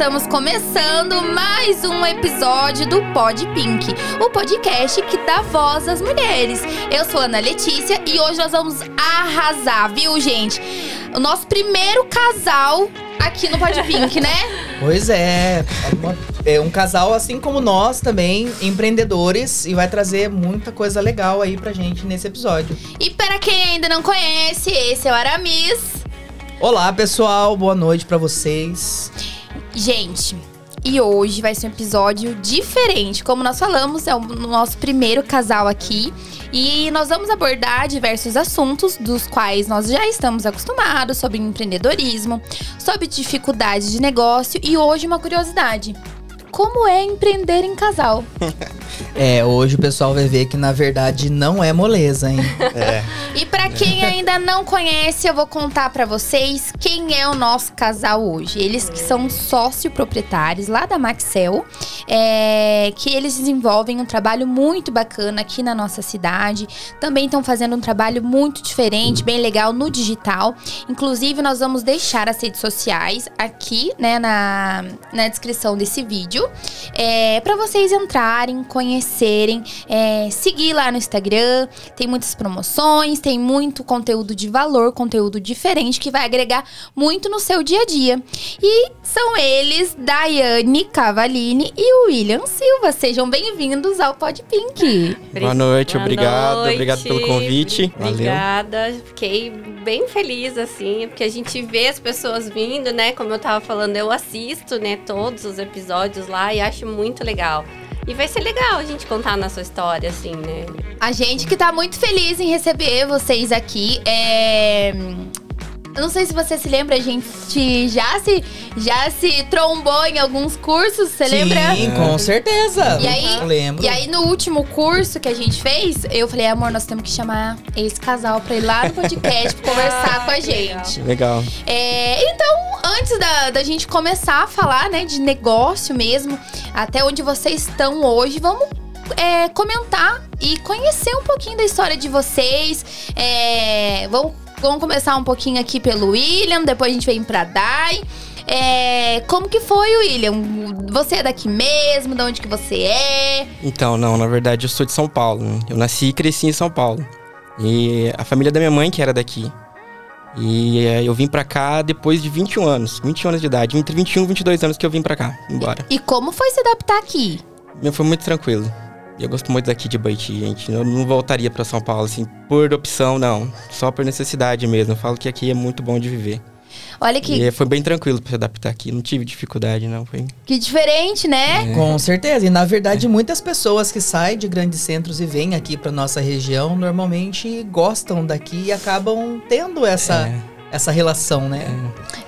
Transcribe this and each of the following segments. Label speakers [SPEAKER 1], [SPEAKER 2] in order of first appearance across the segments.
[SPEAKER 1] estamos começando mais um episódio do Pod Pink, o podcast que dá voz às mulheres. Eu sou Ana Letícia e hoje nós vamos arrasar, viu, gente? O nosso primeiro casal aqui no Pod Pink, né?
[SPEAKER 2] Pois é, é um casal assim como nós também, empreendedores, e vai trazer muita coisa legal aí pra gente nesse episódio.
[SPEAKER 1] E para quem ainda não conhece, esse é o Aramis.
[SPEAKER 2] Olá, pessoal, boa noite para vocês.
[SPEAKER 1] Gente, e hoje vai ser um episódio diferente. Como nós falamos, é o nosso primeiro casal aqui. E nós vamos abordar diversos assuntos dos quais nós já estamos acostumados sobre empreendedorismo, sobre dificuldades de negócio e hoje uma curiosidade. Como é empreender em casal?
[SPEAKER 2] É, hoje o pessoal vai ver que na verdade não é moleza, hein?
[SPEAKER 3] É.
[SPEAKER 1] E para quem ainda não conhece, eu vou contar para vocês quem é o nosso casal hoje. Eles que são sócio-proprietários lá da Maxel, é, que eles desenvolvem um trabalho muito bacana aqui na nossa cidade. Também estão fazendo um trabalho muito diferente, bem legal no digital. Inclusive, nós vamos deixar as redes sociais aqui, né, na, na descrição desse vídeo, é, para vocês entrarem, conhecerem, é, seguir lá no Instagram. Tem muitas promoções, tem muito conteúdo de valor, conteúdo diferente que vai agregar muito no seu dia a dia. E são eles, Daiane Cavalini e o William Silva. Sejam bem-vindos ao Pod Pink.
[SPEAKER 3] Boa noite,
[SPEAKER 4] Boa
[SPEAKER 3] obrigado,
[SPEAKER 4] noite.
[SPEAKER 3] obrigado pelo convite. Valeu.
[SPEAKER 4] Obrigada. Fiquei bem feliz, assim, porque a gente vê as pessoas vindo, né? Como eu tava falando, eu assisto, né, todos os episódios lá e acho muito legal. E vai ser legal a gente contar a nossa história, assim, né?
[SPEAKER 1] A gente que tá muito feliz em receber vocês aqui. É... Eu não sei se você se lembra, a gente já se, já se trombou em alguns cursos, você lembra?
[SPEAKER 2] Sim, com certeza.
[SPEAKER 1] E aí,
[SPEAKER 2] Eu lembro.
[SPEAKER 1] e aí, no último curso que a gente fez, eu falei, amor, nós temos que chamar esse casal pra ir lá no podcast pra conversar
[SPEAKER 4] Ah,
[SPEAKER 1] com a gente.
[SPEAKER 3] Legal.
[SPEAKER 1] É, então, antes da, da gente começar a falar, né, de negócio mesmo, até onde vocês estão hoje, vamos é, comentar e conhecer um pouquinho da história de vocês. É, vamos, vamos começar um pouquinho aqui pelo William, depois a gente vem pra Dai. É, como que foi, William? Você é daqui mesmo? De onde que você é?
[SPEAKER 3] Então, não, na verdade eu sou de São Paulo. né? Eu nasci e cresci em São Paulo. E a família da minha mãe que era daqui. E eh, eu vim pra cá depois de 21 anos, 21 anos de idade, entre 21 e 22 anos que eu vim pra cá, embora.
[SPEAKER 1] E como foi se adaptar aqui?
[SPEAKER 3] Meu foi muito tranquilo. Eu gosto muito daqui de Baiti, gente. Eu não voltaria pra São Paulo assim por opção, não, só por necessidade mesmo. Eu falo que aqui é muito bom de viver.
[SPEAKER 1] Olha que,
[SPEAKER 3] E foi bem tranquilo pra se adaptar aqui, não tive dificuldade não, foi
[SPEAKER 1] que diferente, né?
[SPEAKER 2] Com certeza. E na verdade, muitas pessoas que saem de grandes centros e vêm aqui pra nossa região normalmente gostam daqui e acabam tendo essa,
[SPEAKER 3] É.
[SPEAKER 2] essa relação, né?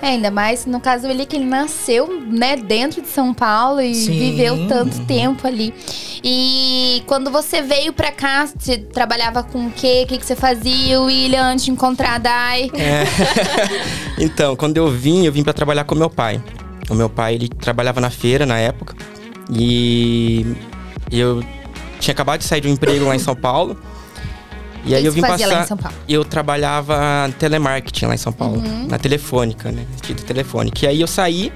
[SPEAKER 1] É, ainda mais no caso ele que ele nasceu, né, dentro de São Paulo e
[SPEAKER 2] Sim.
[SPEAKER 1] viveu tanto tempo ali. E quando você veio pra cá, você trabalhava com o quê? O que, que você fazia, William, antes de encontrar a Dai?
[SPEAKER 3] É. então, quando eu vim, eu vim pra trabalhar com meu pai. O meu pai, ele trabalhava na feira na época. E eu tinha acabado de sair de um emprego lá em São Paulo. E aí eu vim
[SPEAKER 1] fazia lá em
[SPEAKER 3] passar.
[SPEAKER 1] São Paulo?
[SPEAKER 3] Eu trabalhava telemarketing lá em São Paulo,
[SPEAKER 1] Uhum.
[SPEAKER 3] na telefônica, né? Instituto telefônica. E aí eu saí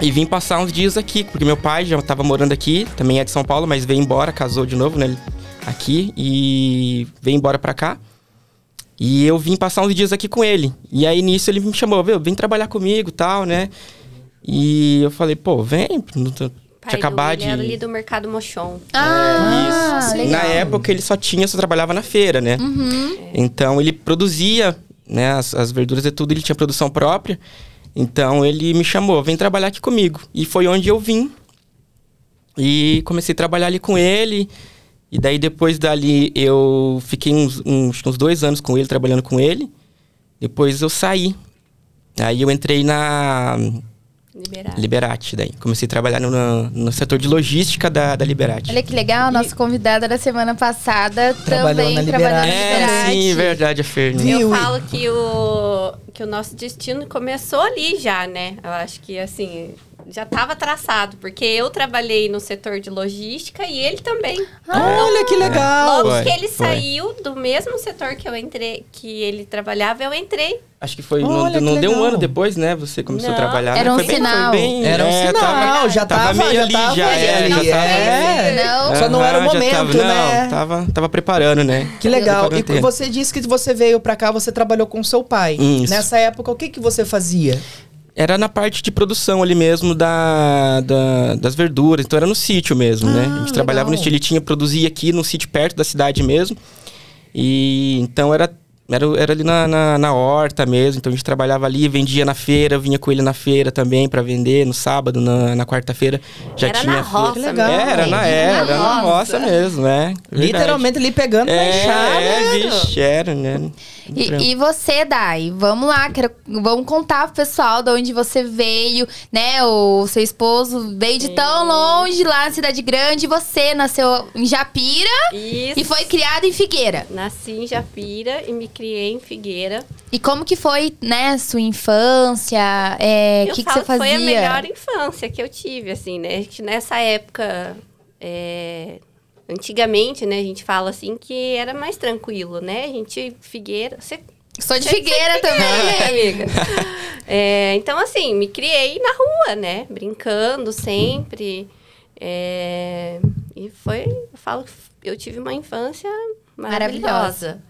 [SPEAKER 3] e vim passar uns dias aqui, porque meu pai já tava morando aqui, também é de São Paulo, mas veio embora, casou de novo, né? Aqui e veio embora pra cá. E eu vim passar uns dias aqui com ele. E aí nisso ele me chamou, viu, vem trabalhar comigo tal, né? E eu falei, pô, vem, não tô-
[SPEAKER 4] Pai
[SPEAKER 3] tinha acabado de.
[SPEAKER 4] ali do Mercado Mochon.
[SPEAKER 1] Ah,
[SPEAKER 3] Isso.
[SPEAKER 1] legal.
[SPEAKER 3] Na época ele só tinha, só trabalhava na feira, né?
[SPEAKER 1] Uhum.
[SPEAKER 3] Então ele produzia, né, as, as verduras e tudo, ele tinha produção própria. Então ele me chamou, vem trabalhar aqui comigo. E foi onde eu vim. E comecei a trabalhar ali com ele. E daí depois dali eu fiquei uns, uns, uns dois anos com ele, trabalhando com ele. Depois eu saí. Aí eu entrei na
[SPEAKER 4] Liberado.
[SPEAKER 3] Liberati daí. Comecei a trabalhar no, no setor de logística da, da Liberati.
[SPEAKER 1] Olha que legal, nossa convidada da semana passada
[SPEAKER 2] Trabalhou
[SPEAKER 1] também
[SPEAKER 2] na
[SPEAKER 1] trabalhou na
[SPEAKER 2] Liberati.
[SPEAKER 3] É,
[SPEAKER 1] Liberati.
[SPEAKER 3] sim, verdade, a Fer. né?
[SPEAKER 4] Eu falo que o, que o nosso destino começou ali já, né? Eu acho que, assim, já tava traçado, porque eu trabalhei no setor de logística e ele também.
[SPEAKER 2] Olha que legal.
[SPEAKER 4] Logo
[SPEAKER 3] Foi,
[SPEAKER 4] que ele
[SPEAKER 3] foi.
[SPEAKER 4] saiu do mesmo setor que eu entrei, que ele trabalhava, eu entrei.
[SPEAKER 3] Acho que foi.
[SPEAKER 2] Olha,
[SPEAKER 3] não
[SPEAKER 2] que
[SPEAKER 3] não deu um ano depois, né? Você começou
[SPEAKER 4] Não.
[SPEAKER 3] a trabalhar.
[SPEAKER 1] Era
[SPEAKER 3] né?
[SPEAKER 1] um
[SPEAKER 3] foi bem,
[SPEAKER 1] sinal.
[SPEAKER 3] Foi bem,
[SPEAKER 2] Era um
[SPEAKER 3] é,
[SPEAKER 2] sinal, já tava,
[SPEAKER 3] meio
[SPEAKER 2] já
[SPEAKER 3] ali,
[SPEAKER 2] tava
[SPEAKER 3] já, é,
[SPEAKER 2] ali,
[SPEAKER 3] já tava.
[SPEAKER 2] é.
[SPEAKER 1] Não.
[SPEAKER 2] Só não era o momento,
[SPEAKER 3] tava,
[SPEAKER 2] né?
[SPEAKER 3] Não, tava, tava preparando, né?
[SPEAKER 2] Que legal.
[SPEAKER 3] Tava
[SPEAKER 2] E você disse que você veio pra cá, você trabalhou com seu pai.
[SPEAKER 3] Isso.
[SPEAKER 2] Nessa época, o que, que você fazia?
[SPEAKER 3] Era na parte de produção ali mesmo da, da- das verduras. Então era no sítio mesmo, né?
[SPEAKER 2] Ah,
[SPEAKER 3] A gente trabalhava no
[SPEAKER 2] legal.
[SPEAKER 3] estilitinho, produzia aqui no sítio perto da cidade mesmo. E então era, era, era ali na, na, na horta mesmo. Então a gente trabalhava ali, vendia na feira, vinha com ele na feira também pra vender no sábado, na, na quarta-feira. Já
[SPEAKER 4] Era
[SPEAKER 3] tinha
[SPEAKER 4] na roça
[SPEAKER 2] Que legal.
[SPEAKER 3] É, era na, era, era na roça mesmo, é. Verdade.
[SPEAKER 2] Literalmente ali pegando
[SPEAKER 3] É,
[SPEAKER 2] enxada.
[SPEAKER 3] é, vixe, era, né?
[SPEAKER 1] E, e você, Dai, vamos lá, quero, vamos contar pro pessoal de onde você veio, né? O seu esposo veio de tão longe, lá na Cidade Grande, e você nasceu em Japira
[SPEAKER 4] Isso.
[SPEAKER 1] e foi criado em Figueira.
[SPEAKER 4] Nasci em Japira e me criei em Figueira.
[SPEAKER 1] E como que foi, né, sua infância? É, O
[SPEAKER 4] Eu
[SPEAKER 1] que, que você fazia?
[SPEAKER 4] Foi a melhor infância que eu tive, assim, né? Nessa época, é, antigamente, né? A gente fala assim que era mais tranquilo, né? A gente, Figueira... Você
[SPEAKER 1] Sou de
[SPEAKER 4] Você-
[SPEAKER 1] Figueira também.
[SPEAKER 4] né, amiga? É, então, assim, me criei na rua, né? Brincando sempre. É, e foi, eu falo que eu tive uma infância maravilhosa.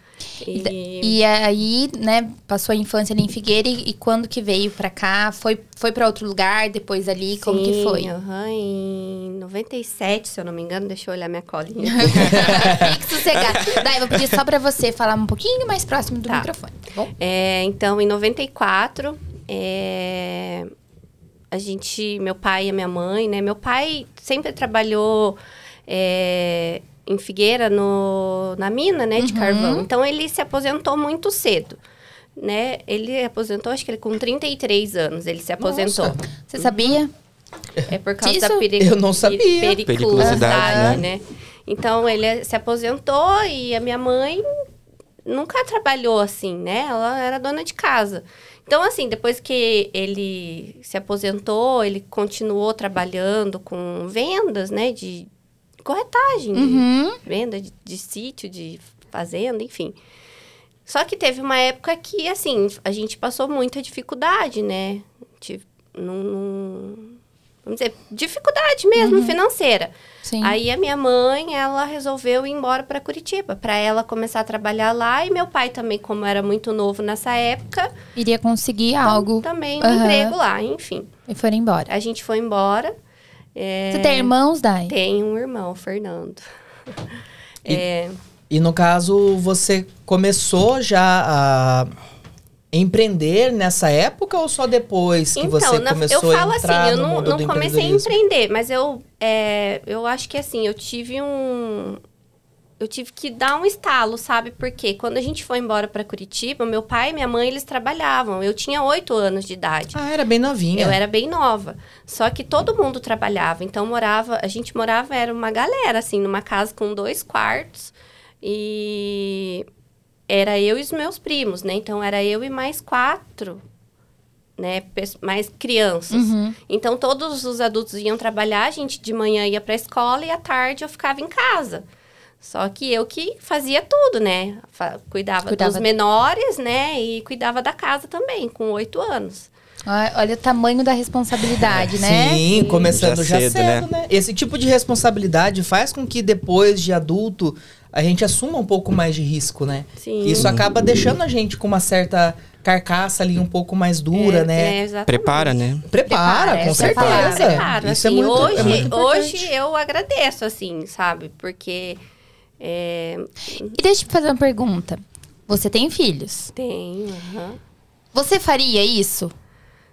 [SPEAKER 4] E,
[SPEAKER 1] E aí, né, passou a infância ali em Figueira e, e quando que veio pra cá? Foi, foi pra outro lugar depois ali? Como que
[SPEAKER 4] sim,
[SPEAKER 1] foi?
[SPEAKER 4] aham, em 97, se eu não me engano, deixa eu olhar minha colinha.
[SPEAKER 1] Fique sossegado. Daí, vou pedir só pra você falar um pouquinho mais próximo do
[SPEAKER 4] Tá.
[SPEAKER 1] microfone, tá bom?
[SPEAKER 4] É, então, em 94, é, a gente, meu pai e a minha mãe, né? Meu pai sempre trabalhou é, em Figueira, no, na mina, né, de
[SPEAKER 1] Uhum.
[SPEAKER 4] carvão. Então, ele se aposentou muito cedo, né? Ele aposentou, acho que ele com 33 anos, ele se aposentou.
[SPEAKER 2] Nossa.
[SPEAKER 1] Você sabia?
[SPEAKER 4] É por causa
[SPEAKER 1] Disso?
[SPEAKER 4] da perigo-
[SPEAKER 2] Eu não sabia.
[SPEAKER 4] periculosidade,
[SPEAKER 3] Periculosidade,
[SPEAKER 4] né? Então, ele se aposentou e a minha mãe nunca trabalhou assim, né? Ela era dona de casa. Então, assim, depois que ele se aposentou, ele continuou trabalhando com vendas, né? De corretagem, de
[SPEAKER 1] Uhum.
[SPEAKER 4] venda de, de sítio, de fazenda, enfim. Só que teve uma época que, assim, a gente passou muita dificuldade, né? Tive, num, vamos dizer, dificuldade mesmo financeira.
[SPEAKER 1] Sim.
[SPEAKER 4] Aí a minha mãe, ela resolveu ir embora para Curitiba, para ela começar a trabalhar lá. E meu pai também, como era muito novo nessa época,
[SPEAKER 1] Iria conseguir algo
[SPEAKER 4] também um
[SPEAKER 1] Aham.
[SPEAKER 4] emprego lá, enfim.
[SPEAKER 1] e foram embora.
[SPEAKER 4] A gente foi embora. É,
[SPEAKER 1] Você tem irmãos, Dai?
[SPEAKER 4] tem um irmão, Fernando.
[SPEAKER 2] E-
[SPEAKER 4] É,
[SPEAKER 2] E no caso, você começou já a empreender nessa época ou só depois que você
[SPEAKER 4] Então, na-
[SPEAKER 2] começou
[SPEAKER 4] eu falo
[SPEAKER 2] a entrar
[SPEAKER 4] assim, eu
[SPEAKER 2] no
[SPEAKER 4] não,
[SPEAKER 2] mundo
[SPEAKER 4] não comecei a empreender, mas eu, é, eu acho que assim, eu tive um. Eu tive que dar um estalo, sabe? Porque quando a gente foi embora para Curitiba, meu pai e minha mãe, eles trabalhavam. Eu tinha oito anos de idade.
[SPEAKER 2] Ah, era bem novinha.
[SPEAKER 4] Eu era bem nova. Só que todo mundo trabalhava. Então morava, a gente morava, era uma galera, assim, numa casa com dois quartos. E era eu e os meus primos, né? Então era eu e mais quatro, né? Mais crianças.
[SPEAKER 1] Uhum.
[SPEAKER 4] Então todos os adultos iam trabalhar, a gente de manhã ia pra escola e à tarde eu ficava em casa. Só que eu que fazia tudo, né? Fa- Cuidava,
[SPEAKER 1] Cuidava.
[SPEAKER 4] dos menores, né? E cuidava da casa também, com oito anos.
[SPEAKER 1] Olha olha o tamanho da responsabilidade, né?
[SPEAKER 2] Sim, começando já,
[SPEAKER 3] Já
[SPEAKER 2] cedo,
[SPEAKER 3] cedo,
[SPEAKER 2] né? Esse tipo de responsabilidade faz com que depois de adulto a gente assuma um pouco mais de risco, né?
[SPEAKER 4] Sim.
[SPEAKER 2] Isso acaba deixando a gente com uma certa carcaça ali um pouco mais dura,
[SPEAKER 4] É,
[SPEAKER 2] né?
[SPEAKER 4] é, exatamente.
[SPEAKER 3] Prepara, né?
[SPEAKER 2] Prepara,
[SPEAKER 1] Prepara,
[SPEAKER 2] com
[SPEAKER 1] é
[SPEAKER 2] certeza.
[SPEAKER 1] palavra,
[SPEAKER 4] Preparo,
[SPEAKER 2] Isso
[SPEAKER 4] assim,
[SPEAKER 2] é muito,
[SPEAKER 4] hoje,
[SPEAKER 2] é muito
[SPEAKER 4] hoje eu agradeço, assim, sabe? Porque é,
[SPEAKER 1] E deixa eu te fazer uma pergunta. Você tem filhos.
[SPEAKER 4] tem. aham.
[SPEAKER 1] Você faria isso?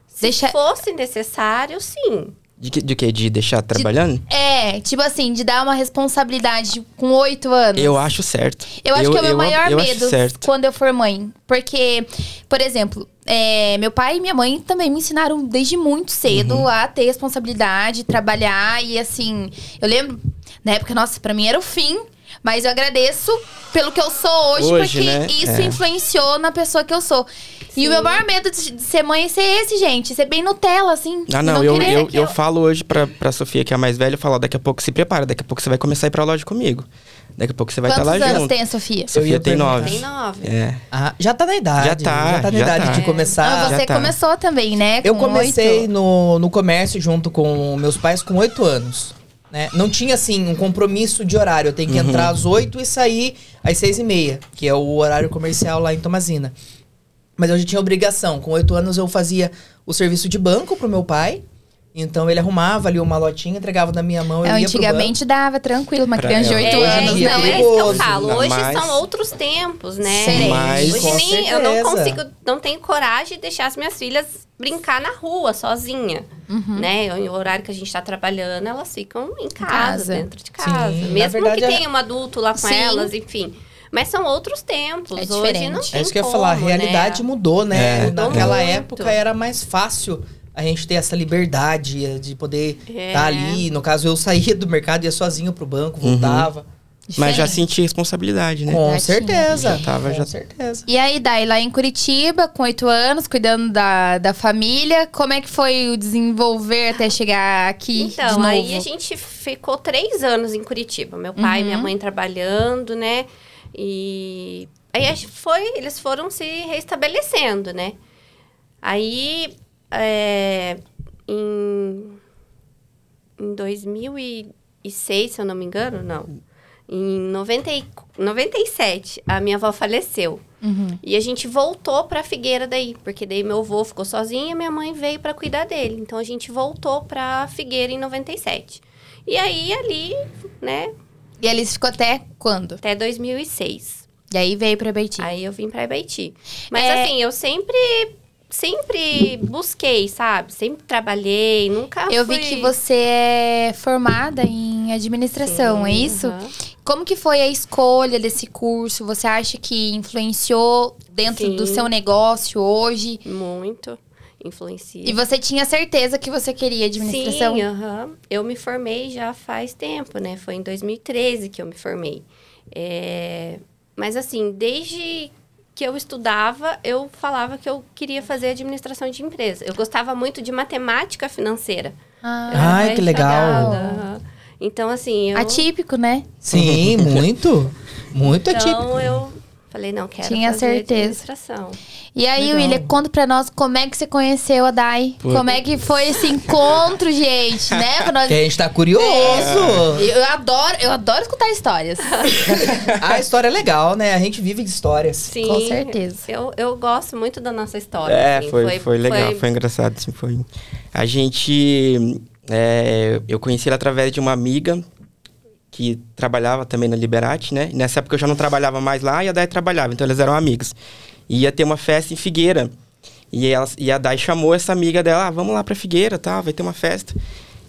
[SPEAKER 4] Se
[SPEAKER 1] Deixa-
[SPEAKER 4] fosse necessário, sim.
[SPEAKER 3] De que? De, que? de deixar trabalhando?
[SPEAKER 1] É, tipo assim, de dar uma responsabilidade com oito anos.
[SPEAKER 3] Eu acho certo.
[SPEAKER 1] Eu acho que é o meu maior
[SPEAKER 3] eu acho
[SPEAKER 1] medo
[SPEAKER 3] certo.
[SPEAKER 1] quando eu for mãe. Porque, por exemplo, é, meu pai e minha mãe também me ensinaram desde muito cedo
[SPEAKER 3] Uhum.
[SPEAKER 1] a ter responsabilidade, trabalhar. E assim, eu lembro, na época, nossa, pra mim era o fim. Mas eu agradeço pelo que eu sou hoje,
[SPEAKER 3] Hoje,
[SPEAKER 1] porque
[SPEAKER 3] né?
[SPEAKER 1] isso
[SPEAKER 3] É.
[SPEAKER 1] influenciou na pessoa que eu sou. E
[SPEAKER 4] Sim.
[SPEAKER 1] o meu maior medo de de ser mãe é ser esse, gente. Ser bem Nutella, assim.
[SPEAKER 3] Ah, não, eu,
[SPEAKER 1] querer
[SPEAKER 3] eu,
[SPEAKER 1] que
[SPEAKER 3] eu falo hoje pra, pra Sofia, que é a mais velha, eu falo, daqui a pouco se prepara, daqui a pouco você vai começar a ir pra loja comigo. Daqui a pouco você vai estar
[SPEAKER 1] Quantos
[SPEAKER 3] lá
[SPEAKER 1] anos
[SPEAKER 3] junto.
[SPEAKER 1] tem a Sofia?
[SPEAKER 2] Eu
[SPEAKER 3] Sofia
[SPEAKER 2] ia
[SPEAKER 3] tem nove.
[SPEAKER 4] Tem nove.
[SPEAKER 3] É.
[SPEAKER 2] Ah, já tá na idade.
[SPEAKER 3] Já tá,
[SPEAKER 2] Já tá na
[SPEAKER 3] já
[SPEAKER 2] idade
[SPEAKER 3] tá.
[SPEAKER 2] de começar.
[SPEAKER 1] Ah, você
[SPEAKER 3] já tá.
[SPEAKER 1] começou também, né?
[SPEAKER 2] Eu
[SPEAKER 1] com
[SPEAKER 2] comecei no, no comércio junto com meus pais com oito anos. Né? Não tinha, assim, um compromisso de horário. Eu tenho que
[SPEAKER 3] Uhum.
[SPEAKER 2] entrar às oito e sair às seis e meia, que é o horário comercial lá em Tomazina. Mas eu já tinha obrigação. Com oito anos eu fazia o serviço de banco pro meu pai. Então ele arrumava ali uma lotinha, entregava na minha mão, eu
[SPEAKER 1] É,
[SPEAKER 2] ia pro banco.
[SPEAKER 1] antigamente dava, tranquilo, uma
[SPEAKER 3] Pra
[SPEAKER 1] criança de
[SPEAKER 3] ela.
[SPEAKER 1] oito
[SPEAKER 4] É,
[SPEAKER 2] Hoje em
[SPEAKER 1] anos, não
[SPEAKER 2] é
[SPEAKER 4] isso que eu falo. Hoje
[SPEAKER 3] mais.
[SPEAKER 4] são outros tempos, né?
[SPEAKER 1] Sim.
[SPEAKER 3] Mas-
[SPEAKER 4] Hoje
[SPEAKER 2] Com
[SPEAKER 4] nem, eu não
[SPEAKER 2] certeza.
[SPEAKER 4] consigo, não tenho coragem de deixar as minhas filhas brincar na rua, sozinha.
[SPEAKER 1] Uhum.
[SPEAKER 4] Né? O horário que a gente tá trabalhando, elas ficam em casa,
[SPEAKER 1] casa.
[SPEAKER 4] dentro de casa.
[SPEAKER 2] Sim,
[SPEAKER 4] Mesmo
[SPEAKER 2] verdade,
[SPEAKER 4] que
[SPEAKER 2] é-
[SPEAKER 4] tenha um adulto lá com
[SPEAKER 1] Sim.
[SPEAKER 4] elas, enfim. Mas são outros tempos.
[SPEAKER 1] É
[SPEAKER 4] Hoje
[SPEAKER 1] diferente.
[SPEAKER 4] não tem
[SPEAKER 2] É isso que eu ia falar, a realidade
[SPEAKER 4] né?
[SPEAKER 2] mudou, né?
[SPEAKER 3] É.
[SPEAKER 4] Mudou
[SPEAKER 2] Naquela
[SPEAKER 4] muito.
[SPEAKER 2] época era mais fácil a gente ter essa liberdade eh, de poder estar
[SPEAKER 4] É.
[SPEAKER 2] ali. No caso, eu saía do mercado, ia sozinho pro banco, voltava.
[SPEAKER 3] Mas já senti responsabilidade, né?
[SPEAKER 2] Com
[SPEAKER 1] Já
[SPEAKER 2] certeza.
[SPEAKER 3] Já tava,
[SPEAKER 2] com
[SPEAKER 3] já-
[SPEAKER 2] certeza.
[SPEAKER 1] E aí, Dai, lá em Curitiba, com oito anos, cuidando da, da família, como é que foi o desenvolver até chegar aqui de
[SPEAKER 4] Então,
[SPEAKER 1] novo?
[SPEAKER 4] aí a gente ficou três anos em Curitiba. Meu pai e
[SPEAKER 1] Uhum.
[SPEAKER 4] minha mãe trabalhando, né? E aí foi, eles foram se reestabelecendo, né? Aí, é, em, em 2006, se eu não me engano, não. Em 90, e- 97, a minha avó faleceu.
[SPEAKER 1] Uhum.
[SPEAKER 4] E a gente voltou pra Figueira daí, porque daí meu avô ficou sozinho e minha mãe veio pra cuidar dele. Então a gente voltou pra Figueira em 97. E aí ali, né,
[SPEAKER 1] E eles ficou até quando?
[SPEAKER 4] até 2006.
[SPEAKER 1] E aí veio pra Beiti.
[SPEAKER 4] Aí eu vim pra Ibaiti. Mas
[SPEAKER 1] É.
[SPEAKER 4] assim, eu sempre sempre busquei, sabe? Sempre trabalhei, nunca
[SPEAKER 1] Eu
[SPEAKER 4] fui...
[SPEAKER 1] vi que você é formada em administração, é
[SPEAKER 4] Sim,
[SPEAKER 1] isso?
[SPEAKER 4] aham.
[SPEAKER 1] Como que foi a escolha desse curso? Você acha que influenciou dentro
[SPEAKER 4] Sim.
[SPEAKER 1] do seu negócio hoje?
[SPEAKER 4] Muito influencia.
[SPEAKER 1] E você tinha certeza que você queria administração?
[SPEAKER 4] Sim, aham. Eu me formei já faz tempo, né? Foi em 2013 que eu me formei. É, Mas assim, desde que eu estudava, eu falava que eu queria fazer administração de empresa. Eu gostava muito de matemática financeira. Eu
[SPEAKER 1] Ah,
[SPEAKER 2] Ai, que legal.
[SPEAKER 4] Então, assim, eu...
[SPEAKER 1] atípico, né?
[SPEAKER 2] Sim, muito. Muito atípico.
[SPEAKER 4] Então, eu falei, não, quero
[SPEAKER 1] Tinha
[SPEAKER 4] fazer
[SPEAKER 1] certeza.
[SPEAKER 4] administração.
[SPEAKER 1] E aí,
[SPEAKER 2] Legal.
[SPEAKER 1] William, conta pra nós como é que você conheceu a Dai. Como é que foi esse encontro, gente, né? Pra nós...
[SPEAKER 2] Que a gente tá curioso.
[SPEAKER 1] Eu adoro, eu adoro escutar histórias.
[SPEAKER 2] A história é legal, né? A gente vive de histórias.
[SPEAKER 4] Sim,
[SPEAKER 1] Com certeza.
[SPEAKER 4] Eu, eu gosto muito da nossa história.
[SPEAKER 3] É,
[SPEAKER 4] assim,
[SPEAKER 3] foi, foi, legal, foi, engraçado, assim, foi. A gente, é, eu conheci ela através de uma amiga que trabalhava também na Liberate, né? Nessa época eu já não trabalhava mais lá e a Dai trabalhava, então elas eram amigas. E ia ter uma festa em Figueira. E, elas, e a Dai chamou essa amiga dela, ah, vamos lá pra Figueira, tá? Vai ter uma festa.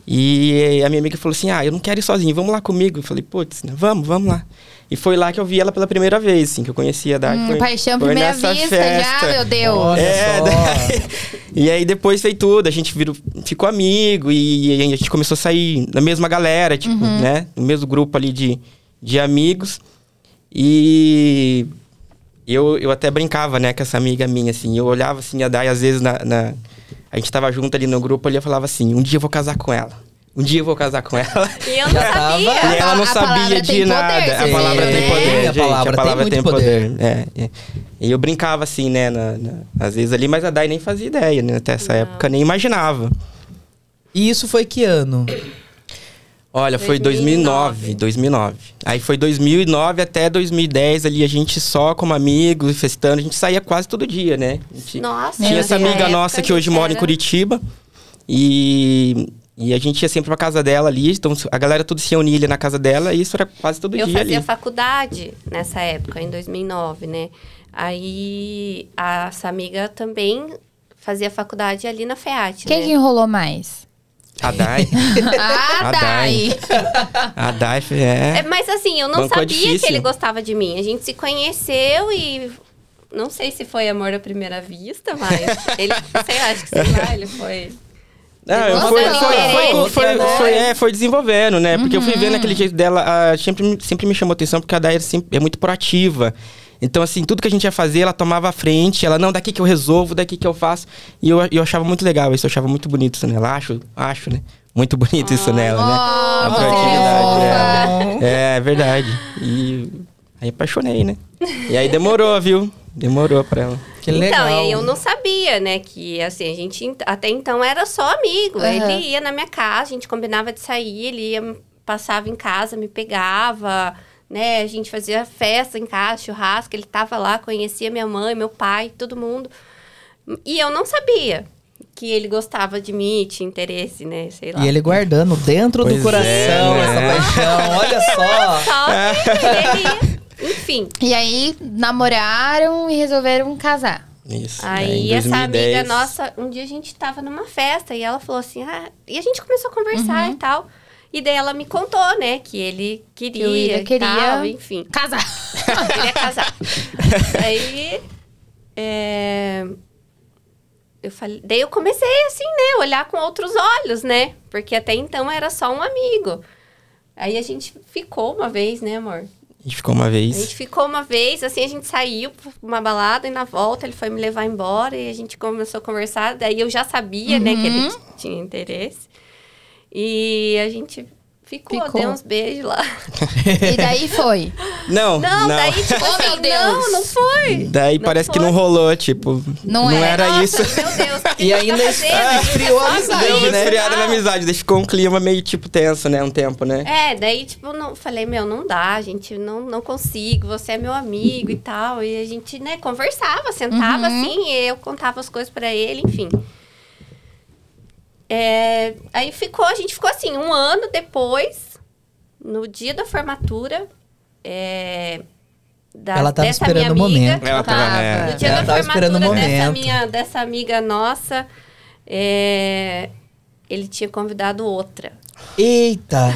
[SPEAKER 3] E a minha amiga falou assim, ah, eu não quero ir sozinho, vamos lá comigo. Eu falei, putz, né, vamos, vamos lá. E foi lá que eu vi ela pela primeira vez, assim, que eu conheci a Dai.
[SPEAKER 1] Hum,
[SPEAKER 3] foi,
[SPEAKER 1] paixão
[SPEAKER 3] foi
[SPEAKER 1] primeira
[SPEAKER 3] nessa
[SPEAKER 1] vista
[SPEAKER 3] festa.
[SPEAKER 1] já, meu Deus.
[SPEAKER 2] Olha
[SPEAKER 3] É,
[SPEAKER 2] só.
[SPEAKER 3] daí- E aí depois foi tudo, a gente virou, ficou amigo e, a gente começou a sair na mesma galera, tipo, né? No mesmo grupo ali de, de amigos. E eu, eu até brincava, né, com essa amiga minha, assim. Eu olhava assim, a Dai, às vezes, na, na- a gente tava junto ali no grupo ali, eu falava assim, um dia eu vou casar com ela. Um dia eu vou casar com ela.
[SPEAKER 4] E eu não
[SPEAKER 2] Já tava-
[SPEAKER 4] sabia.
[SPEAKER 3] E ela não
[SPEAKER 1] A
[SPEAKER 3] sabia
[SPEAKER 1] tem
[SPEAKER 3] de
[SPEAKER 1] poder,
[SPEAKER 3] nada.
[SPEAKER 1] você
[SPEAKER 3] a palavra tem poder,
[SPEAKER 2] A
[SPEAKER 3] gente.
[SPEAKER 2] palavra
[SPEAKER 3] a
[SPEAKER 2] tem
[SPEAKER 3] palavra
[SPEAKER 2] muito
[SPEAKER 3] tem
[SPEAKER 2] poder.
[SPEAKER 3] poder. É, é. E eu brincava assim, né? na- na- às vezes ali, mas a Dai nem fazia ideia, né? Até essa
[SPEAKER 4] Não.
[SPEAKER 3] época nem imaginava.
[SPEAKER 2] E isso foi que ano?
[SPEAKER 3] Olha, foi 2009, 2009. Aí foi 2009 até 2010 ali, a gente só como amigos, festando. A gente saía quase todo dia, né? A gente
[SPEAKER 4] Nossa.
[SPEAKER 3] tinha essa amiga nossa que hoje
[SPEAKER 4] gente
[SPEAKER 3] mora em
[SPEAKER 4] era-
[SPEAKER 3] Curitiba. E, e a gente ia sempre pra casa dela ali. Então a galera tudo se reunia ali na casa dela e isso era quase todo
[SPEAKER 4] Eu
[SPEAKER 3] dia
[SPEAKER 4] fazia
[SPEAKER 3] ali.
[SPEAKER 4] faculdade nessa época, em 2009, né? Aí, a- essa amiga também fazia faculdade ali na FEAT,
[SPEAKER 1] Quem
[SPEAKER 4] né?
[SPEAKER 1] que enrolou mais?
[SPEAKER 3] A Dai.
[SPEAKER 1] Ah,
[SPEAKER 3] A
[SPEAKER 1] Dai.
[SPEAKER 3] A Dai
[SPEAKER 4] É,
[SPEAKER 3] é.
[SPEAKER 4] mas assim, eu não
[SPEAKER 3] Bancou
[SPEAKER 4] sabia
[SPEAKER 3] difícil.
[SPEAKER 4] que ele gostava de mim. A gente se conheceu e... Não sei se foi amor à primeira vista, mas... ele, sei lá, acho que sei lá, ele foi...
[SPEAKER 3] Ah, eu foi,
[SPEAKER 1] não.
[SPEAKER 3] foi, foi,
[SPEAKER 2] né?
[SPEAKER 3] foi, é, foi desenvolvendo, né? Porque eu fui
[SPEAKER 1] Uhum.
[SPEAKER 3] vendo aquele jeito dela, ah, sempre, me- sempre me chamou atenção, porque a Daia sempre é muito proativa. Então, assim, tudo que a gente ia fazer, ela tomava a frente, ela, não, daqui que eu resolvo, daqui que eu faço. E eu, eu achava muito legal isso, eu achava muito bonito isso nela. Acho, acho, né? Muito bonito isso nela, né? A proatividade,
[SPEAKER 1] fofa.
[SPEAKER 3] É, é verdade. E aí apaixonei, né? E aí demorou, viu? Demorou pra ela.
[SPEAKER 2] Que legal.
[SPEAKER 4] Então, e aí eu não sabia, né, que assim, a gente ent- até então era só amigo.
[SPEAKER 1] Aham.
[SPEAKER 4] Ele ia na minha casa, a gente combinava de sair, ele ia, passava em casa, me pegava, né? A gente fazia festa em casa, churrasco, ele tava lá, conhecia minha mãe, meu pai, todo mundo. E eu não sabia que ele gostava de mim, tinha interesse, né, sei lá.
[SPEAKER 2] E ele guardando dentro
[SPEAKER 3] Pois
[SPEAKER 2] do coração
[SPEAKER 3] é,
[SPEAKER 2] essa
[SPEAKER 3] né?
[SPEAKER 2] paixão. Olha só.
[SPEAKER 4] Só que ele, enfim.
[SPEAKER 1] E aí, namoraram e resolveram casar.
[SPEAKER 3] Isso.
[SPEAKER 4] Aí
[SPEAKER 3] em
[SPEAKER 4] essa
[SPEAKER 3] 2010.
[SPEAKER 4] amiga nossa, um dia a gente tava numa festa e ela falou assim, ah, e a gente começou a conversar e tal. E daí ela me contou, né, que ele queria,
[SPEAKER 1] Que queria.
[SPEAKER 4] tal, enfim,
[SPEAKER 1] Casar.
[SPEAKER 4] queria casar. Aí, é, eu falei, daí eu comecei assim, né, olhar com outros olhos, né, porque até então era só um amigo. Aí a gente ficou uma vez, né, amor?
[SPEAKER 3] A gente ficou uma
[SPEAKER 4] A
[SPEAKER 3] vez.
[SPEAKER 4] gente ficou uma vez, assim, a gente saiu pra uma balada e na volta ele foi me levar embora e a gente começou a conversar. Daí eu já sabia, né, que ele tinha interesse. E a gente ficou,
[SPEAKER 1] Ficou.
[SPEAKER 4] deu uns beijos lá.
[SPEAKER 1] E daí foi.
[SPEAKER 3] Não,
[SPEAKER 4] Não,
[SPEAKER 3] não.
[SPEAKER 4] daí, tipo
[SPEAKER 1] Oh,
[SPEAKER 4] assim,
[SPEAKER 1] meu Deus.
[SPEAKER 4] não, não foi.
[SPEAKER 3] Daí
[SPEAKER 4] Não
[SPEAKER 3] parece que
[SPEAKER 4] foi.
[SPEAKER 3] não rolou, tipo.
[SPEAKER 1] Não é.
[SPEAKER 3] era
[SPEAKER 4] Nossa,
[SPEAKER 3] isso.
[SPEAKER 4] Meu Deus, que
[SPEAKER 2] E ainda
[SPEAKER 4] tá
[SPEAKER 2] esfriou a amizade,
[SPEAKER 3] Deu uma esfriada na
[SPEAKER 4] Não.
[SPEAKER 3] amizade, daí ficou um clima meio, tipo, tenso, né? Um tempo, né?
[SPEAKER 4] É, daí, tipo, não, falei, meu, não dá, gente, não, não consigo, você é meu amigo e tal. E a gente, né, conversava, sentava assim, e eu contava as coisas pra ele, enfim. É, aí ficou, a gente ficou assim, um ano depois, no dia da formatura, é, da,
[SPEAKER 2] Ela tava
[SPEAKER 4] dessa
[SPEAKER 2] esperando
[SPEAKER 4] minha
[SPEAKER 2] o
[SPEAKER 4] amiga.
[SPEAKER 2] momento.
[SPEAKER 3] Ela tava.
[SPEAKER 1] Tava.
[SPEAKER 3] é.
[SPEAKER 4] No dia
[SPEAKER 2] Ela
[SPEAKER 4] da
[SPEAKER 2] tava esperando
[SPEAKER 4] formatura
[SPEAKER 2] o
[SPEAKER 4] dessa,
[SPEAKER 2] momento.
[SPEAKER 4] minha, dessa amiga nossa, é, ele tinha convidado outra.
[SPEAKER 2] Eita.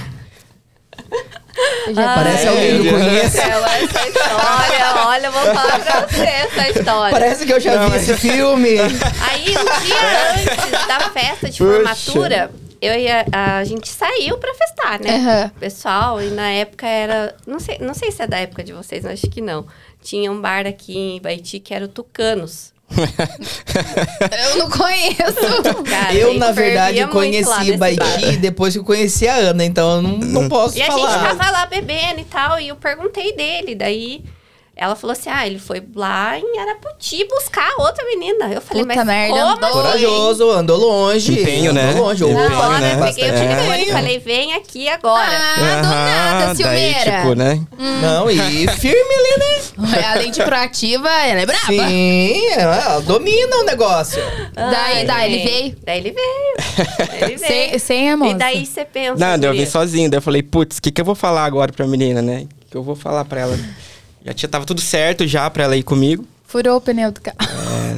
[SPEAKER 1] Já
[SPEAKER 2] Parece
[SPEAKER 3] Ah,
[SPEAKER 2] alguém que eu
[SPEAKER 3] é.
[SPEAKER 2] conheço.
[SPEAKER 4] Ela, essa história, olha, eu vou falar pra você essa história.
[SPEAKER 2] Parece que eu já
[SPEAKER 3] Não,
[SPEAKER 2] vi
[SPEAKER 3] mas-
[SPEAKER 2] esse filme.
[SPEAKER 4] Aí, um dia antes da festa de
[SPEAKER 3] Puxa.
[SPEAKER 4] formatura, eu e a, a gente saiu pra festar, né?
[SPEAKER 1] Aham.
[SPEAKER 4] Pessoal, e na época era. Não sei, não sei se é da época de vocês, mas acho que não. Tinha um bar aqui em Baiti que era o Tucanos.
[SPEAKER 1] Eu não conheço.
[SPEAKER 4] Cara,
[SPEAKER 2] eu,
[SPEAKER 4] e
[SPEAKER 2] na verdade, conheci. Baiti depois que eu conheci a Ana, então eu não, não posso
[SPEAKER 4] E a gente
[SPEAKER 2] falar.
[SPEAKER 4] tava lá bebendo e tal, e eu perguntei dele. Daí ela falou assim: ah, ele foi lá em Araputi buscar outra menina. Eu falei,
[SPEAKER 1] Puta
[SPEAKER 4] mas
[SPEAKER 1] merda,
[SPEAKER 4] como
[SPEAKER 1] andou?
[SPEAKER 2] Corajoso, andou longe.
[SPEAKER 3] Empenho,
[SPEAKER 2] andou
[SPEAKER 3] né?
[SPEAKER 2] longe.
[SPEAKER 3] Empenho,
[SPEAKER 2] Opa,
[SPEAKER 4] Na hora,
[SPEAKER 3] né?
[SPEAKER 4] eu peguei o
[SPEAKER 3] Bastante.
[SPEAKER 4] telefone e falei, vem aqui agora.
[SPEAKER 1] Ah, do nada,
[SPEAKER 3] daí,
[SPEAKER 1] ciumeira.
[SPEAKER 3] tipo, né?
[SPEAKER 2] Não, e firme ali, né?
[SPEAKER 1] Além de proativa, ela é braba.
[SPEAKER 2] Sim, ela domina o negócio.
[SPEAKER 1] Daí-
[SPEAKER 4] Ai,
[SPEAKER 1] daí ele
[SPEAKER 4] gente.
[SPEAKER 1] veio?
[SPEAKER 4] Daí ele veio. Daí ele veio.
[SPEAKER 1] Sem, sem a moça.
[SPEAKER 4] E daí você pensa.
[SPEAKER 3] Não, daí eu vim sozinho. Daí eu falei, putz, o que, que eu vou falar agora pra menina, né? O que eu vou falar pra ela? Já tinha, tava tudo certo já pra ela ir comigo.
[SPEAKER 1] Furou o pneu do carro.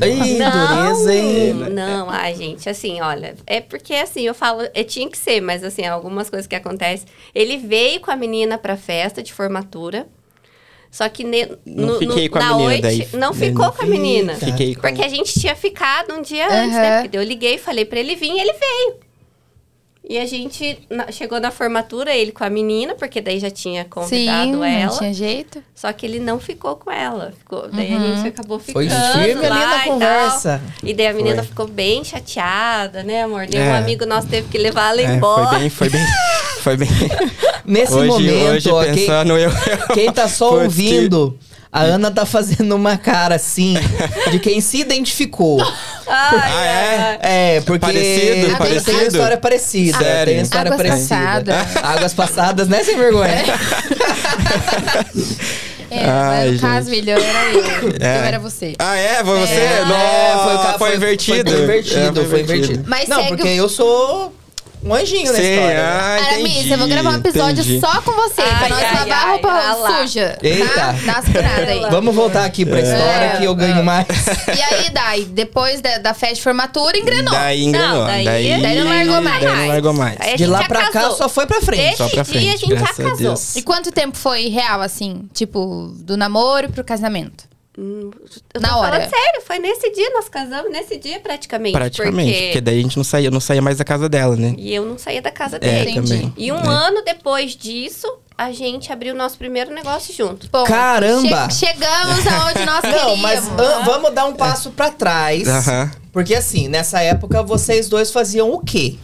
[SPEAKER 2] Ih,
[SPEAKER 4] Não,
[SPEAKER 2] dureza, hein?
[SPEAKER 4] não, ai, gente, assim, olha, é porque assim, eu falo, é, tinha que ser, mas assim, algumas coisas que acontecem. Ele veio com a menina pra festa de formatura, só que ne,
[SPEAKER 3] Não
[SPEAKER 4] no-
[SPEAKER 3] fiquei
[SPEAKER 4] no-
[SPEAKER 3] com a
[SPEAKER 4] na
[SPEAKER 3] menina
[SPEAKER 4] noite,
[SPEAKER 3] daí.
[SPEAKER 4] não ficou
[SPEAKER 3] não
[SPEAKER 4] com a menina.
[SPEAKER 3] Fiquei com
[SPEAKER 4] Porque a gente tinha ficado um dia antes,
[SPEAKER 1] Aham.
[SPEAKER 4] né? Porque eu liguei, falei pra ele vir, e ele veio. E a gente na- chegou na formatura, ele com a menina, porque daí já tinha convidado
[SPEAKER 1] Sim,
[SPEAKER 4] ela.
[SPEAKER 1] não tinha jeito.
[SPEAKER 4] Só que ele não ficou com ela. Ficou, daí a gente acabou ficando.
[SPEAKER 2] Foi firme ali
[SPEAKER 4] lá
[SPEAKER 2] na
[SPEAKER 4] e tal.
[SPEAKER 2] conversa.
[SPEAKER 4] E daí a menina
[SPEAKER 3] Foi.
[SPEAKER 4] ficou bem chateada, né, amor? Daí
[SPEAKER 3] É.
[SPEAKER 4] um amigo nosso teve que levar ela
[SPEAKER 3] É,
[SPEAKER 4] embora.
[SPEAKER 3] foi bem, foi bem. Foi bem.
[SPEAKER 2] Nesse
[SPEAKER 3] hoje,
[SPEAKER 2] momento,
[SPEAKER 3] hoje
[SPEAKER 2] ó, quem,
[SPEAKER 3] pensando, eu.
[SPEAKER 2] quem tá só ouvindo, a Ana tá fazendo uma cara assim, de quem se identificou.
[SPEAKER 3] Ah, é?
[SPEAKER 2] É, porque
[SPEAKER 3] Parecido,
[SPEAKER 2] tem,
[SPEAKER 3] parecido?
[SPEAKER 2] tem história parecida.
[SPEAKER 3] Sério?
[SPEAKER 2] Tem história
[SPEAKER 1] Águas
[SPEAKER 2] parecida.
[SPEAKER 1] passadas.
[SPEAKER 2] Águas passadas, né, sem vergonha?
[SPEAKER 1] É,
[SPEAKER 3] Ai,
[SPEAKER 1] mas no
[SPEAKER 3] gente.
[SPEAKER 1] caso, William, era eu.
[SPEAKER 3] É.
[SPEAKER 1] Eu era você.
[SPEAKER 3] Ah, é? Foi você?
[SPEAKER 1] É.
[SPEAKER 3] Nossa,
[SPEAKER 2] É, foi, o ca-
[SPEAKER 3] foi, invertido.
[SPEAKER 2] Foi invertido,
[SPEAKER 3] É,
[SPEAKER 2] foi invertido.
[SPEAKER 1] Mas
[SPEAKER 2] Não,
[SPEAKER 1] segue
[SPEAKER 2] porque eu sou um anjinho na
[SPEAKER 3] Sim,
[SPEAKER 2] história. né?
[SPEAKER 3] ah,
[SPEAKER 1] Aramis,
[SPEAKER 3] entendi,
[SPEAKER 1] eu vou gravar um episódio
[SPEAKER 3] entendi.
[SPEAKER 1] só com você, pra
[SPEAKER 4] Ai,
[SPEAKER 1] nós
[SPEAKER 4] ai,
[SPEAKER 1] lavar a
[SPEAKER 4] ai,
[SPEAKER 1] roupa
[SPEAKER 4] ah lá.
[SPEAKER 1] suja.
[SPEAKER 2] Eita.
[SPEAKER 1] Tá? Dá segurada aí.
[SPEAKER 2] Vamos voltar aqui pra história
[SPEAKER 1] É.
[SPEAKER 2] que eu ganho mais.
[SPEAKER 1] E aí, Dai, depois da, da festa de formatura, engrenou.
[SPEAKER 3] Daí engrenou.
[SPEAKER 4] Não, daí-
[SPEAKER 3] daí,
[SPEAKER 1] daí não largou mais.
[SPEAKER 3] Daí não largou mais.
[SPEAKER 4] A
[SPEAKER 2] De lá pra cá só foi pra frente.
[SPEAKER 4] Desse
[SPEAKER 3] Só pra
[SPEAKER 4] dia
[SPEAKER 3] frente,
[SPEAKER 4] a gente já
[SPEAKER 3] a
[SPEAKER 4] casou.
[SPEAKER 3] Deus.
[SPEAKER 1] E quanto tempo foi real, assim? Tipo, do namoro pro casamento?
[SPEAKER 4] Eu
[SPEAKER 1] Na
[SPEAKER 4] tô
[SPEAKER 1] hora.
[SPEAKER 4] falando sério, foi nesse dia, nós casamos nesse dia praticamente.
[SPEAKER 3] Praticamente. Porque...
[SPEAKER 4] Porque...
[SPEAKER 3] daí a gente não saía, eu não saía mais da casa dela, né?
[SPEAKER 4] E eu não saía da casa
[SPEAKER 3] É,
[SPEAKER 4] dele.
[SPEAKER 3] Também.
[SPEAKER 4] E um
[SPEAKER 3] É.
[SPEAKER 4] ano depois disso, a gente abriu o nosso primeiro negócio junto.
[SPEAKER 1] Bom,
[SPEAKER 2] Caramba!
[SPEAKER 1] che- chegamos aonde nós
[SPEAKER 2] Não,
[SPEAKER 1] queríamos.
[SPEAKER 2] mas ah, vamos dar um passo pra trás.
[SPEAKER 3] Aham.
[SPEAKER 2] Porque assim, nessa época vocês dois faziam o quê?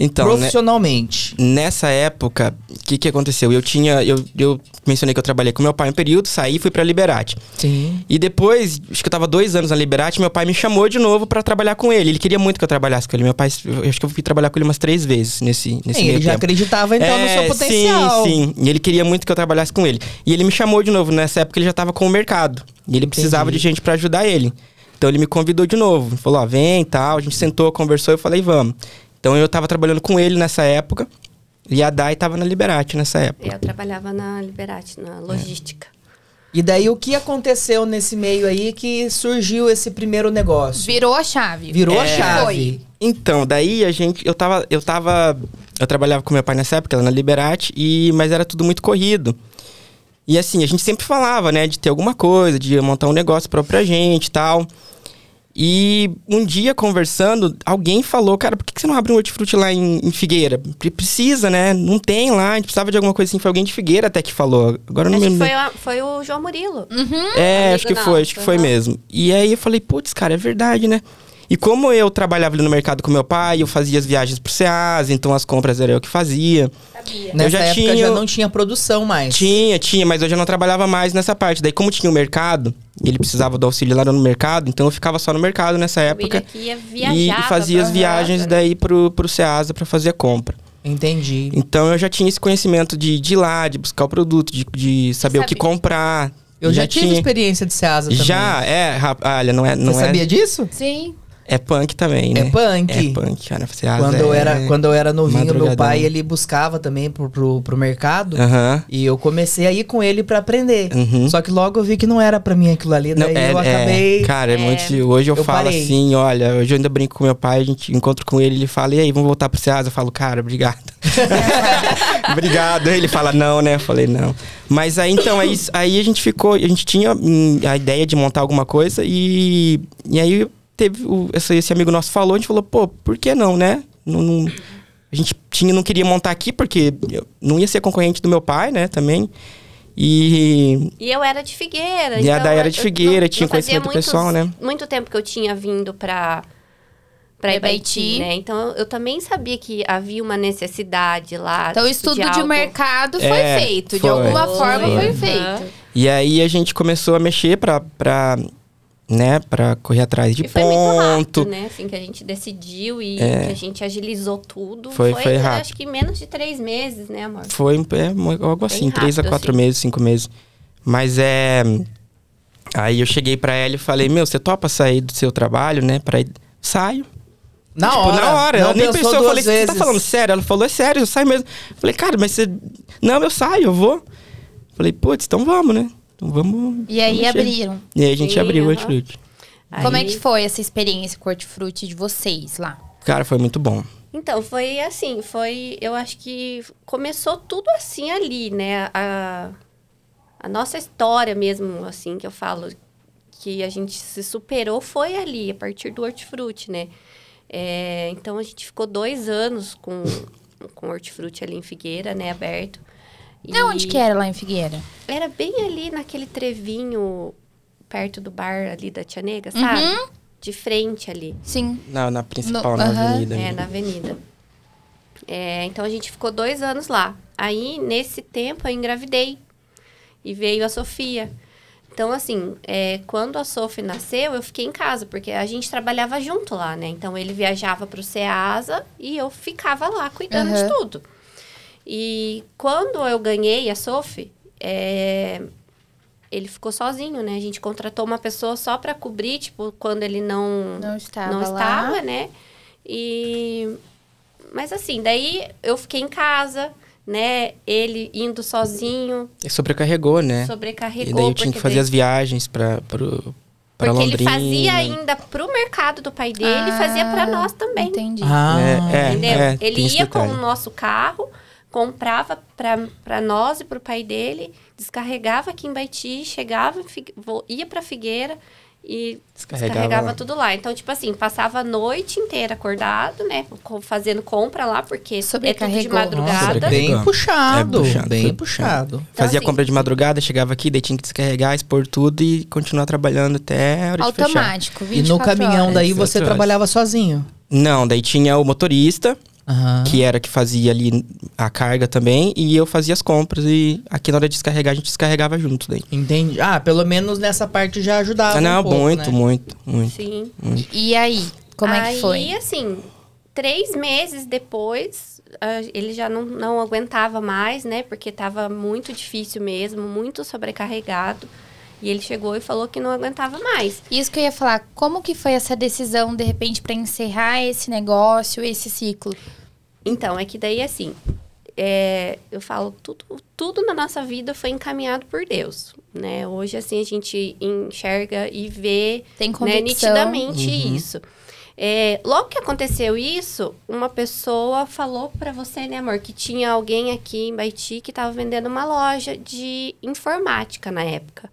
[SPEAKER 3] Então, né,
[SPEAKER 2] Profissionalmente.
[SPEAKER 3] nessa época, o que que aconteceu? Eu tinha, eu, eu mencionei que eu trabalhei com meu pai um período, saí e fui pra Liberate.
[SPEAKER 2] Sim.
[SPEAKER 3] E depois, acho que eu tava dois anos na Liberate, meu pai me chamou de novo pra trabalhar com ele. Ele queria muito que eu trabalhasse com ele. Meu pai, eu acho que eu fui trabalhar com ele umas três vezes nesse, nesse
[SPEAKER 2] Sim,
[SPEAKER 3] meio
[SPEAKER 2] ele já
[SPEAKER 3] tempo.
[SPEAKER 2] acreditava então no
[SPEAKER 3] É,
[SPEAKER 2] seu potencial.
[SPEAKER 3] Sim, sim. E ele queria muito que eu trabalhasse com ele. E ele me chamou de novo. Nessa época ele já tava com o mercado. E ele precisava de gente pra ajudar ele. Então ele me convidou de novo. Falou, ó, vem e tal. A gente sentou, conversou. Eu falei, vamos. Então eu tava trabalhando com ele nessa época. E a Dai tava na Liberate nessa época.
[SPEAKER 4] Eu trabalhava na Liberate, na logística.
[SPEAKER 2] E daí o que aconteceu nesse meio aí que surgiu esse primeiro negócio?
[SPEAKER 1] Virou a chave.
[SPEAKER 2] Virou a
[SPEAKER 3] É.
[SPEAKER 2] chave.
[SPEAKER 1] Foi.
[SPEAKER 3] Então, daí a gente. Eu tava. Eu tava. Eu trabalhava com meu pai nessa época, lá na Liberate, e, mas era tudo muito corrido. E assim, a gente sempre falava, né, de ter alguma coisa, de montar um negócio próprio pra gente e tal. E um dia, conversando, alguém falou, cara, por que você não abre um hortifruti lá em, em Figueira? Pre- Precisa, né? Não tem lá, a gente precisava de alguma coisa assim. Foi alguém de Figueira até que falou. Agora não
[SPEAKER 4] Acho
[SPEAKER 3] me
[SPEAKER 4] que
[SPEAKER 3] lembro.
[SPEAKER 4] foi, a- foi o João Murilo.
[SPEAKER 3] É,
[SPEAKER 4] Amigo
[SPEAKER 3] acho que foi, acho que foi mesmo. E aí eu falei, putz, cara, é verdade, né? E como eu trabalhava ali no mercado com meu pai, eu fazia as viagens pro Ceasa, então as compras era eu que fazia.
[SPEAKER 2] Nessa
[SPEAKER 3] já
[SPEAKER 2] época
[SPEAKER 3] tinha-
[SPEAKER 2] já não tinha produção mais.
[SPEAKER 3] Tinha, tinha, mas eu já não trabalhava mais nessa parte. Daí, como tinha o mercado, e ele precisava do auxílio lá no mercado, então eu ficava só no mercado nessa época.
[SPEAKER 4] Ia
[SPEAKER 3] E
[SPEAKER 4] viajar.
[SPEAKER 3] fazia as viagens daí pro, pro Ceasa pra fazer a compra.
[SPEAKER 2] Entendi.
[SPEAKER 3] Então eu já tinha esse conhecimento de, de ir lá, de buscar o produto, de, de saber o que comprar.
[SPEAKER 2] Eu já, tive experiência de Ceasa também.
[SPEAKER 3] Já, é, olha, não é. Não
[SPEAKER 2] Você
[SPEAKER 3] é,
[SPEAKER 2] sabia disso?
[SPEAKER 1] Sim.
[SPEAKER 3] É punk também, né?
[SPEAKER 2] É punk.
[SPEAKER 3] É punk, cara. Ceasa
[SPEAKER 2] Quando eu,
[SPEAKER 3] é
[SPEAKER 2] era, quando eu era novinho, meu pai, ele buscava também pro, pro, pro mercado.
[SPEAKER 3] Aham.
[SPEAKER 2] E eu comecei a ir com ele pra aprender.
[SPEAKER 3] Uhum.
[SPEAKER 2] Só que logo eu vi que não era pra mim aquilo ali,
[SPEAKER 3] Não,
[SPEAKER 2] daí
[SPEAKER 3] é,
[SPEAKER 2] eu
[SPEAKER 3] é,
[SPEAKER 2] acabei...
[SPEAKER 3] cara, é, muito. Hoje eu,
[SPEAKER 2] eu
[SPEAKER 3] falo
[SPEAKER 2] parei.
[SPEAKER 3] assim, olha, hoje eu ainda brinco com meu pai, a gente encontra com ele, ele fala, e aí, vamos voltar pro Ceasa? Eu falo, cara, obrigado. obrigado. Aí Ele fala, não, né? Eu falei, não. Mas aí então, aí, aí a gente ficou, a gente tinha hum, a ideia de montar alguma coisa e, e aí teve o, esse, esse amigo nosso falou, a gente falou, pô, por que não, né? Não, não- a gente tinha, não queria montar aqui porque eu não ia ser concorrente do meu pai, né, também. E
[SPEAKER 4] E eu era de Figueira.
[SPEAKER 3] E a
[SPEAKER 4] então
[SPEAKER 3] Day era de Figueira,
[SPEAKER 4] não-
[SPEAKER 3] tinha
[SPEAKER 4] não
[SPEAKER 3] conhecimento
[SPEAKER 4] muitos-
[SPEAKER 3] pessoal, né?
[SPEAKER 4] Muito tempo que eu tinha vindo pra, pra
[SPEAKER 1] Ibaiti.
[SPEAKER 4] Né? Então eu, eu também sabia que havia uma necessidade lá.
[SPEAKER 1] Então o estudo de,
[SPEAKER 4] algo-
[SPEAKER 1] mercado foi
[SPEAKER 3] É,
[SPEAKER 1] feito. De
[SPEAKER 3] foi.
[SPEAKER 1] alguma forma
[SPEAKER 3] Foi.
[SPEAKER 1] foi feito.
[SPEAKER 3] E aí a gente começou a mexer pra, pra né, pra correr atrás de
[SPEAKER 4] E foi muito
[SPEAKER 3] ponto.
[SPEAKER 4] rápido, né? Assim, que a gente decidiu e
[SPEAKER 3] É.
[SPEAKER 4] que a gente agilizou tudo.
[SPEAKER 3] Foi- foi
[SPEAKER 4] eu
[SPEAKER 3] rápido.
[SPEAKER 4] Acho que menos de três meses, né, amor?
[SPEAKER 3] Foi é, algo assim, três a
[SPEAKER 4] rápido,
[SPEAKER 3] quatro
[SPEAKER 4] assim.
[SPEAKER 3] meses, cinco meses. Mas é. Aí eu cheguei pra ela e falei, meu, você topa sair do seu trabalho, né? Pra ir. Saio.
[SPEAKER 2] Na
[SPEAKER 3] Tipo,
[SPEAKER 2] hora.
[SPEAKER 3] na hora.
[SPEAKER 2] Não
[SPEAKER 3] ela nem
[SPEAKER 2] pensou
[SPEAKER 3] eu falei, você tá falando sério? Ela falou, é sério, eu saio mesmo. Falei, cara, mas você. Não, eu saio, eu vou. Falei, putz, então vamos, né? Então vamos.
[SPEAKER 1] E aí
[SPEAKER 3] vamos
[SPEAKER 1] abriram.
[SPEAKER 3] E aí a gente
[SPEAKER 4] Sim,
[SPEAKER 3] abriu o
[SPEAKER 4] aham.
[SPEAKER 3] Hortifruti.
[SPEAKER 1] Como é
[SPEAKER 4] Aí-
[SPEAKER 1] que foi essa experiência com o hortifruti de vocês lá?
[SPEAKER 3] Cara, foi muito bom.
[SPEAKER 4] Então, foi assim, foi. Eu acho que começou tudo assim ali, né? A, a nossa história mesmo, assim, que eu falo, que a gente se superou foi ali, a partir do hortifruti, né? É, então a gente ficou dois anos com, com hortifruti ali em Figueira, né, aberto.
[SPEAKER 1] E onde que era lá em Figueira?
[SPEAKER 4] Era bem ali naquele trevinho perto do bar ali da Tia Nega, sabe?
[SPEAKER 1] Uhum.
[SPEAKER 4] De frente ali.
[SPEAKER 1] Sim.
[SPEAKER 3] Na, na principal,
[SPEAKER 1] No-
[SPEAKER 3] na
[SPEAKER 1] aham.
[SPEAKER 3] avenida.
[SPEAKER 4] É,
[SPEAKER 3] ali.
[SPEAKER 4] na avenida. É, então a gente ficou dois anos lá. Aí, nesse tempo, eu engravidei. E veio a Sofia. Então, assim, é, quando a Sofia nasceu, eu fiquei em casa, porque a gente trabalhava junto lá, né? Então, ele viajava para o Ceasa e eu ficava lá cuidando de
[SPEAKER 1] Aham.
[SPEAKER 4] tudo. E quando eu ganhei a Sophie, é, ele ficou sozinho, né? A gente contratou uma pessoa só para cobrir, tipo, quando ele não,
[SPEAKER 1] Não estava
[SPEAKER 4] não
[SPEAKER 1] lá.
[SPEAKER 4] estava, né? E mas assim, daí eu fiquei em casa, né? Ele indo sozinho,
[SPEAKER 3] E sobrecarregou, né?
[SPEAKER 4] sobrecarregou
[SPEAKER 3] E daí eu tinha que fazer
[SPEAKER 4] daí-
[SPEAKER 3] as viagens pra, pro,
[SPEAKER 4] porque
[SPEAKER 3] Londrina.
[SPEAKER 4] ele fazia ainda pro mercado do pai dele e fazia para nós também.
[SPEAKER 1] Entendi.
[SPEAKER 2] Ah,
[SPEAKER 3] É, é.
[SPEAKER 4] Entendeu? ele
[SPEAKER 3] tem esse
[SPEAKER 4] ia com
[SPEAKER 3] detalhe.
[SPEAKER 4] o nosso carro, comprava para nós e para o pai dele, descarregava aqui em Baiti, chegava, ia para Figueira e
[SPEAKER 3] Descarregava
[SPEAKER 4] descarregava, tudo lá. Então, tipo assim, passava a noite inteira acordado, né? Fazendo compra lá, porque é tudo de madrugada.
[SPEAKER 2] Nossa, bem puxado,
[SPEAKER 3] É, puxado,
[SPEAKER 2] bem puxado.
[SPEAKER 3] Fazia
[SPEAKER 4] assim-
[SPEAKER 3] compra de madrugada, chegava aqui, daí tinha que descarregar, expor tudo e continuar trabalhando até a hora de fechar.
[SPEAKER 1] Automático,
[SPEAKER 2] E
[SPEAKER 1] 24
[SPEAKER 2] no caminhão
[SPEAKER 1] horas.
[SPEAKER 2] daí
[SPEAKER 3] 24
[SPEAKER 2] você trabalhava sozinho?
[SPEAKER 3] Não, daí tinha o motorista,
[SPEAKER 2] Aham.
[SPEAKER 3] que era que fazia ali a carga também, e eu fazia as compras. E aqui na hora de descarregar, a gente descarregava junto daí.
[SPEAKER 2] Entendi. Ah, pelo menos nessa parte já ajudava.
[SPEAKER 3] Ah, não,
[SPEAKER 2] um pouco,
[SPEAKER 3] muito,
[SPEAKER 2] né?
[SPEAKER 3] muito, muito.
[SPEAKER 4] Sim.
[SPEAKER 1] E aí, como é que foi?
[SPEAKER 4] Aí, assim, três meses depois, ele já não, não aguentava mais, né? Porque tava muito difícil mesmo, muito sobrecarregado. E ele chegou e falou que não aguentava mais.
[SPEAKER 1] Isso que eu ia falar, como que foi essa decisão, de repente, pra encerrar esse negócio, esse ciclo?
[SPEAKER 4] Então, é que daí, assim, é, eu falo, tudo, tudo na nossa vida foi encaminhado por Deus, né? Hoje, assim, a gente enxerga e vê
[SPEAKER 1] Tem
[SPEAKER 4] né, nitidamente isso. É, logo que aconteceu isso, uma pessoa falou pra você, né, amor, que tinha alguém aqui em Baiti que tava vendendo uma loja de informática na época,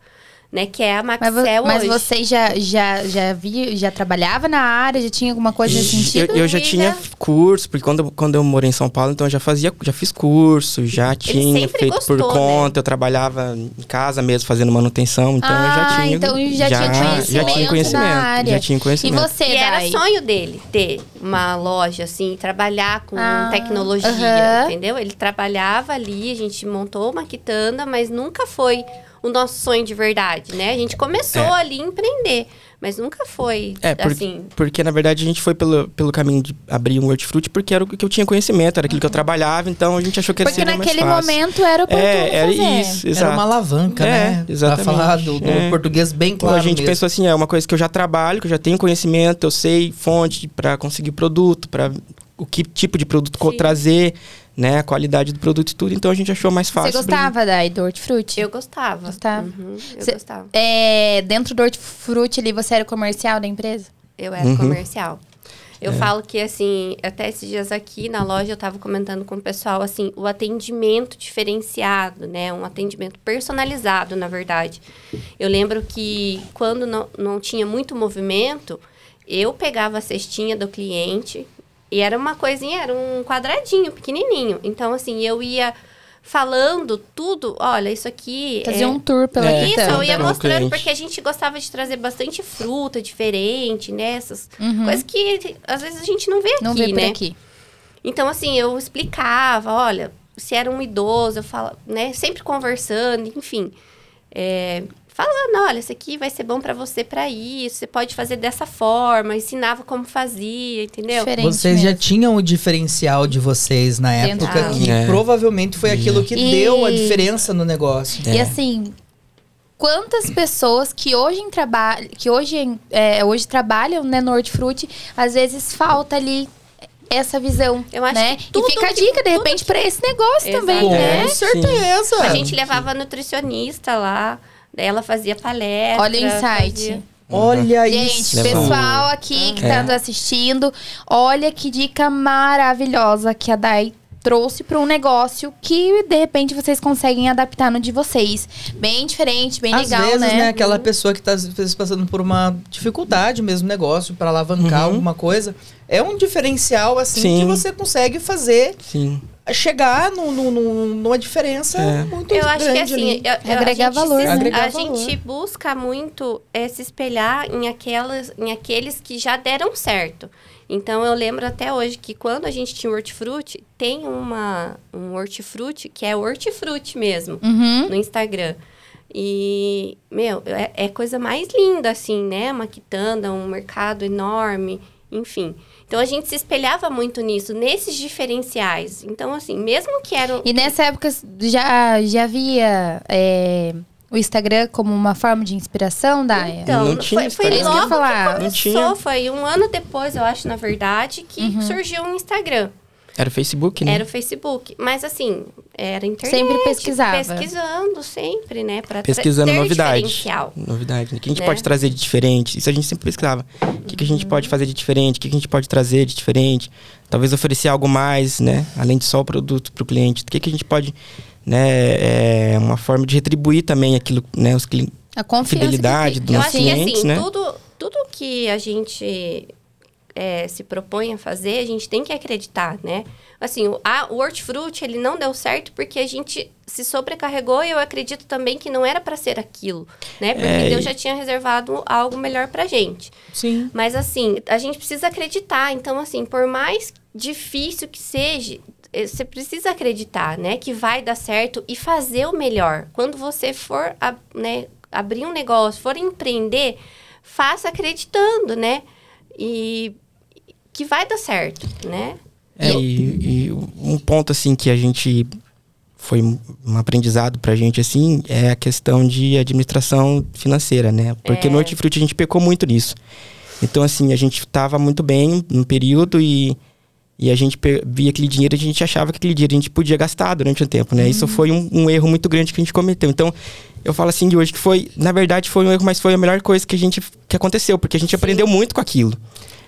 [SPEAKER 4] né, que é a
[SPEAKER 1] Mas,
[SPEAKER 4] Maxel
[SPEAKER 1] mas
[SPEAKER 4] hoje.
[SPEAKER 1] você já, já, já, vi, já trabalhava na área, já tinha alguma coisa nesse
[SPEAKER 3] Eu,
[SPEAKER 1] sentido?
[SPEAKER 3] eu já tinha curso, porque quando, eu- quando eu morei em São Paulo, então eu já fazia, já fiz curso, já tinha feito por
[SPEAKER 4] gostou, né?
[SPEAKER 3] conta, eu trabalhava em casa mesmo fazendo manutenção, então eu já
[SPEAKER 1] Ah,
[SPEAKER 3] tinha.
[SPEAKER 1] então já tinha conhecimento
[SPEAKER 3] já tinha
[SPEAKER 1] na
[SPEAKER 3] conhecimento,
[SPEAKER 1] área.
[SPEAKER 3] já tinha
[SPEAKER 1] E
[SPEAKER 3] conhecimento.
[SPEAKER 1] você,
[SPEAKER 4] E era sonho dele ter uma loja, assim, trabalhar com
[SPEAKER 1] Ah,
[SPEAKER 4] tecnologia,
[SPEAKER 1] aham.
[SPEAKER 4] entendeu? Ele trabalhava ali, a gente montou uma quitanda, mas nunca foi o nosso sonho de verdade, né? A gente começou
[SPEAKER 3] É.
[SPEAKER 4] ali a empreender, mas nunca foi,
[SPEAKER 3] É, por-
[SPEAKER 4] assim...
[SPEAKER 3] porque na verdade a gente foi pelo, pelo caminho de abrir um hortifruti porque era o que eu tinha conhecimento, era aquilo que eu trabalhava, então a gente achou que era
[SPEAKER 1] Porque
[SPEAKER 3] seria mais
[SPEAKER 1] naquele
[SPEAKER 3] fácil.
[SPEAKER 1] momento era oportuno
[SPEAKER 3] É, era
[SPEAKER 1] fazer.
[SPEAKER 3] isso,
[SPEAKER 2] Era
[SPEAKER 3] exato.
[SPEAKER 2] uma alavanca,
[SPEAKER 3] É,
[SPEAKER 2] né?
[SPEAKER 3] exatamente.
[SPEAKER 2] Pra falar do, do
[SPEAKER 3] É.
[SPEAKER 2] português bem
[SPEAKER 3] Então,
[SPEAKER 2] claro
[SPEAKER 3] a gente
[SPEAKER 2] mesmo.
[SPEAKER 3] pensou assim, é uma coisa que eu já trabalho, que eu já tenho conhecimento, eu sei fonte para conseguir produto, para o que tipo de produto
[SPEAKER 4] Sim.
[SPEAKER 3] trazer, né, a qualidade do produto e tudo. Então a gente achou mais fácil.
[SPEAKER 1] Você gostava, Dai, do hortifruti?
[SPEAKER 4] Eu gostava.
[SPEAKER 1] Gostava?
[SPEAKER 4] Uhum, eu
[SPEAKER 1] Cê-
[SPEAKER 4] gostava.
[SPEAKER 1] É, dentro do hortifruti ali, você era o comercial da empresa?
[SPEAKER 4] Eu era
[SPEAKER 3] Uhum.
[SPEAKER 4] comercial. Eu
[SPEAKER 3] É.
[SPEAKER 4] falo que, assim, até esses dias aqui na loja eu tava comentando com o pessoal, assim, o atendimento diferenciado, né? Um atendimento personalizado, na verdade. Eu lembro que quando não, não tinha muito movimento, eu pegava a cestinha do cliente e era uma coisinha, era um quadradinho pequenininho. Então, assim, eu ia falando tudo, olha, isso aqui
[SPEAKER 1] Fazia
[SPEAKER 4] é...
[SPEAKER 1] um tour pela
[SPEAKER 3] É,
[SPEAKER 4] Isso,
[SPEAKER 1] quitanda.
[SPEAKER 4] eu ia
[SPEAKER 3] Para o
[SPEAKER 4] mostrando,
[SPEAKER 3] cliente.
[SPEAKER 4] porque a gente gostava de trazer bastante fruta diferente, né? Essas
[SPEAKER 1] Uhum.
[SPEAKER 4] coisas que às vezes a gente não vê aqui,
[SPEAKER 1] Não vê por
[SPEAKER 4] né?
[SPEAKER 1] aqui.
[SPEAKER 4] Então, assim, eu explicava, olha, se era um idoso, eu falo, né? Sempre conversando, enfim. É, falando, olha, isso aqui vai ser bom pra você pra isso, você pode fazer dessa forma, ensinava como fazia, entendeu?
[SPEAKER 1] Diferente
[SPEAKER 2] Vocês já
[SPEAKER 1] mesmo.
[SPEAKER 2] tinham o diferencial de vocês na
[SPEAKER 1] Dentro
[SPEAKER 2] época, que
[SPEAKER 3] É.
[SPEAKER 2] provavelmente foi aquilo que
[SPEAKER 1] E-
[SPEAKER 2] deu a diferença no negócio.
[SPEAKER 1] E
[SPEAKER 3] É.
[SPEAKER 1] assim, quantas pessoas que hoje em trabalho, que hoje, em- é, hoje trabalham né, no hortifruti, às vezes falta ali essa visão,
[SPEAKER 4] Eu acho
[SPEAKER 1] né?
[SPEAKER 4] que tudo
[SPEAKER 1] e fica a
[SPEAKER 4] que-
[SPEAKER 1] dica, de repente, pra esse negócio também,
[SPEAKER 4] Exato.
[SPEAKER 1] né?
[SPEAKER 2] Com
[SPEAKER 3] Sim.
[SPEAKER 2] certeza.
[SPEAKER 4] A gente levava nutricionista lá, daí ela fazia palestra.
[SPEAKER 1] Olha o insight.
[SPEAKER 4] fazia-
[SPEAKER 2] Olha
[SPEAKER 1] Gente,
[SPEAKER 2] isso.
[SPEAKER 3] Leva-
[SPEAKER 1] pessoal aqui que
[SPEAKER 3] É.
[SPEAKER 1] tá nos assistindo, olha que dica maravilhosa que a Dai trouxe para um negócio que de repente vocês conseguem adaptar no de vocês. Bem diferente, bem
[SPEAKER 2] Às
[SPEAKER 1] legal,
[SPEAKER 2] vezes, né?
[SPEAKER 1] né?
[SPEAKER 2] aquela pessoa que tá às vezes passando por uma dificuldade mesmo no negócio, para alavancar
[SPEAKER 3] Uhum.
[SPEAKER 2] alguma coisa, é um diferencial, assim,
[SPEAKER 3] Sim.
[SPEAKER 2] que você consegue fazer
[SPEAKER 3] Sim.
[SPEAKER 2] Chegar no, no- no- numa diferença
[SPEAKER 3] É.
[SPEAKER 2] muito
[SPEAKER 4] Eu acho que
[SPEAKER 2] grande
[SPEAKER 4] assim, eu- eu-
[SPEAKER 1] Agregar
[SPEAKER 4] a gente
[SPEAKER 1] valor,
[SPEAKER 4] se-
[SPEAKER 1] né?
[SPEAKER 2] Agregar
[SPEAKER 4] a
[SPEAKER 2] valor.
[SPEAKER 4] gente busca muito é, se espelhar em, aquelas, em aqueles que já deram certo. Então, eu lembro até hoje que quando a gente tinha o hortifruti, tem uma, um hortifruti que é hortifruti mesmo,
[SPEAKER 1] Uhum.
[SPEAKER 4] no Instagram. E, meu, é, é coisa mais linda, assim, né? Uma quitanda, um mercado enorme, enfim. Então, a gente se espelhava muito nisso, nesses diferenciais. Então, assim, mesmo que eram...
[SPEAKER 1] E nessa época já, já havia é, o Instagram como uma forma de inspiração, Daya?
[SPEAKER 4] Então,
[SPEAKER 3] Não tinha
[SPEAKER 4] foi, foi
[SPEAKER 3] Instagram.
[SPEAKER 1] É isso que
[SPEAKER 4] logo
[SPEAKER 1] falar.
[SPEAKER 4] que
[SPEAKER 3] Não
[SPEAKER 4] começou,
[SPEAKER 3] tinha.
[SPEAKER 4] foi um ano depois, eu acho, na verdade, que
[SPEAKER 1] Uhum.
[SPEAKER 4] surgiu o Instagram.
[SPEAKER 3] Era o Facebook, né?
[SPEAKER 4] Era o Facebook. Mas assim, era internet.
[SPEAKER 1] Sempre pesquisava.
[SPEAKER 4] Pesquisando sempre, né? Pra
[SPEAKER 3] Pesquisando
[SPEAKER 4] ter
[SPEAKER 3] novidade. Novidade. né? O que a gente
[SPEAKER 4] Né?
[SPEAKER 3] pode trazer de diferente? Isso a gente sempre pesquisava. que, que a gente pode fazer de diferente? O que, que a gente pode trazer de diferente? Talvez oferecer algo mais, né? Além de só o produto para o cliente. O que, que a gente pode, né? É uma forma de retribuir também aquilo, né? Os clientes.
[SPEAKER 1] A confiança
[SPEAKER 3] Fidelidade
[SPEAKER 1] que
[SPEAKER 3] do
[SPEAKER 4] Eu
[SPEAKER 3] nossos
[SPEAKER 4] acho que
[SPEAKER 3] clientes,
[SPEAKER 4] assim,
[SPEAKER 3] né?
[SPEAKER 4] tudo, tudo que a gente é, se propõe a fazer, a gente tem que acreditar, né? Assim, o, a, o hortifruti, ele não deu certo porque a gente se sobrecarregou e eu acredito também que não era para ser aquilo, né? Porque
[SPEAKER 3] É,
[SPEAKER 4] Deus já tinha reservado algo melhor pra gente.
[SPEAKER 2] Sim.
[SPEAKER 4] Mas assim, a gente precisa acreditar. Então, assim, por mais difícil que seja, eh, você precisa acreditar, né? Que vai dar certo e fazer o melhor. Quando você for, né, abrir um negócio, for empreender, faça acreditando, né? E que vai dar certo, né?
[SPEAKER 3] É, e, e um ponto assim que a gente foi um aprendizado pra gente assim é a questão de administração financeira, né? Porque no hortifruti a gente pecou muito nisso. Então assim, a gente tava muito bem no período e e a gente via aquele dinheiro e a gente achava que aquele dinheiro a gente podia gastar durante um tempo, né? Isso foi um, um erro muito grande que a gente cometeu. Então, eu falo assim de hoje que foi, na verdade, foi um erro, mas foi a melhor coisa que a gente que aconteceu, porque a gente aprendeu muito com aquilo.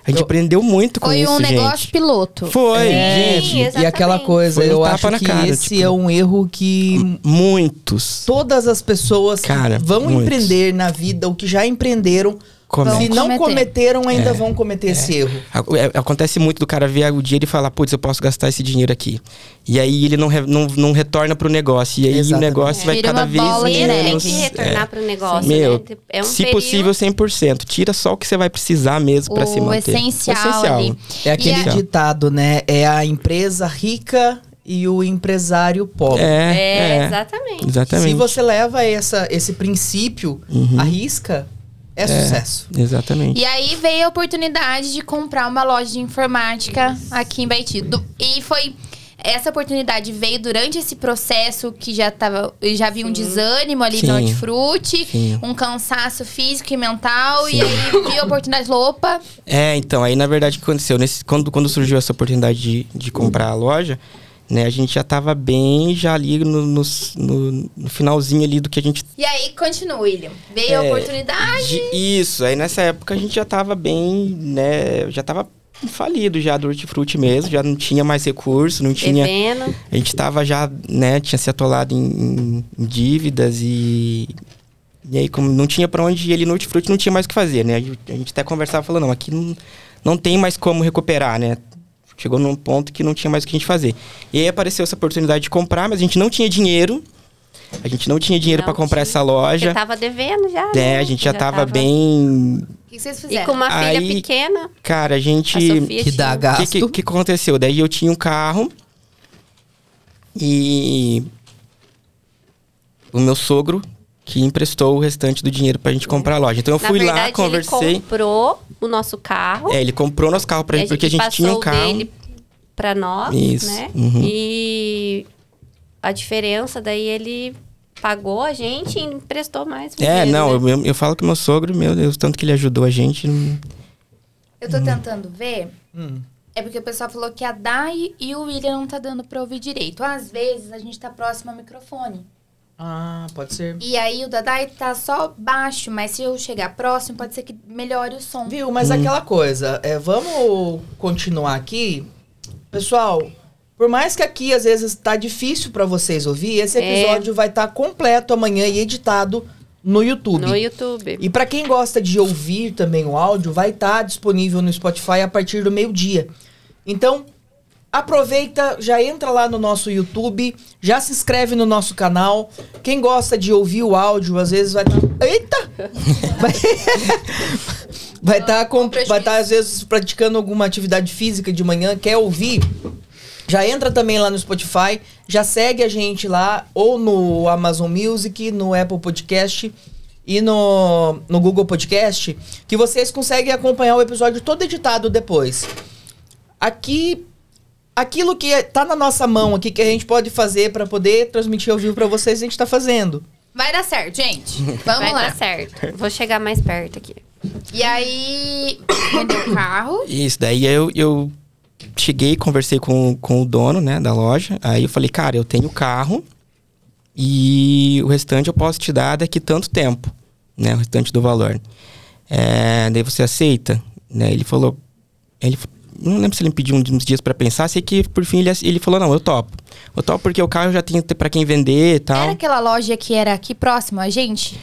[SPEAKER 3] A gente
[SPEAKER 2] Eu-
[SPEAKER 3] aprendeu muito com
[SPEAKER 1] Foi
[SPEAKER 3] isso,
[SPEAKER 1] um
[SPEAKER 3] gente.
[SPEAKER 1] negócio piloto.
[SPEAKER 3] Foi,
[SPEAKER 2] É,
[SPEAKER 3] gente.
[SPEAKER 2] e aquela coisa,
[SPEAKER 3] Foi um
[SPEAKER 2] eu acho que
[SPEAKER 3] cara,
[SPEAKER 2] esse
[SPEAKER 3] tipo-
[SPEAKER 2] é um erro que
[SPEAKER 3] Muitos.
[SPEAKER 2] todas as pessoas que
[SPEAKER 3] Cara,
[SPEAKER 2] vão
[SPEAKER 3] muitos.
[SPEAKER 2] empreender na vida, ou que já empreenderam,
[SPEAKER 3] Cometem.
[SPEAKER 2] se não
[SPEAKER 1] cometer.
[SPEAKER 2] cometeram, ainda
[SPEAKER 3] É.
[SPEAKER 2] vão cometer esse erro.
[SPEAKER 3] É, Acontece muito do cara ver o dinheiro e falar, putz, eu posso gastar esse dinheiro aqui. E aí ele não, re- não, não retorna pro negócio. E aí
[SPEAKER 2] Exatamente.
[SPEAKER 3] o negócio vai
[SPEAKER 1] Vira
[SPEAKER 3] cada
[SPEAKER 1] uma
[SPEAKER 3] vez
[SPEAKER 1] bola de
[SPEAKER 4] Você tem
[SPEAKER 3] menos.
[SPEAKER 4] que retornar para o negócio,
[SPEAKER 3] Meu,
[SPEAKER 4] né? É um
[SPEAKER 3] se
[SPEAKER 4] período-
[SPEAKER 3] possível, 100%. Tira só o que você vai precisar mesmo pra se
[SPEAKER 1] o
[SPEAKER 3] manter.
[SPEAKER 1] essencial, ali.
[SPEAKER 2] É aquele
[SPEAKER 1] E a-
[SPEAKER 2] ditado, né? É a empresa rica e o empresário pobre.
[SPEAKER 3] É,
[SPEAKER 4] É,
[SPEAKER 3] é.
[SPEAKER 4] exatamente.
[SPEAKER 3] Exatamente.
[SPEAKER 2] Se você leva essa, esse princípio
[SPEAKER 3] Uhum.
[SPEAKER 2] à risca, é, sucesso.
[SPEAKER 3] Exatamente.
[SPEAKER 1] E aí veio a oportunidade de comprar uma loja de informática aqui em Baiti. Do- e foi. Essa oportunidade veio durante esse processo que já tava. Já vi um desânimo ali
[SPEAKER 3] Sim.
[SPEAKER 1] no hortifruti,
[SPEAKER 3] Sim.
[SPEAKER 1] um cansaço físico e mental. E aí vi a oportunidade falou: opa,
[SPEAKER 3] É, então, aí na verdade o que aconteceu? Nesse, quando, quando surgiu essa oportunidade de, de comprar a loja, né, a gente já tava bem já ali no, no, no- finalzinho ali do que a gente
[SPEAKER 1] E aí, continua, William. Veio a
[SPEAKER 3] É,
[SPEAKER 1] oportunidade.
[SPEAKER 3] De- isso, aí nessa época a gente já tava bem, né? Já tava falido já do hortifruti mesmo, já não tinha mais recurso, não tinha.
[SPEAKER 4] Devendo.
[SPEAKER 3] A gente tava já, né, tinha se atolado em, em- dívidas e. E aí, como não tinha pra onde ir ali no hortifruti, não tinha mais o que fazer, né? A gente a gente até conversava falando, não, aqui não, não tem mais como recuperar, né? Chegou num ponto que não tinha mais o que a gente fazer. E aí apareceu essa oportunidade de comprar, mas a gente não tinha dinheiro. A gente não tinha dinheiro pra comprar
[SPEAKER 4] tinha.
[SPEAKER 3] essa loja.
[SPEAKER 4] Porque tava devendo já,
[SPEAKER 3] É,
[SPEAKER 4] né?
[SPEAKER 3] a gente já, tava, bem.
[SPEAKER 1] O que vocês
[SPEAKER 4] E
[SPEAKER 1] fizeram?
[SPEAKER 4] com uma filha
[SPEAKER 3] Aí-
[SPEAKER 4] pequena,
[SPEAKER 3] Cara, a gente.
[SPEAKER 4] a
[SPEAKER 2] Que dá
[SPEAKER 4] tinha.
[SPEAKER 3] O
[SPEAKER 2] gasto.
[SPEAKER 3] que, que, que aconteceu? Daí eu tinha um carro e o meu sogro que emprestou o restante do dinheiro pra gente comprar a loja. Então eu
[SPEAKER 4] Na
[SPEAKER 3] fui
[SPEAKER 4] verdade,
[SPEAKER 3] lá, conversei.
[SPEAKER 4] ele comprou o nosso carro.
[SPEAKER 3] É, ele comprou nosso carro pra gente, porque a gente tinha um carro.
[SPEAKER 4] dele pra nós,
[SPEAKER 3] Isso,
[SPEAKER 4] né?
[SPEAKER 3] uhum.
[SPEAKER 4] E a diferença daí ele pagou a gente e emprestou mais o
[SPEAKER 3] É,
[SPEAKER 4] dinheiro,
[SPEAKER 3] não,
[SPEAKER 4] né?
[SPEAKER 3] eu, eu falo que meu sogro, meu Deus, tanto que ele ajudou a gente. não-
[SPEAKER 1] Eu tô tentando ver.
[SPEAKER 2] Hum.
[SPEAKER 1] É porque o pessoal falou que a Dai e o William não tá dando pra ouvir direito. Às vezes a gente tá próximo ao microfone.
[SPEAKER 2] Ah, pode ser.
[SPEAKER 1] E aí o da Dai tá só baixo, mas se eu chegar próximo, pode ser que melhore o som.
[SPEAKER 2] Viu? Mas aquela coisa, é, vamos continuar aqui. Pessoal, por mais que aqui às vezes tá difícil pra vocês ouvir, esse
[SPEAKER 4] É.
[SPEAKER 2] episódio vai estar completo amanhã e editado no YouTube.
[SPEAKER 4] No YouTube.
[SPEAKER 2] E pra quem gosta de ouvir também o áudio, vai estar disponível no Spotify a partir do meio-dia. Então, aproveita, já entra lá no nosso YouTube, já se inscreve no nosso canal. Quem gosta de ouvir o áudio, às vezes vai estar. Eita! Vai estar
[SPEAKER 1] Com prejuízo.
[SPEAKER 2] vai tá, às vezes praticando alguma atividade física de manhã, quer ouvir? Já entra também lá no Spotify, já segue a gente lá, ou no Amazon Music, no Apple Podcast e no, no Google Podcast, que vocês conseguem acompanhar o episódio todo editado depois. Aqui, aquilo que é- tá na nossa mão aqui, que a gente pode fazer para poder transmitir ao vivo para vocês, a gente tá fazendo.
[SPEAKER 1] Vai dar certo, gente. Vamos
[SPEAKER 4] Vai
[SPEAKER 1] lá.
[SPEAKER 4] dar certo. Vou chegar mais perto aqui.
[SPEAKER 1] E aí, vendeu o carro.
[SPEAKER 3] Isso, daí eu, eu cheguei, conversei com, com o dono, né, da loja. Aí eu falei, cara, eu tenho carro e o restante eu posso te dar daqui tanto tempo, né, o restante do valor. É, daí você aceita? né? Ele falou. Ele, não lembro se ele me pediu uns dias pra pensar, sei que por fim ele, ele falou: não, eu topo. Eu topo porque o carro já tenho pra quem vender e tal.
[SPEAKER 1] Era aquela loja que era aqui próximo a gente?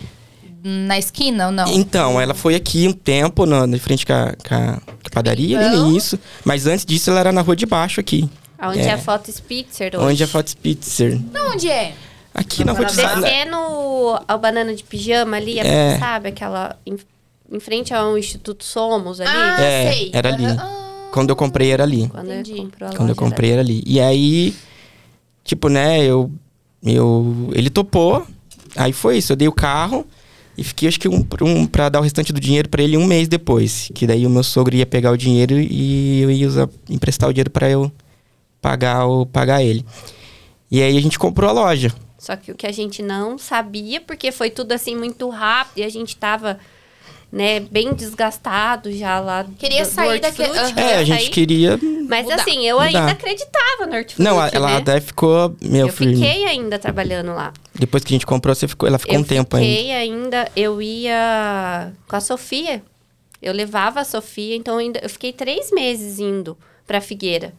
[SPEAKER 1] Na esquina ou não?
[SPEAKER 3] Então, ela foi aqui um tempo, na, de frente com a, com a- com a padaria, ali
[SPEAKER 1] Então?
[SPEAKER 3] no início. Mas antes disso, ela era na rua de baixo aqui.
[SPEAKER 4] Onde
[SPEAKER 3] É.
[SPEAKER 4] é a foto Spitzer hoje.
[SPEAKER 3] Onde é a Foto Spitzer.
[SPEAKER 1] Não, onde é?
[SPEAKER 3] Aqui na rua de baixo.
[SPEAKER 4] Descendo ao banana de pijama ali,
[SPEAKER 3] É.
[SPEAKER 4] sabe? Aquela. Em, em frente ao Instituto Somos ali.
[SPEAKER 1] Ah,
[SPEAKER 3] É,
[SPEAKER 1] sei.
[SPEAKER 3] era ali.
[SPEAKER 1] Aham. Ah,
[SPEAKER 3] Quando eu comprei, era ali.
[SPEAKER 4] Quando
[SPEAKER 1] Entendi.
[SPEAKER 4] eu comprou
[SPEAKER 3] Quando eu comprei era ali. E aí, tipo, né, eu, eu. Ele topou. Aí foi isso. Eu dei o carro e fiquei, acho que, um, um, pra dar o restante do dinheiro pra ele um mês depois. Que daí o meu sogro ia pegar o dinheiro e eu ia usar, emprestar o dinheiro pra eu pagar, o, pagar ele. E aí a gente comprou a loja.
[SPEAKER 4] Só que o que a gente não sabia, porque foi tudo assim muito rápido e a gente tava, né, bem desgastado já lá.
[SPEAKER 1] Queria
[SPEAKER 4] do- do
[SPEAKER 1] sair daquele-
[SPEAKER 4] hortifruti,
[SPEAKER 1] Aham.
[SPEAKER 3] É,
[SPEAKER 4] queria
[SPEAKER 3] a gente queria.
[SPEAKER 4] Mas
[SPEAKER 1] mudar.
[SPEAKER 4] assim, eu
[SPEAKER 3] Mudar.
[SPEAKER 4] ainda acreditava no hortifruti,
[SPEAKER 3] Não, ela
[SPEAKER 4] né?
[SPEAKER 3] até ficou. Meu
[SPEAKER 4] eu
[SPEAKER 3] filho.
[SPEAKER 4] fiquei ainda trabalhando lá.
[SPEAKER 3] Depois que a gente comprou, você ficou, ela ficou
[SPEAKER 4] eu
[SPEAKER 3] um tempo ainda.
[SPEAKER 4] fiquei ainda. Eu ia com a Sofia. Eu levava a Sofia, então ainda, eu fiquei três meses indo pra Figueira.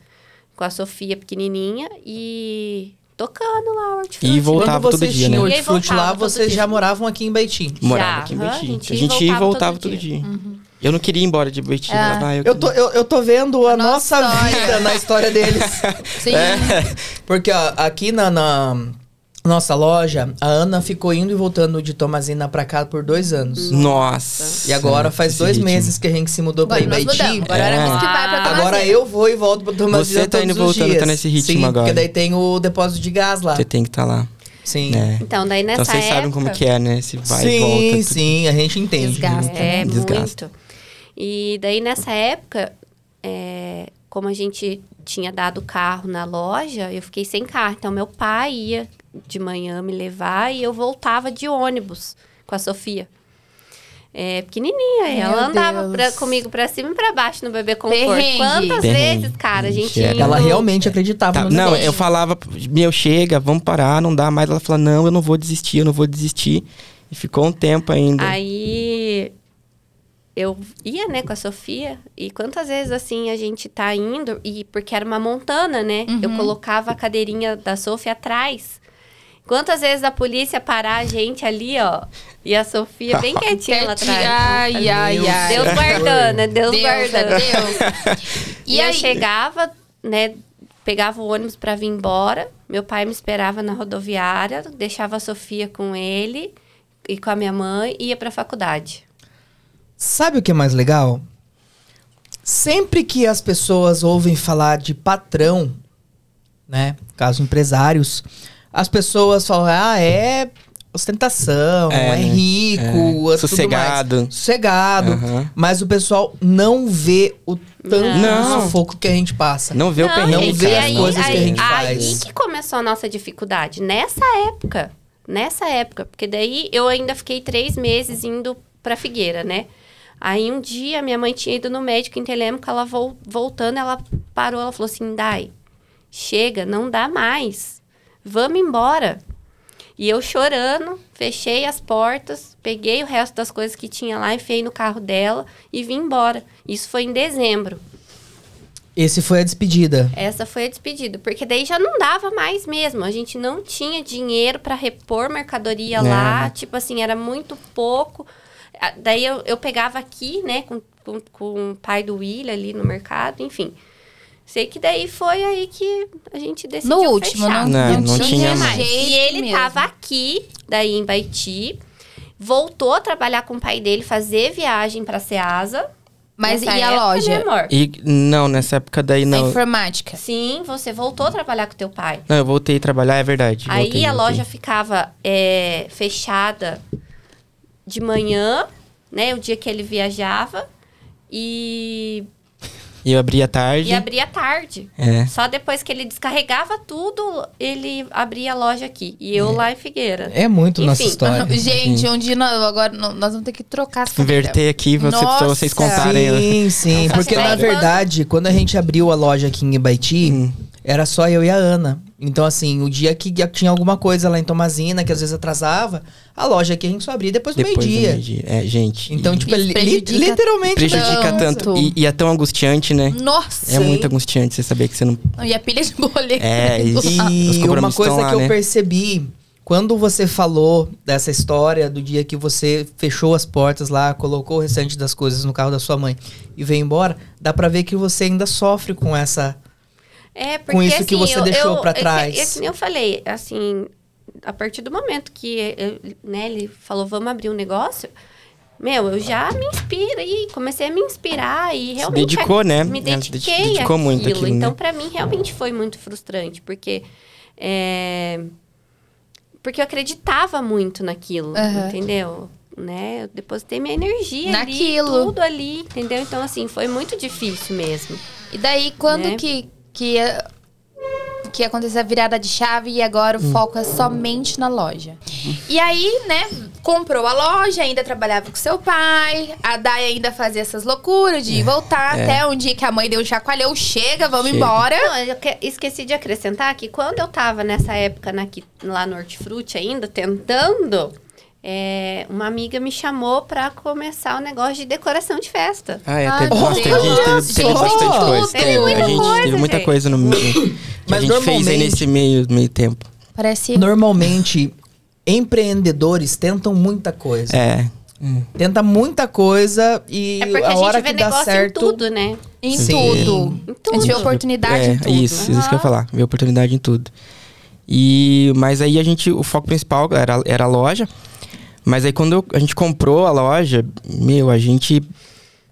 [SPEAKER 4] Com a Sofia pequenininha e tocando lá o hortifruti.
[SPEAKER 3] E voltava
[SPEAKER 2] Quando
[SPEAKER 3] todo
[SPEAKER 2] vocês
[SPEAKER 3] dia, né?
[SPEAKER 4] E aí
[SPEAKER 2] hortifruti lá,
[SPEAKER 4] voltava
[SPEAKER 2] vocês já moravam aqui em Baiti.
[SPEAKER 3] Morava aqui em Betim.
[SPEAKER 4] a gente
[SPEAKER 3] A gente
[SPEAKER 4] ia e
[SPEAKER 3] e
[SPEAKER 4] voltava
[SPEAKER 3] voltava
[SPEAKER 4] todo
[SPEAKER 3] todo
[SPEAKER 4] dia.
[SPEAKER 3] dia. Eu não queria ir embora de Betim.
[SPEAKER 1] Ah.
[SPEAKER 3] Eu, eu
[SPEAKER 2] tô, eu, eu tô vendo a,
[SPEAKER 1] A nossa
[SPEAKER 2] nossa, vida na história deles.
[SPEAKER 1] Sim.
[SPEAKER 2] Porque ó, aqui na, na nossa loja, a Ana ficou indo e voltando de Tomazina pra cá por dois anos.
[SPEAKER 3] Nossa.
[SPEAKER 2] E agora faz
[SPEAKER 3] esse
[SPEAKER 2] dois
[SPEAKER 3] ritmo.
[SPEAKER 2] meses que a gente se mudou pra
[SPEAKER 1] Agora
[SPEAKER 2] Ibaiti.
[SPEAKER 1] Agora
[SPEAKER 3] É.
[SPEAKER 1] era que vai pra
[SPEAKER 4] Ah,
[SPEAKER 1] Tomazina.
[SPEAKER 2] Agora eu vou e volto pra Tomazina
[SPEAKER 3] Você tá indo e voltando,
[SPEAKER 2] dias.
[SPEAKER 3] tá nesse ritmo
[SPEAKER 2] Sim,
[SPEAKER 3] agora.
[SPEAKER 2] porque daí tem o depósito de gás lá.
[SPEAKER 3] Você tem que estar lá.
[SPEAKER 2] Sim.
[SPEAKER 3] É.
[SPEAKER 4] Então, daí nessa
[SPEAKER 3] Então vocês
[SPEAKER 4] época...
[SPEAKER 3] sabem como que é, né? Se vai
[SPEAKER 2] sim,
[SPEAKER 3] e volta. tudo.
[SPEAKER 2] sim, a gente entende.
[SPEAKER 1] Desgasta.
[SPEAKER 4] É,
[SPEAKER 3] Desgasta.
[SPEAKER 4] muito. E daí nessa época, é, como a gente tinha dado carro na loja, eu fiquei sem carro. Então meu pai ia de manhã me levar e eu voltava de ônibus com a Sofia. É, pequenininha,
[SPEAKER 1] Meu
[SPEAKER 4] ela andava pra- comigo pra cima e pra baixo no bebê conforto.
[SPEAKER 1] Perrengue.
[SPEAKER 4] Quantas
[SPEAKER 3] Perrengue.
[SPEAKER 4] vezes, cara, a gente
[SPEAKER 3] era-
[SPEAKER 2] Ela
[SPEAKER 4] indo-
[SPEAKER 2] realmente acreditava
[SPEAKER 3] Tá,
[SPEAKER 2] no
[SPEAKER 3] não,
[SPEAKER 2] negócio.
[SPEAKER 3] eu falava, meu, chega, vamos parar, não dá mais. Ela falou, não, eu não vou desistir, eu não vou desistir. E ficou um tempo ainda.
[SPEAKER 4] Aí eu ia, né, com a Sofia, e quantas vezes assim a gente tá indo, e porque era uma montana, né? Eu colocava a cadeirinha da Sofia atrás. Quantas vezes a polícia parar a gente ali, ó, e a Sofia bem quietinha lá atrás.
[SPEAKER 1] Ai, ai,
[SPEAKER 2] Deus.
[SPEAKER 1] ai.
[SPEAKER 4] Deus guardando, né? Deus,
[SPEAKER 1] Deus,
[SPEAKER 4] guardando.
[SPEAKER 1] é Deus.
[SPEAKER 4] E,
[SPEAKER 1] E
[SPEAKER 4] eu
[SPEAKER 1] aí?
[SPEAKER 4] chegava, né? Pegava o ônibus pra vir embora. Meu pai me esperava na rodoviária, deixava a Sofia com ele e com a minha mãe e ia pra faculdade.
[SPEAKER 2] Sabe o que é mais legal? Sempre que as pessoas ouvem falar de patrão, né? Caso empresários, as pessoas falam, ah, é ostentação, é,
[SPEAKER 3] É,
[SPEAKER 2] rico,
[SPEAKER 3] É.
[SPEAKER 2] é tudo mais.
[SPEAKER 3] Sossegado.
[SPEAKER 2] Sossegado.
[SPEAKER 3] Aham.
[SPEAKER 2] Mas o pessoal não vê o tanto
[SPEAKER 3] Não.
[SPEAKER 2] de sufoco que a gente passa.
[SPEAKER 3] Não vê o
[SPEAKER 4] Não,
[SPEAKER 3] perrengue,
[SPEAKER 2] gente, vê as
[SPEAKER 4] aí,
[SPEAKER 2] coisas que a
[SPEAKER 4] aí-
[SPEAKER 2] gente
[SPEAKER 4] aí
[SPEAKER 2] faz.
[SPEAKER 4] que começou a nossa dificuldade. Nessa época. Nessa época. Porque daí eu ainda fiquei três meses indo pra Figueira, né? Aí um dia minha mãe tinha ido no médico em Telêmaco, ela vol- voltando, ela parou, ela falou assim: Dai, chega, não dá mais. Vamos embora. E eu chorando, fechei as portas, peguei o resto das coisas que tinha lá, enfiei no carro dela e vim embora. Isso foi em dezembro.
[SPEAKER 2] Esse foi a despedida.
[SPEAKER 4] Essa foi a despedida, porque daí já não dava mais mesmo. A gente não tinha dinheiro para repor mercadoria
[SPEAKER 3] É.
[SPEAKER 4] lá, tipo assim, era muito pouco. Ah, Daí eu, eu pegava aqui, né, com, com, com o pai do William ali no mercado, enfim. Sei que daí foi aí que a gente decidiu
[SPEAKER 1] No último,
[SPEAKER 4] fechar.
[SPEAKER 1] não,
[SPEAKER 3] Não, não tinha mais.
[SPEAKER 1] jeito
[SPEAKER 4] E ele
[SPEAKER 1] mesmo.
[SPEAKER 4] tava aqui, daí em Baiti, voltou a trabalhar com o pai dele, fazer viagem para Ceasa.
[SPEAKER 1] Mas
[SPEAKER 4] Nessa
[SPEAKER 1] e a
[SPEAKER 4] época,
[SPEAKER 1] loja?
[SPEAKER 4] Né, amor?
[SPEAKER 3] E não, nessa época daí
[SPEAKER 1] A
[SPEAKER 3] não.
[SPEAKER 1] informática.
[SPEAKER 4] Sim, você voltou a trabalhar com teu pai.
[SPEAKER 3] Não, eu voltei a trabalhar, é verdade.
[SPEAKER 4] Aí
[SPEAKER 3] voltei,
[SPEAKER 4] a
[SPEAKER 3] voltei.
[SPEAKER 4] loja ficava é, fechada de manhã, né? O dia que ele viajava. E,
[SPEAKER 3] E eu abria tarde.
[SPEAKER 4] e abria tarde.
[SPEAKER 3] É.
[SPEAKER 4] Só depois que ele descarregava tudo, ele abria a loja aqui. E eu lá em Figueira.
[SPEAKER 2] É muito nossa
[SPEAKER 4] Enfim.
[SPEAKER 2] história.
[SPEAKER 1] Gente, um dia nós, agora nós vamos ter que trocar as cadeiras.
[SPEAKER 3] Inverter aqui você, pra
[SPEAKER 1] Nossa.
[SPEAKER 3] vocês contarem.
[SPEAKER 2] Sim, sim. Porque
[SPEAKER 4] que
[SPEAKER 2] na verdade, quando a gente abriu a loja aqui em Ibaiti,
[SPEAKER 3] Hum.
[SPEAKER 2] era só eu e a Ana. Então, assim, o dia que tinha alguma coisa lá em Tomazina, que às vezes atrasava, a loja aqui a gente só abria depois do
[SPEAKER 3] Depois do
[SPEAKER 2] meio-dia.
[SPEAKER 3] meio-dia. É, gente.
[SPEAKER 2] então,
[SPEAKER 3] e
[SPEAKER 2] tipo, li-
[SPEAKER 1] prejudica
[SPEAKER 2] literalmente.
[SPEAKER 3] prejudica
[SPEAKER 1] tanto.
[SPEAKER 3] tanto. E, e é tão angustiante, né?
[SPEAKER 1] Nossa!
[SPEAKER 3] É
[SPEAKER 2] Sim.
[SPEAKER 3] muito angustiante você saber que você não.
[SPEAKER 1] E a pilha de boleto.
[SPEAKER 3] É, isso.
[SPEAKER 2] E uma coisa
[SPEAKER 3] lá,
[SPEAKER 2] que eu
[SPEAKER 3] né?
[SPEAKER 2] percebi, quando você falou dessa história do dia que você fechou as portas lá, colocou o restante das coisas no carro da sua mãe e veio embora, dá pra ver que você ainda sofre com essa.
[SPEAKER 4] É, porque
[SPEAKER 2] Com isso
[SPEAKER 4] assim,
[SPEAKER 2] que você
[SPEAKER 4] eu,
[SPEAKER 2] deixou pra
[SPEAKER 4] é
[SPEAKER 2] trás.
[SPEAKER 4] É, nem eu falei, assim, a partir do momento que eu- né, ele falou, vamos abrir um negócio, meu, eu já me inspirei, comecei a me inspirar e realmente
[SPEAKER 3] dedicou, né?
[SPEAKER 4] me
[SPEAKER 3] Ela se
[SPEAKER 4] dediquei
[SPEAKER 3] dedicou
[SPEAKER 4] àquilo.
[SPEAKER 3] muito àquilo,
[SPEAKER 4] então,
[SPEAKER 3] né?
[SPEAKER 4] pra mim, realmente foi muito frustrante, porque é, porque eu acreditava muito naquilo,
[SPEAKER 1] Aham.
[SPEAKER 4] entendeu? Né? Eu depositei minha energia
[SPEAKER 1] Naquilo.
[SPEAKER 4] ali, tudo ali, entendeu? Então, assim, foi muito difícil mesmo.
[SPEAKER 1] E daí, quando
[SPEAKER 4] Né?
[SPEAKER 1] que, que, que aconteceu a virada de chave e agora o
[SPEAKER 3] Hum.
[SPEAKER 1] foco é somente na loja? E aí, né, comprou a loja, ainda trabalhava com seu pai, a Dai ainda fazia essas loucuras de voltar
[SPEAKER 3] é.
[SPEAKER 1] até um dia que a mãe deu um chacoalhão, chega, vamos
[SPEAKER 3] Chega.
[SPEAKER 1] embora.
[SPEAKER 4] Não, eu que- esqueci de acrescentar que quando eu tava nessa época na, lá no Hortifruti ainda, tentando, é, uma amiga me chamou pra começar o negócio de decoração de festa.
[SPEAKER 3] Ah, é, teve, bastante, a gente teve, teve bastante coisa.
[SPEAKER 1] Teve muita
[SPEAKER 3] a gente
[SPEAKER 4] coisa,
[SPEAKER 3] teve muita
[SPEAKER 4] gente.
[SPEAKER 3] coisa no meio. que
[SPEAKER 2] Mas
[SPEAKER 3] a gente fez aí
[SPEAKER 2] normalmente-
[SPEAKER 3] nesse meio, meio tempo.
[SPEAKER 1] Parece.
[SPEAKER 2] Normalmente, empreendedores tentam muita coisa.
[SPEAKER 3] É.
[SPEAKER 2] Tenta muita coisa e
[SPEAKER 4] É porque
[SPEAKER 2] a
[SPEAKER 4] a,
[SPEAKER 2] hora
[SPEAKER 4] gente vê
[SPEAKER 2] que dá
[SPEAKER 4] negócio
[SPEAKER 2] certo.
[SPEAKER 4] em tudo, né?
[SPEAKER 1] Em
[SPEAKER 2] Sim.
[SPEAKER 1] tudo.
[SPEAKER 4] Em
[SPEAKER 1] A
[SPEAKER 4] tudo.
[SPEAKER 1] gente vê oportunidade
[SPEAKER 3] é,
[SPEAKER 1] em tudo.
[SPEAKER 3] Isso, isso que eu ia falar. Ver oportunidade em tudo. E, mas aí a gente, o foco principal era, era a loja. Mas aí quando a gente comprou a loja, meu, a gente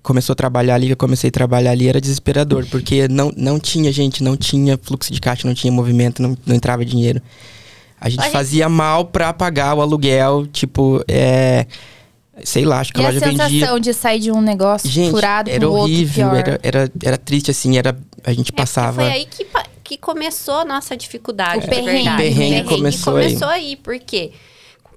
[SPEAKER 3] começou a trabalhar ali, eu comecei a trabalhar ali, era desesperador. Porque não, não tinha, gente, não tinha fluxo de caixa, não tinha movimento, não, não entrava dinheiro. A gente
[SPEAKER 4] A gente-
[SPEAKER 3] fazia mal pra pagar o aluguel, tipo, é... Sei lá, acho que
[SPEAKER 1] E
[SPEAKER 3] a
[SPEAKER 1] a
[SPEAKER 3] loja
[SPEAKER 1] sensação
[SPEAKER 3] vendia...
[SPEAKER 1] de sair de um negócio
[SPEAKER 3] Gente,
[SPEAKER 1] furado
[SPEAKER 3] era
[SPEAKER 1] pro outro
[SPEAKER 3] horrível,
[SPEAKER 1] pior.
[SPEAKER 3] era, era, era triste, assim, era... A gente
[SPEAKER 4] É,
[SPEAKER 3] passava...
[SPEAKER 4] foi aí que, que começou a nossa dificuldade,
[SPEAKER 1] O
[SPEAKER 4] de
[SPEAKER 1] perrengue.
[SPEAKER 4] verdade.
[SPEAKER 1] O perrengue
[SPEAKER 3] começou aí.
[SPEAKER 4] começou aí. porque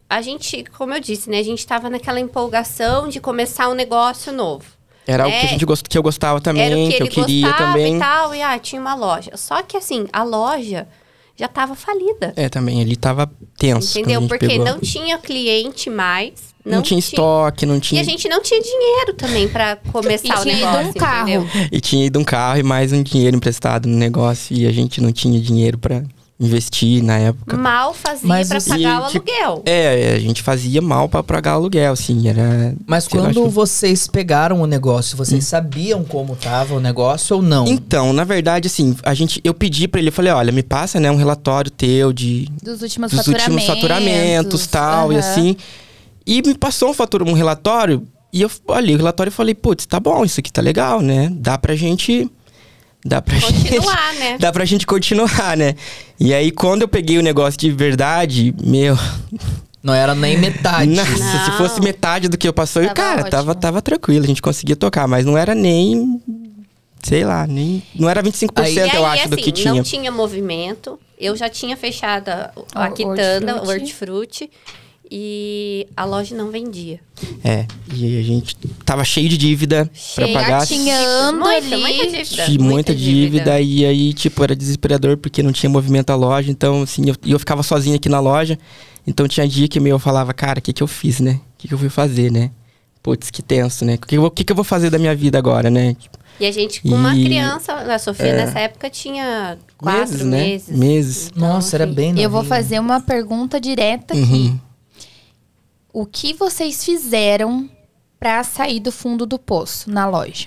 [SPEAKER 4] a gente, como eu disse, né? A gente tava naquela empolgação de começar um negócio novo.
[SPEAKER 3] Era o que, a gente gost... que eu gostava também,
[SPEAKER 4] Era o que,
[SPEAKER 3] que, eu
[SPEAKER 4] ele
[SPEAKER 3] queria
[SPEAKER 4] gostava
[SPEAKER 3] também.
[SPEAKER 4] e tal, e ah, tinha uma loja. Só que assim, a loja já tava falida.
[SPEAKER 3] É, também, ele tava tenso.
[SPEAKER 4] Entendeu? Porque
[SPEAKER 3] pegou.
[SPEAKER 4] não tinha cliente mais.
[SPEAKER 3] Não, tinha estoque, não
[SPEAKER 4] E
[SPEAKER 3] tinha.
[SPEAKER 4] a gente não tinha dinheiro também pra começar
[SPEAKER 1] E
[SPEAKER 4] o
[SPEAKER 1] tinha ido
[SPEAKER 4] negócio.
[SPEAKER 1] um carro.
[SPEAKER 4] entendeu?
[SPEAKER 3] E tinha ido um carro e mais um dinheiro emprestado no negócio. E a gente não tinha dinheiro pra investir na época.
[SPEAKER 4] Mal fazia
[SPEAKER 2] Mas
[SPEAKER 4] pra pagar o
[SPEAKER 3] tipo,
[SPEAKER 4] aluguel.
[SPEAKER 3] É, a gente fazia mal pra pagar aluguel, assim, era...
[SPEAKER 2] Mas
[SPEAKER 3] lá,
[SPEAKER 2] quando
[SPEAKER 3] acho que-
[SPEAKER 2] vocês pegaram o negócio, vocês sabiam como tava o negócio ou não?
[SPEAKER 3] Então, na verdade, assim, a gente, eu pedi pra ele, eu falei, olha, me passa, né, um relatório teu de
[SPEAKER 1] Dos últimos
[SPEAKER 3] dos
[SPEAKER 1] faturamentos.
[SPEAKER 3] últimos faturamentos tal, e assim. E me passou um, fatura, um relatório, e eu olhei o relatório e falei, putz, tá bom, isso aqui tá legal, né? Dá pra gente. Dá pra gente.
[SPEAKER 4] Continuar, né?
[SPEAKER 3] Dá pra gente continuar, né? E aí, quando eu peguei o negócio de verdade, meu.
[SPEAKER 2] Não era nem metade.
[SPEAKER 3] Nossa, se
[SPEAKER 4] Não.
[SPEAKER 3] fosse metade do que eu passou,
[SPEAKER 1] Tava
[SPEAKER 3] cara, tava,
[SPEAKER 1] ótimo.
[SPEAKER 3] tava tranquilo, a gente conseguia tocar, mas não era nem. Sei lá, nem. Não era 25%,
[SPEAKER 2] Aí-
[SPEAKER 4] E aí,
[SPEAKER 3] eu acho, do
[SPEAKER 4] assim,
[SPEAKER 3] que tinha.
[SPEAKER 4] não tinha movimento. Eu já tinha fechado a, a
[SPEAKER 1] O
[SPEAKER 4] quitanda, o
[SPEAKER 1] hortifruti.
[SPEAKER 4] hortifruti. E a loja não vendia.
[SPEAKER 3] É, e a gente tava cheio de dívida
[SPEAKER 4] Cheio.
[SPEAKER 3] pra pagar.
[SPEAKER 1] Gatinhando
[SPEAKER 4] Muita,
[SPEAKER 1] ali.
[SPEAKER 4] muita dívida.
[SPEAKER 3] de muita dívida, e aí, tipo, era desesperador porque não tinha movimento a loja, então, assim, eu, e eu ficava sozinho aqui na loja, então tinha dia que meio eu falava, cara, o que que eu fiz, né? O que que eu fui fazer, né? Putz, que tenso, né? O que, eu vou- o que que eu vou fazer da minha vida agora, né? Tipo,
[SPEAKER 4] E a gente, com uma
[SPEAKER 3] E-
[SPEAKER 4] criança, a Sofia
[SPEAKER 3] É.
[SPEAKER 4] nessa época tinha quatro
[SPEAKER 3] meses,
[SPEAKER 4] meses.
[SPEAKER 3] né? Meses.
[SPEAKER 4] Então,
[SPEAKER 2] Nossa, era
[SPEAKER 4] assim,
[SPEAKER 2] bem
[SPEAKER 1] Eu vou
[SPEAKER 2] novinha.
[SPEAKER 1] fazer uma pergunta direta aqui. O que vocês fizeram pra sair do fundo do poço na loja?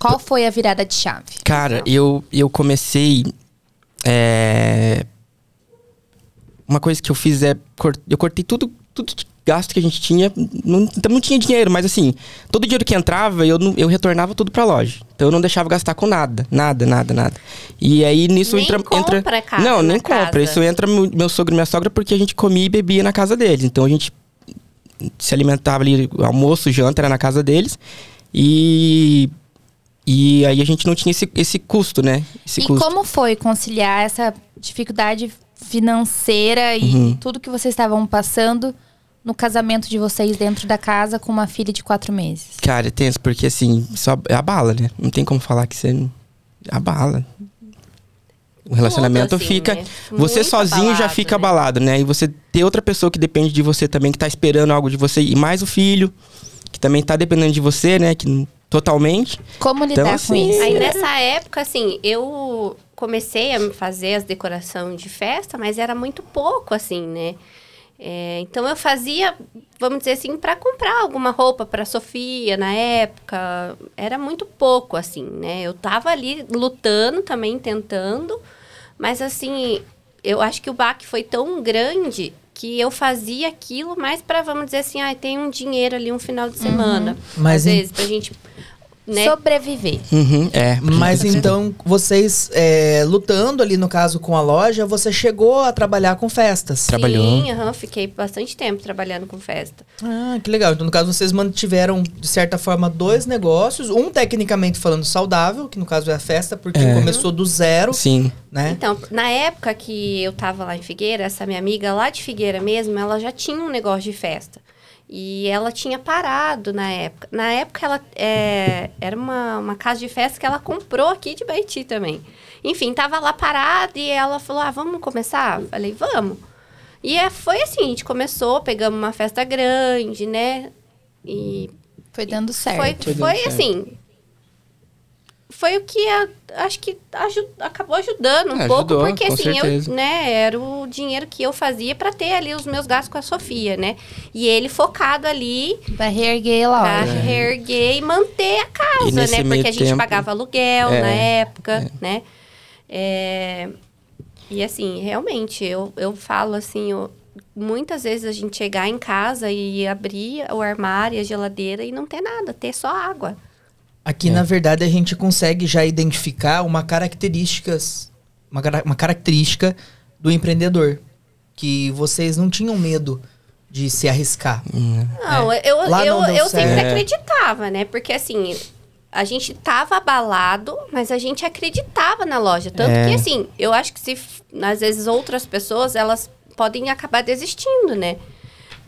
[SPEAKER 1] Qual foi a virada de chave?
[SPEAKER 3] Cara, eu, eu comecei. é, Uma coisa que eu fiz é. Eu cortei tudo, tudo de gasto que a gente tinha. Não, então não tinha dinheiro, mas assim, todo dinheiro que entrava, eu, eu retornava tudo pra loja. Então eu não deixava gastar com nada. Nada, nada, nada. E aí nisso
[SPEAKER 4] Nem
[SPEAKER 3] entra.
[SPEAKER 4] compra
[SPEAKER 3] entra
[SPEAKER 4] casa
[SPEAKER 3] não, nem compra.
[SPEAKER 4] casa.
[SPEAKER 3] Isso entra meu, meu sogro e minha sogra porque a gente comia e bebia na casa deles. Então a gente se alimentava ali, almoço, janta era na casa deles. E. E aí a gente não tinha esse, esse custo, né? Esse
[SPEAKER 1] e
[SPEAKER 3] custo.
[SPEAKER 1] como foi conciliar essa dificuldade financeira e
[SPEAKER 3] Uhum.
[SPEAKER 1] tudo que vocês estavam passando no casamento de vocês dentro da casa com uma filha de quatro meses?
[SPEAKER 3] Cara, é tenso, porque assim, só é a bala, né? Não tem como falar que você. A bala. O relacionamento
[SPEAKER 4] assim,
[SPEAKER 3] fica.
[SPEAKER 4] né?
[SPEAKER 3] Você
[SPEAKER 4] Muito
[SPEAKER 3] sozinho já
[SPEAKER 4] abalado,
[SPEAKER 3] fica
[SPEAKER 4] né?
[SPEAKER 3] abalado, né? E você ter outra pessoa que depende de você também, que tá esperando algo de você, e mais o filho, que também tá dependendo de você, né? Que, totalmente.
[SPEAKER 1] Como lidar
[SPEAKER 3] Então,
[SPEAKER 1] com
[SPEAKER 3] assim,
[SPEAKER 1] isso?
[SPEAKER 4] Aí nessa época, assim, eu comecei a fazer as decorações de festa, mas era muito pouco, assim, né? É, então eu fazia, vamos dizer assim, para comprar alguma roupa para Sofia na época. Era muito pouco, assim, né? Eu tava ali lutando também, tentando, mas assim, eu acho que o baque foi tão grande que eu fazia aquilo mais para, vamos dizer assim, ah, tem um dinheiro ali um final de semana.
[SPEAKER 2] Mas
[SPEAKER 4] Às
[SPEAKER 2] em-
[SPEAKER 4] vezes, pra gente. Né?
[SPEAKER 1] Sobreviver.
[SPEAKER 3] Uhum, é.
[SPEAKER 2] Mas então, vocês é, lutando ali, no caso, com a loja, você chegou a trabalhar com festas.
[SPEAKER 3] Trabalhou.
[SPEAKER 4] Sim, aham, fiquei bastante tempo trabalhando com festa.
[SPEAKER 2] Ah, que legal. Então, no caso, vocês mantiveram, de certa forma, dois negócios. Um, tecnicamente falando, saudável, que no caso é a festa, porque
[SPEAKER 3] É.
[SPEAKER 2] começou do zero,
[SPEAKER 3] Sim.
[SPEAKER 2] né?
[SPEAKER 4] Então, na época que eu tava lá em Figueira, essa minha amiga lá de Figueira mesmo, ela já tinha um negócio de festa. E ela tinha parado na época. Na época, ela é, era uma, uma casa de festa que ela comprou aqui de Baiti também. Enfim, tava lá parada e ela falou: Ah, vamos começar? Falei, vamos. E é, foi assim: a gente começou, pegamos uma festa grande, né? E
[SPEAKER 1] Foi dando certo.
[SPEAKER 4] foi,
[SPEAKER 3] Foi dando
[SPEAKER 4] foi
[SPEAKER 3] certo.
[SPEAKER 4] Foi o que a- acho que aju- acabou ajudando um
[SPEAKER 3] É,
[SPEAKER 4] pouco,
[SPEAKER 3] ajudou,
[SPEAKER 4] porque assim,
[SPEAKER 3] certeza.
[SPEAKER 4] eu, né, era o dinheiro que eu fazia para ter ali os meus gastos com a Sofia, né? E ele focado ali
[SPEAKER 1] Pra reerguer a
[SPEAKER 4] pra
[SPEAKER 1] loja.
[SPEAKER 4] reerguer e manter a casa, né? Porque a gente
[SPEAKER 3] tempo-
[SPEAKER 4] pagava aluguel
[SPEAKER 3] É,
[SPEAKER 4] na época, né? É, E assim, realmente, eu, eu falo assim, eu- muitas vezes a gente chegar em casa e abrir o armário, a geladeira e não ter nada, ter só água.
[SPEAKER 2] Aqui,
[SPEAKER 3] É.
[SPEAKER 2] na verdade, a gente consegue já identificar uma características, uma, uma característica do empreendedor. Que vocês não tinham medo de se arriscar.
[SPEAKER 4] Não, eu,
[SPEAKER 2] Lá
[SPEAKER 4] eu,
[SPEAKER 2] não deu
[SPEAKER 4] eu sempre
[SPEAKER 3] certo.
[SPEAKER 4] acreditava, né? Porque assim, a gente tava abalado, mas a gente acreditava na loja. Tanto
[SPEAKER 3] É.
[SPEAKER 4] que, assim, eu acho que se às vezes outras pessoas, elas podem acabar desistindo, né?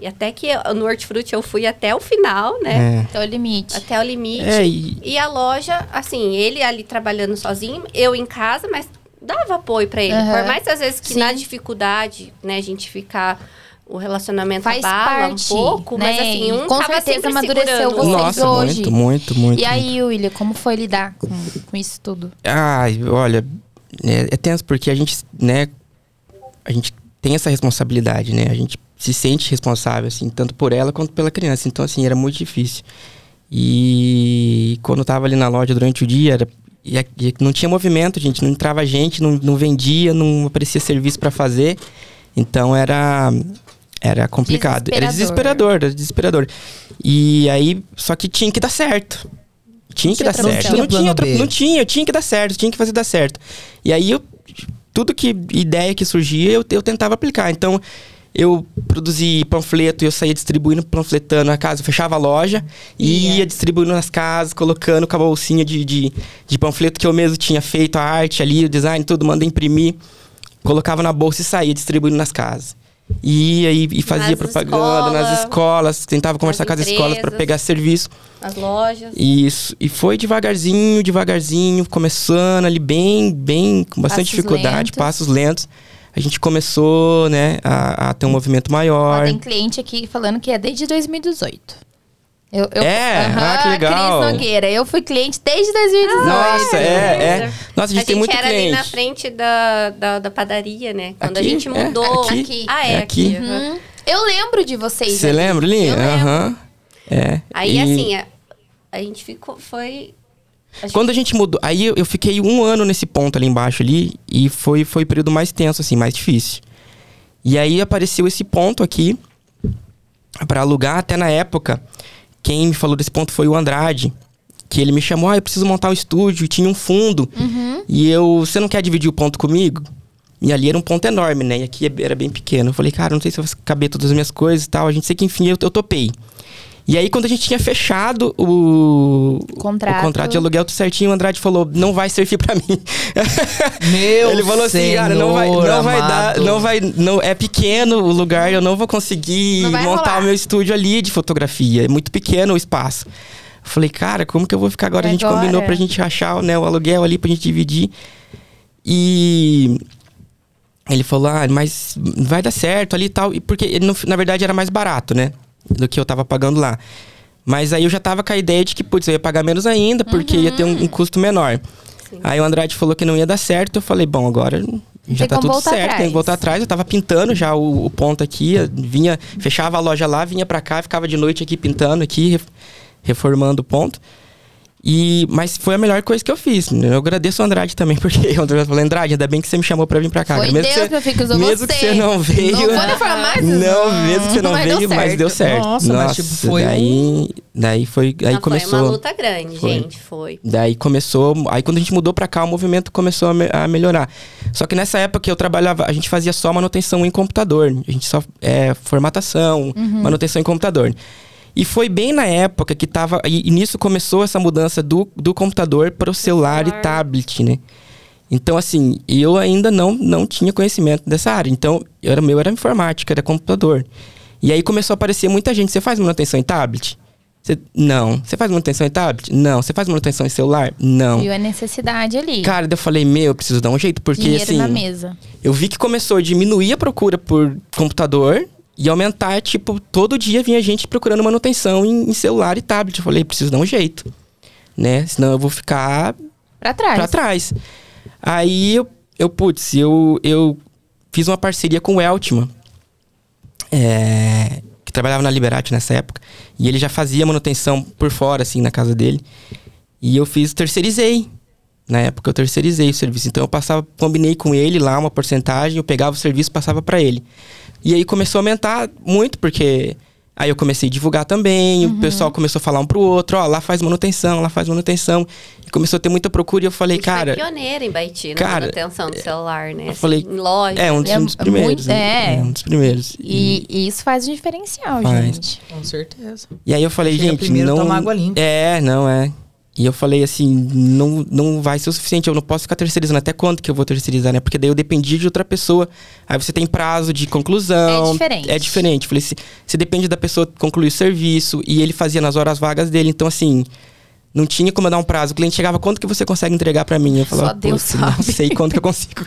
[SPEAKER 4] E até que eu- no Hortifruti eu fui até o final, né?
[SPEAKER 3] É.
[SPEAKER 1] Até o limite.
[SPEAKER 4] Até o limite.
[SPEAKER 3] É, e,
[SPEAKER 4] E a loja, assim, ele ali trabalhando sozinho, eu em casa, mas dava apoio pra ele.
[SPEAKER 1] Aham.
[SPEAKER 4] Por mais às vezes que
[SPEAKER 1] Sim.
[SPEAKER 4] na dificuldade, né, a gente ficar o relacionamento
[SPEAKER 1] Faz
[SPEAKER 4] abala
[SPEAKER 1] parte,
[SPEAKER 4] um pouco,
[SPEAKER 1] né?
[SPEAKER 4] mas assim, um
[SPEAKER 1] Com
[SPEAKER 4] tava
[SPEAKER 1] certeza amadureceu vocês
[SPEAKER 3] nossa,
[SPEAKER 1] hoje.
[SPEAKER 3] muito, muito, muito.
[SPEAKER 1] E aí, William, como foi lidar com, com isso tudo?
[SPEAKER 3] Ai, olha, é, é tenso porque a gente, né, a gente tem essa responsabilidade, né? A gente se sente responsável, assim, tanto por ela quanto pela criança. Então, assim, era muito difícil. E quando eu tava ali na loja durante o dia, era, e, e não tinha movimento, gente, não entrava gente, não, não vendia, não aparecia serviço para fazer. Então era era complicado. Era
[SPEAKER 1] Desesperador.
[SPEAKER 3] desesperador, era desesperador. E aí, só que tinha que dar certo. Tinha que dar certo.
[SPEAKER 1] você.
[SPEAKER 3] Não tinha, outra- não tinha, tinha que dar certo, tinha que fazer dar certo. E aí eu tudo que ideia que surgia, eu, eu tentava aplicar. Então, eu produzi panfleto e eu saía distribuindo, panfletando na casa. Eu fechava a loja e
[SPEAKER 1] Ia.
[SPEAKER 3] ia distribuindo nas casas, colocando com a bolsinha de, de, de panfleto que eu mesmo tinha feito, a arte ali, o design, tudo, mandei imprimir. Colocava na bolsa e saía distribuindo nas casas. E aí e fazia
[SPEAKER 4] Nas
[SPEAKER 3] propaganda nas
[SPEAKER 4] escolas,
[SPEAKER 3] tentava conversar com as escolas para
[SPEAKER 4] empresas.
[SPEAKER 3] pegar serviço.
[SPEAKER 4] As lojas.
[SPEAKER 3] Isso. E foi devagarzinho, devagarzinho, começando ali bem, bem, com bastante
[SPEAKER 1] Passos
[SPEAKER 3] dificuldade,
[SPEAKER 1] lentos.
[SPEAKER 3] passos lentos. A gente começou, né, a, a ter um movimento
[SPEAKER 1] Ó,
[SPEAKER 3] maior.
[SPEAKER 1] tem cliente aqui falando que é desde 2018. Eu, eu,
[SPEAKER 3] É? Ah, que legal.
[SPEAKER 1] Cris Nogueira. Eu fui cliente desde 2018.
[SPEAKER 3] Nossa, é, é. Nossa, a gente tem muito
[SPEAKER 4] era ali na
[SPEAKER 3] cliente.
[SPEAKER 4] frente da, da, da padaria, né? Quando
[SPEAKER 3] Aqui?
[SPEAKER 4] a gente
[SPEAKER 3] É,
[SPEAKER 4] mudou.
[SPEAKER 3] aqui.
[SPEAKER 4] Ah, é,
[SPEAKER 3] É
[SPEAKER 4] aqui.
[SPEAKER 3] aqui.
[SPEAKER 4] aham.
[SPEAKER 1] Hum, eu lembro de vocês.
[SPEAKER 3] Você lembra, Lin?
[SPEAKER 1] Eu lembro.
[SPEAKER 3] Aham. É.
[SPEAKER 4] Aí,
[SPEAKER 3] E
[SPEAKER 4] assim, a, a gente ficou. Foi. A gente-
[SPEAKER 3] Quando a gente mudou, aí eu, fiquei um ano nesse ponto ali embaixo ali e foi, foi o período mais tenso, assim, mais difícil. E aí apareceu esse ponto aqui pra alugar, até na época, quem me falou desse ponto foi o Andrade, que ele me chamou, ah, eu preciso montar um estúdio, e tinha um fundo,
[SPEAKER 1] Uhum.
[SPEAKER 3] e eu, você não quer dividir o ponto comigo? E ali era um ponto enorme, né? E aqui era bem pequeno. Eu falei, cara, não sei se vai caber todas as minhas coisas e tal. A gente sei que, enfim, eu, eu topei. E aí, quando a gente tinha fechado o
[SPEAKER 1] Contrato.
[SPEAKER 3] o contrato de aluguel tudo certinho, o Andrade falou, não vai servir pra mim.
[SPEAKER 2] Meu
[SPEAKER 3] Ele falou assim, cara, não vai, não vai dar, não vai, não é pequeno o lugar, eu não vou conseguir
[SPEAKER 1] Não
[SPEAKER 3] montar
[SPEAKER 1] rolar.
[SPEAKER 3] o meu estúdio ali de fotografia, é muito pequeno o espaço. Falei, cara, como que eu vou ficar agora?
[SPEAKER 1] E
[SPEAKER 3] a gente
[SPEAKER 1] agora?
[SPEAKER 3] combinou pra gente achar né, o aluguel ali, pra gente dividir. E ele falou, ah, mas vai dar certo ali e tal. E porque, no- na verdade, era mais barato, né? Do que eu tava pagando lá. Mas aí eu já tava com a ideia de que, putz, eu ia pagar menos ainda, porque ia ter um, um custo menor.
[SPEAKER 4] Sim.
[SPEAKER 3] Aí o Andrade falou que não ia dar certo. Eu falei, bom, agora já
[SPEAKER 1] Tem
[SPEAKER 3] tá tudo certo, tem
[SPEAKER 1] atrás.
[SPEAKER 3] que voltar atrás. Eu tava pintando já o, o ponto aqui, vinha, fechava a loja lá, vinha pra cá, ficava de noite aqui pintando aqui, ref- reformando o ponto. E, mas foi a melhor coisa que eu fiz. Eu agradeço o Andrade também, porque o Andrade falou, Andrade, ainda bem que você me chamou pra vir pra cá.
[SPEAKER 1] Foi
[SPEAKER 3] mesmo
[SPEAKER 1] Deus,
[SPEAKER 3] que você,
[SPEAKER 1] meu filho, que usou
[SPEAKER 3] mesmo que você não veio.
[SPEAKER 1] Não vou falar mais.
[SPEAKER 3] Não, mesmo que você não
[SPEAKER 1] mas
[SPEAKER 3] veio,
[SPEAKER 1] deu
[SPEAKER 3] mas deu certo.
[SPEAKER 2] Nossa, mas, tipo, foi
[SPEAKER 3] daí, daí foi, aí
[SPEAKER 4] Não,
[SPEAKER 3] começou.
[SPEAKER 4] Foi uma luta grande,
[SPEAKER 3] Foi.
[SPEAKER 4] gente. Foi.
[SPEAKER 3] Daí começou. Aí quando a gente mudou pra cá, o movimento começou a, me- a melhorar. Só que nessa época que eu trabalhava, a gente fazia só manutenção em computador. A gente só. É, formatação, manutenção em computador. E foi bem na época que tava. E, e nisso começou essa mudança do, do computador para o celular,
[SPEAKER 4] celular.
[SPEAKER 3] e tablet, né? Então, assim, eu ainda não, não tinha conhecimento dessa área. Então, eu era, meu era informática, era computador. E aí começou a aparecer muita gente. Você faz manutenção em tablet? Você- não. Você faz manutenção em tablet? Não. Você faz manutenção em celular? Não.
[SPEAKER 1] Viu a necessidade ali.
[SPEAKER 3] Cara, eu falei, meu, eu preciso dar um jeito, porque
[SPEAKER 1] Dinheiro
[SPEAKER 3] assim.
[SPEAKER 1] na mesa.
[SPEAKER 3] Eu vi que começou a diminuir a procura por computador e aumentar, tipo, todo dia vinha gente procurando manutenção em, em celular e tablet. Eu falei, preciso dar um jeito, né? Senão eu vou ficar
[SPEAKER 1] Pra trás.
[SPEAKER 3] pra trás. Aí eu, eu putz, eu, eu fiz uma parceria com o Eltman, é, que trabalhava na Liberati nessa época, e ele já fazia manutenção por fora, assim, na casa dele. E eu fiz, terceirizei. Na época eu terceirizei o serviço. Então eu passava, combinei com ele lá uma porcentagem, eu pegava o serviço e passava pra ele. E aí começou a aumentar muito, porque aí eu comecei a divulgar também, o pessoal começou a falar um pro outro, ó, lá faz manutenção, lá faz manutenção. E começou a ter muita procura e eu falei,
[SPEAKER 4] a gente
[SPEAKER 3] cara.
[SPEAKER 4] foi pioneira em Baiti, na
[SPEAKER 3] cara,
[SPEAKER 4] manutenção do celular, né?
[SPEAKER 3] eu falei,
[SPEAKER 4] Assim, em loja.
[SPEAKER 3] É, um dos,
[SPEAKER 1] É
[SPEAKER 3] um dos
[SPEAKER 1] muito-
[SPEAKER 3] primeiros. né?
[SPEAKER 1] é.
[SPEAKER 3] um dos primeiros.
[SPEAKER 1] E, e isso faz um diferencial,
[SPEAKER 3] Faz.
[SPEAKER 1] gente.
[SPEAKER 2] Com certeza.
[SPEAKER 3] E aí eu falei,
[SPEAKER 2] Chega
[SPEAKER 3] gente,
[SPEAKER 2] primeiro,
[SPEAKER 3] não.
[SPEAKER 2] toma água limpa.
[SPEAKER 3] É, não é. E eu falei assim, não, não vai ser o suficiente, eu não posso ficar terceirizando. Até quando que eu vou terceirizar, né? Porque daí eu dependi de outra pessoa. Aí você tem prazo de conclusão.
[SPEAKER 1] É diferente.
[SPEAKER 3] É diferente. Falei, se, você depende da pessoa concluir o serviço. E ele fazia nas horas vagas dele. Então, assim, não tinha como eu dar um prazo. O cliente chegava, quanto que você consegue entregar pra mim? Eu falava,
[SPEAKER 1] Só Deus
[SPEAKER 3] "Putz, não
[SPEAKER 1] sabe."
[SPEAKER 3] sei quanto que eu consigo.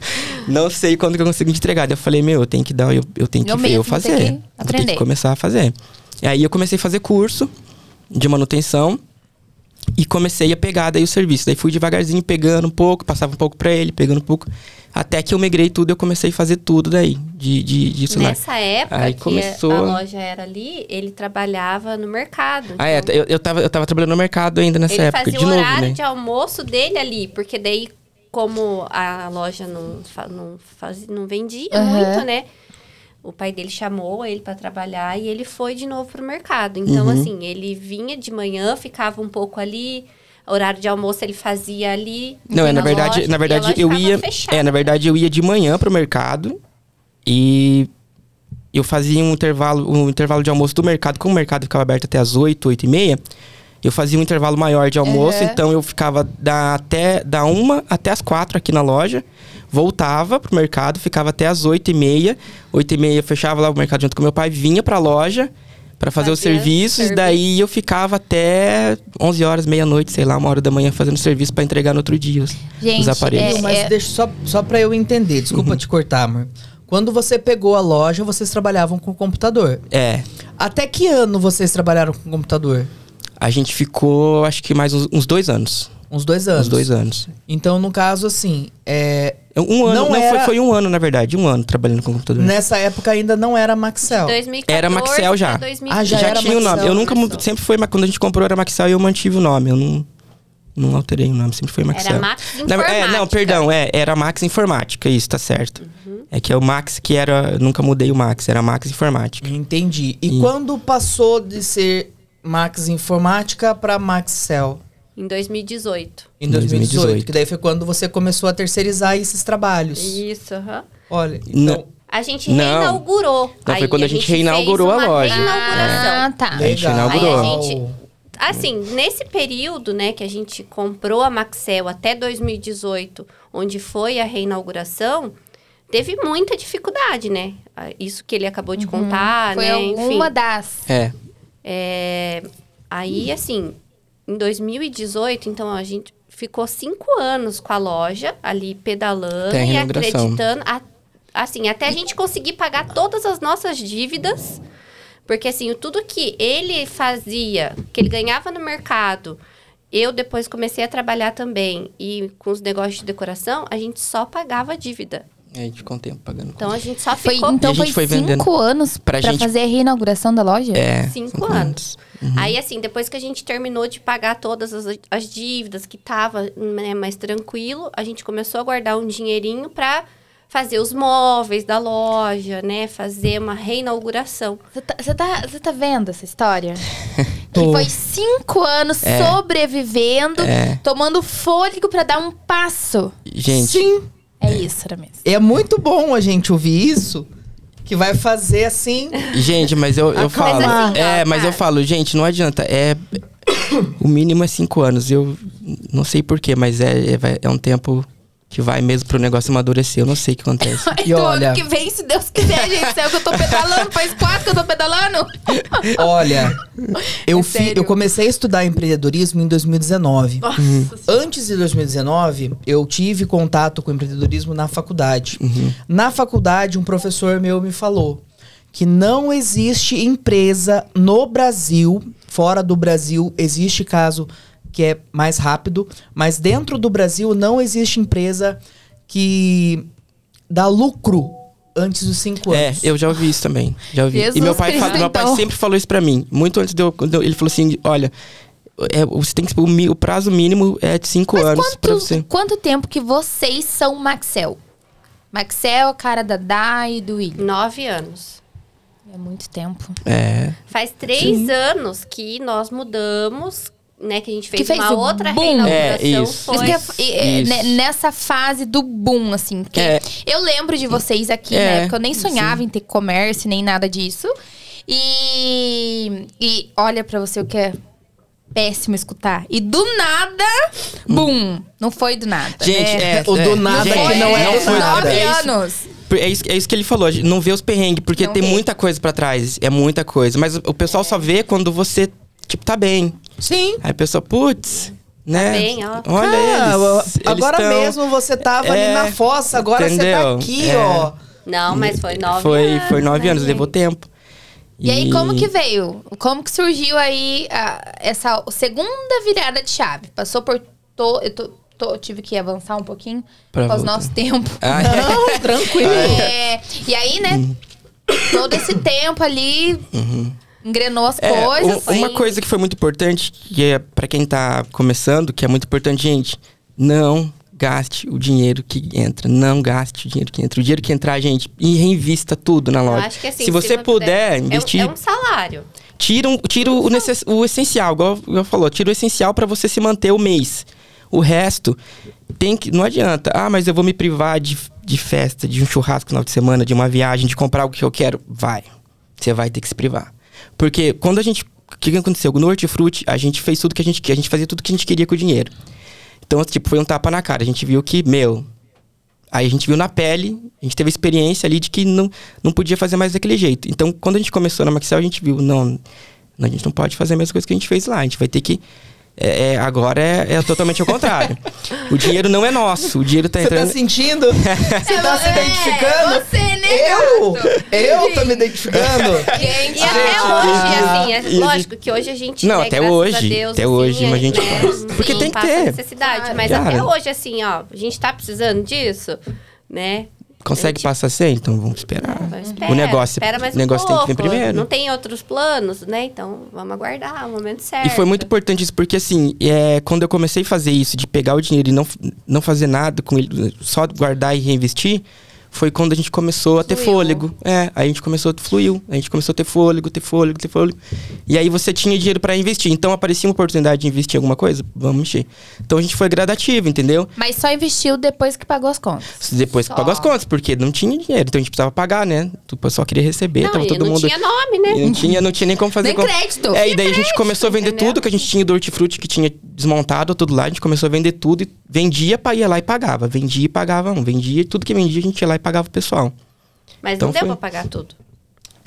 [SPEAKER 3] não sei quanto que eu consigo entregar. Daí eu falei, meu, eu tenho que dar, eu, eu tenho que
[SPEAKER 1] Eu
[SPEAKER 3] ver, eu fazer.
[SPEAKER 1] que
[SPEAKER 3] Eu tenho
[SPEAKER 1] aprender.
[SPEAKER 3] que começar a fazer. E aí eu comecei a fazer curso de manutenção e comecei a pegar daí o serviço. Daí fui devagarzinho pegando um pouco, passava um pouco pra ele, pegando um pouco. Até que eu migrei tudo, eu comecei a fazer tudo daí, de, de, de celular.
[SPEAKER 4] Nessa época
[SPEAKER 3] Aí
[SPEAKER 4] que
[SPEAKER 3] começou-
[SPEAKER 4] a loja era ali, ele trabalhava no mercado.
[SPEAKER 3] Ah, é,
[SPEAKER 4] Então,
[SPEAKER 3] eu, eu, tava, eu tava trabalhando no mercado ainda nessa
[SPEAKER 4] ele
[SPEAKER 3] época,
[SPEAKER 4] fazia
[SPEAKER 3] de
[SPEAKER 4] o
[SPEAKER 3] novo,
[SPEAKER 4] horário
[SPEAKER 3] né?
[SPEAKER 4] de almoço dele ali, porque daí, como a loja não, não, fazia, não vendia
[SPEAKER 1] Aham.
[SPEAKER 4] muito, né? O pai dele chamou ele para trabalhar e ele foi de novo pro mercado. Então,
[SPEAKER 3] Uhum.
[SPEAKER 4] assim, ele vinha de manhã, ficava um pouco ali, horário de almoço ele fazia ali.
[SPEAKER 3] Não, é, na verdade,
[SPEAKER 4] loja,
[SPEAKER 3] na verdade eu ia,
[SPEAKER 4] fechada.
[SPEAKER 3] é, na verdade eu ia de manhã pro mercado e eu fazia um intervalo, um intervalo de almoço do mercado, como o mercado ficava aberto até as 8, 8 e meia, eu fazia um intervalo maior de almoço,
[SPEAKER 1] Uhum.
[SPEAKER 3] então eu ficava da até da uma até as quatro aqui na loja, voltava pro mercado, ficava até as 8 e meia, 8 e meia eu fechava lá o mercado junto com meu pai, vinha pra loja Pra fazer os
[SPEAKER 4] Fazia
[SPEAKER 3] serviços,
[SPEAKER 4] serviço.
[SPEAKER 3] daí eu ficava até 11 horas, meia-noite, sei lá, uma hora da manhã fazendo serviço pra entregar no outro dia os,
[SPEAKER 1] Gente,
[SPEAKER 3] os aparelhos.
[SPEAKER 1] É,
[SPEAKER 2] Mas
[SPEAKER 1] é-
[SPEAKER 2] deixa só, só pra eu entender, desculpa
[SPEAKER 3] Uhum.
[SPEAKER 2] te cortar, amor. Quando você pegou a loja, vocês trabalhavam com computador.
[SPEAKER 3] É,
[SPEAKER 2] Até que ano vocês trabalharam com computador?
[SPEAKER 3] a gente ficou, acho que mais uns, uns dois anos.
[SPEAKER 2] Uns dois anos.
[SPEAKER 3] Uns dois anos.
[SPEAKER 2] Então, no caso, assim, é,
[SPEAKER 3] Um ano,
[SPEAKER 2] Não
[SPEAKER 3] não,
[SPEAKER 2] era-
[SPEAKER 3] foi, foi um ano, na verdade, um ano trabalhando com computador.
[SPEAKER 2] nessa época ainda não era Maxell.
[SPEAKER 4] 2014
[SPEAKER 3] Era Maxell já.
[SPEAKER 4] pra 2015.
[SPEAKER 2] Ah, já
[SPEAKER 3] já
[SPEAKER 2] era
[SPEAKER 3] tinha o nome. Eu nunca, sempre foi, mas quando a gente comprou era Maxell e eu mantive o nome. Eu não, não alterei o nome, sempre foi Maxell.
[SPEAKER 4] Era Max
[SPEAKER 3] ver- É, não,
[SPEAKER 4] Informática.
[SPEAKER 3] perdão, é, era Max Informática, isso, tá certo. É que é o Max que era, nunca mudei o Max, era Max Informática.
[SPEAKER 2] Entendi. E
[SPEAKER 3] E-
[SPEAKER 2] quando passou de ser Max Informática pra Maxell?
[SPEAKER 4] Em 2018.
[SPEAKER 2] Em 2018,
[SPEAKER 3] 2018.
[SPEAKER 2] Que daí foi quando você começou a terceirizar esses trabalhos.
[SPEAKER 4] Isso, aham.
[SPEAKER 2] Olha,
[SPEAKER 3] Não.
[SPEAKER 2] então...
[SPEAKER 4] A gente
[SPEAKER 3] Não.
[SPEAKER 4] reinaugurou.
[SPEAKER 3] Não, foi quando a gente reinaugurou
[SPEAKER 4] fez
[SPEAKER 3] a
[SPEAKER 4] uma
[SPEAKER 3] loja.
[SPEAKER 1] Ah, tá.
[SPEAKER 3] A gente
[SPEAKER 2] Legal.
[SPEAKER 3] inaugurou.
[SPEAKER 4] Aí a gente- Assim, nesse período, né, que a gente comprou a Maxell até 2018, onde foi a reinauguração, teve muita dificuldade, né? Isso que ele acabou de contar,
[SPEAKER 1] Foi
[SPEAKER 4] né?
[SPEAKER 1] alguma
[SPEAKER 4] Enfim.
[SPEAKER 1] das.
[SPEAKER 3] É,
[SPEAKER 4] É, aí, assim, em 2018, então a gente ficou cinco anos com a loja ali pedalando
[SPEAKER 3] Tem
[SPEAKER 4] e acreditando. a- assim, até a gente conseguir pagar todas as nossas dívidas. Porque assim, tudo que ele fazia, que ele ganhava no mercado, eu depois comecei a trabalhar também. E com os negócios de decoração, a gente só pagava a dívida.
[SPEAKER 3] A gente ficou um tempo pagando.
[SPEAKER 4] Então a gente só
[SPEAKER 1] Foi,
[SPEAKER 4] ficou
[SPEAKER 1] então
[SPEAKER 3] a gente
[SPEAKER 1] foi,
[SPEAKER 3] foi
[SPEAKER 1] cinco
[SPEAKER 3] vendendo.
[SPEAKER 1] anos pra,
[SPEAKER 3] Pra gente-
[SPEAKER 1] fazer a reinauguração da loja?
[SPEAKER 3] É.
[SPEAKER 4] Cinco anos. Aí, assim, depois que a gente terminou de pagar todas as, as dívidas, que tava né, mais tranquilo, a gente começou a guardar um dinheirinho pra fazer os móveis da loja, né? Fazer uma reinauguração.
[SPEAKER 1] Você tá, você tá, tá vendo essa história? que foi cinco anos sobrevivendo,
[SPEAKER 3] É.
[SPEAKER 1] tomando fôlego pra dar um passo.
[SPEAKER 3] Gente,
[SPEAKER 2] Sim.
[SPEAKER 1] É isso, era mesmo.
[SPEAKER 2] É muito bom a gente ouvir isso, que vai fazer assim.
[SPEAKER 3] gente, mas eu, eu falo.
[SPEAKER 4] Mas assim,
[SPEAKER 3] é, mas eu falo, gente, não adianta. É. O mínimo é cinco anos. Eu não sei porquê, mas é, é, é um tempo que vai mesmo pro negócio amadurecer. Eu não sei o que acontece.
[SPEAKER 2] E
[SPEAKER 1] então,
[SPEAKER 2] olha-
[SPEAKER 1] ano que vem, se Deus quiser, gente. Sabe que eu tô pedalando? Faz quatro que eu tô pedalando.
[SPEAKER 2] Olha, eu,
[SPEAKER 1] É
[SPEAKER 2] fi- eu comecei a estudar empreendedorismo em 2019.
[SPEAKER 1] Nossa
[SPEAKER 2] Antes de 2019, eu tive contato com empreendedorismo na faculdade. Na faculdade, um professor meu me falou que não existe empresa no Brasil, fora do Brasil, existe caso que é mais rápido, mas dentro do Brasil não existe empresa que dá lucro antes dos cinco
[SPEAKER 3] É,
[SPEAKER 2] anos.
[SPEAKER 3] eu já ouvi isso também. Já ouvi.
[SPEAKER 1] Jesus
[SPEAKER 3] e meu pai, fala-
[SPEAKER 1] Cristo,
[SPEAKER 3] meu pai
[SPEAKER 1] então.
[SPEAKER 3] sempre falou isso pra mim. Muito antes de eu. Ele falou assim: olha, é, você tem que. O, o prazo mínimo é de cinco
[SPEAKER 1] Mas
[SPEAKER 3] anos pra
[SPEAKER 1] quanto,
[SPEAKER 3] você.
[SPEAKER 1] quanto tempo que vocês são Maxel? Maxel, cara da Dai e do William.
[SPEAKER 4] Nove anos.
[SPEAKER 1] É muito tempo.
[SPEAKER 3] É.
[SPEAKER 4] Faz três anos que nós mudamos, né? Que a gente fez,
[SPEAKER 1] Que fez
[SPEAKER 4] uma outra
[SPEAKER 1] boom.
[SPEAKER 4] reinauguração.
[SPEAKER 3] É, isso.
[SPEAKER 4] Foi...
[SPEAKER 1] Isso é- e- e-
[SPEAKER 3] Isso.
[SPEAKER 1] ne- nessa fase do boom, assim. Que
[SPEAKER 3] É.
[SPEAKER 1] Eu lembro de vocês aqui,
[SPEAKER 3] É,
[SPEAKER 1] né? Porque eu nem sonhava em ter comércio, nem nada disso. E, e olha pra você o que é péssimo escutar. E do nada, boom. Não foi do nada.
[SPEAKER 3] Gente,
[SPEAKER 1] né?
[SPEAKER 3] é.
[SPEAKER 2] O do
[SPEAKER 3] é,
[SPEAKER 2] nada
[SPEAKER 3] gente,
[SPEAKER 2] que não é do
[SPEAKER 3] foi
[SPEAKER 2] nada.
[SPEAKER 1] Nove
[SPEAKER 3] É isso,
[SPEAKER 1] anos.
[SPEAKER 3] é, isso, é isso que ele falou, não vê os perrengues, porque
[SPEAKER 1] Não
[SPEAKER 3] tem
[SPEAKER 1] vê.
[SPEAKER 3] muita coisa pra trás. É muita coisa. Mas o pessoal só vê quando você, tipo, tá bem.
[SPEAKER 2] Sim.
[SPEAKER 3] Aí a pessoa, putz, né?
[SPEAKER 4] bem, ó.
[SPEAKER 3] Olha
[SPEAKER 2] Ah,
[SPEAKER 3] eles. eles
[SPEAKER 2] agora
[SPEAKER 3] tão-
[SPEAKER 2] mesmo você tava ali
[SPEAKER 3] É,
[SPEAKER 2] na fossa, agora você tá
[SPEAKER 3] entendeu?
[SPEAKER 2] aqui,
[SPEAKER 3] É.
[SPEAKER 2] ó.
[SPEAKER 4] Não, mas foi nove
[SPEAKER 3] Foi,
[SPEAKER 4] anos.
[SPEAKER 3] foi nove
[SPEAKER 4] né,
[SPEAKER 3] anos,
[SPEAKER 4] gente?
[SPEAKER 3] levou tempo.
[SPEAKER 1] E aí, como que veio? Como que surgiu aí a- essa segunda virada de chave? Passou por. To, eu tô- tô- tive que avançar um pouquinho do
[SPEAKER 3] voltar.
[SPEAKER 1] nosso tempo.
[SPEAKER 3] Ah,
[SPEAKER 2] Não, tranquilo.
[SPEAKER 1] É, e aí, né? Todo esse tempo ali engrenou as
[SPEAKER 3] É,
[SPEAKER 1] coisas.
[SPEAKER 3] um- uma coisa que foi muito importante, que é pra quem tá começando, que é muito importante, gente, não gaste o dinheiro que entra. Não gaste o dinheiro que entra. O dinheiro que entrar, gente, e reinvista tudo na
[SPEAKER 4] Eu
[SPEAKER 3] loja.
[SPEAKER 4] acho que assim,
[SPEAKER 3] se você puder,
[SPEAKER 4] é um-
[SPEAKER 3] investir,
[SPEAKER 4] É um salário.
[SPEAKER 3] tira, um- tira o, necess- o essencial, igual eu falou, tira o essencial pra você se manter o mês. O resto tem que. Não adianta. Ah, mas eu vou me privar de, de festa, de um churrasco no final de semana, de uma viagem, de comprar algo que eu quero. Vai. Você vai ter que se privar. Porque quando a gente. O que, que aconteceu? No Hortifruti, a gente fez tudo que a gente queria. A gente fazia tudo que a gente queria com o dinheiro. Então, tipo, foi um tapa na cara. A gente viu que, meu. Aí a gente viu na pele, a gente teve a experiência ali de que não, não podia fazer mais daquele jeito. Então, quando a gente começou na Maxel, a gente viu, não, a gente não pode fazer a mesma coisa que a gente fez lá. A gente vai ter que. É, é, agora é, é totalmente ao contrário. o dinheiro não é nosso, o dinheiro tá
[SPEAKER 2] Você tá
[SPEAKER 3] entrando.
[SPEAKER 2] sentindo? Você tá se
[SPEAKER 1] É,
[SPEAKER 2] identificando?
[SPEAKER 1] Você, né?
[SPEAKER 2] Eu? Eu tô me identificando?
[SPEAKER 1] Gente,
[SPEAKER 4] E até
[SPEAKER 2] Ah,
[SPEAKER 4] hoje, assim, é lógico que hoje a gente.
[SPEAKER 3] Não,
[SPEAKER 4] né,
[SPEAKER 3] até hoje,
[SPEAKER 4] a Deus,
[SPEAKER 3] até
[SPEAKER 4] assim,
[SPEAKER 3] hoje,
[SPEAKER 4] é,
[SPEAKER 3] mas a gente
[SPEAKER 4] né,
[SPEAKER 3] faz. Porque
[SPEAKER 4] não
[SPEAKER 3] tem que
[SPEAKER 4] passa
[SPEAKER 3] ter.
[SPEAKER 4] necessidade.
[SPEAKER 1] Claro.
[SPEAKER 4] Mas até hoje, assim, ó, a gente tá precisando disso, né?
[SPEAKER 3] Consegue
[SPEAKER 4] Gente,
[SPEAKER 3] passar sem? Então vamos esperar.
[SPEAKER 4] Espera,
[SPEAKER 3] o negócio, o negócio
[SPEAKER 4] um
[SPEAKER 3] tem que vir primeiro.
[SPEAKER 4] Não tem outros planos, né? Então vamos aguardar o momento certo.
[SPEAKER 3] E foi muito importante isso, porque assim, é, quando eu comecei a fazer isso, de pegar o dinheiro e não, não fazer nada com ele, só guardar e reinvestir, foi quando a gente começou a ter
[SPEAKER 4] Fluiu.
[SPEAKER 3] fôlego. É, aí a gente começou, fluiu. A gente começou a ter fôlego, ter fôlego, ter fôlego. E aí você tinha dinheiro pra investir. Então aparecia uma oportunidade de investir em alguma coisa, vamos mexer. Então a gente foi gradativo, entendeu?
[SPEAKER 1] Mas só investiu depois que pagou as contas.
[SPEAKER 3] Depois que
[SPEAKER 4] Só.
[SPEAKER 3] pagou as contas, porque não tinha dinheiro, então a gente precisava pagar, né? O pessoal queria receber,
[SPEAKER 4] Não,
[SPEAKER 3] tava todo
[SPEAKER 4] não
[SPEAKER 3] mundo.
[SPEAKER 4] tinha nome, né?
[SPEAKER 3] E não tinha, não tinha nem como fazer
[SPEAKER 1] Nem
[SPEAKER 3] com-
[SPEAKER 1] crédito.
[SPEAKER 3] É, e daí a gente começou a vender
[SPEAKER 4] entendeu?
[SPEAKER 3] tudo que a gente tinha do hortifruti que tinha desmontado tudo lá, a gente começou a vender tudo e vendia, ia lá e pagava. Vendia e pagava um. Vendia, tudo que vendia a gente ia lá e pagava o pessoal.
[SPEAKER 4] Mas
[SPEAKER 3] Então
[SPEAKER 4] não deu
[SPEAKER 3] foi.
[SPEAKER 4] pra pagar tudo.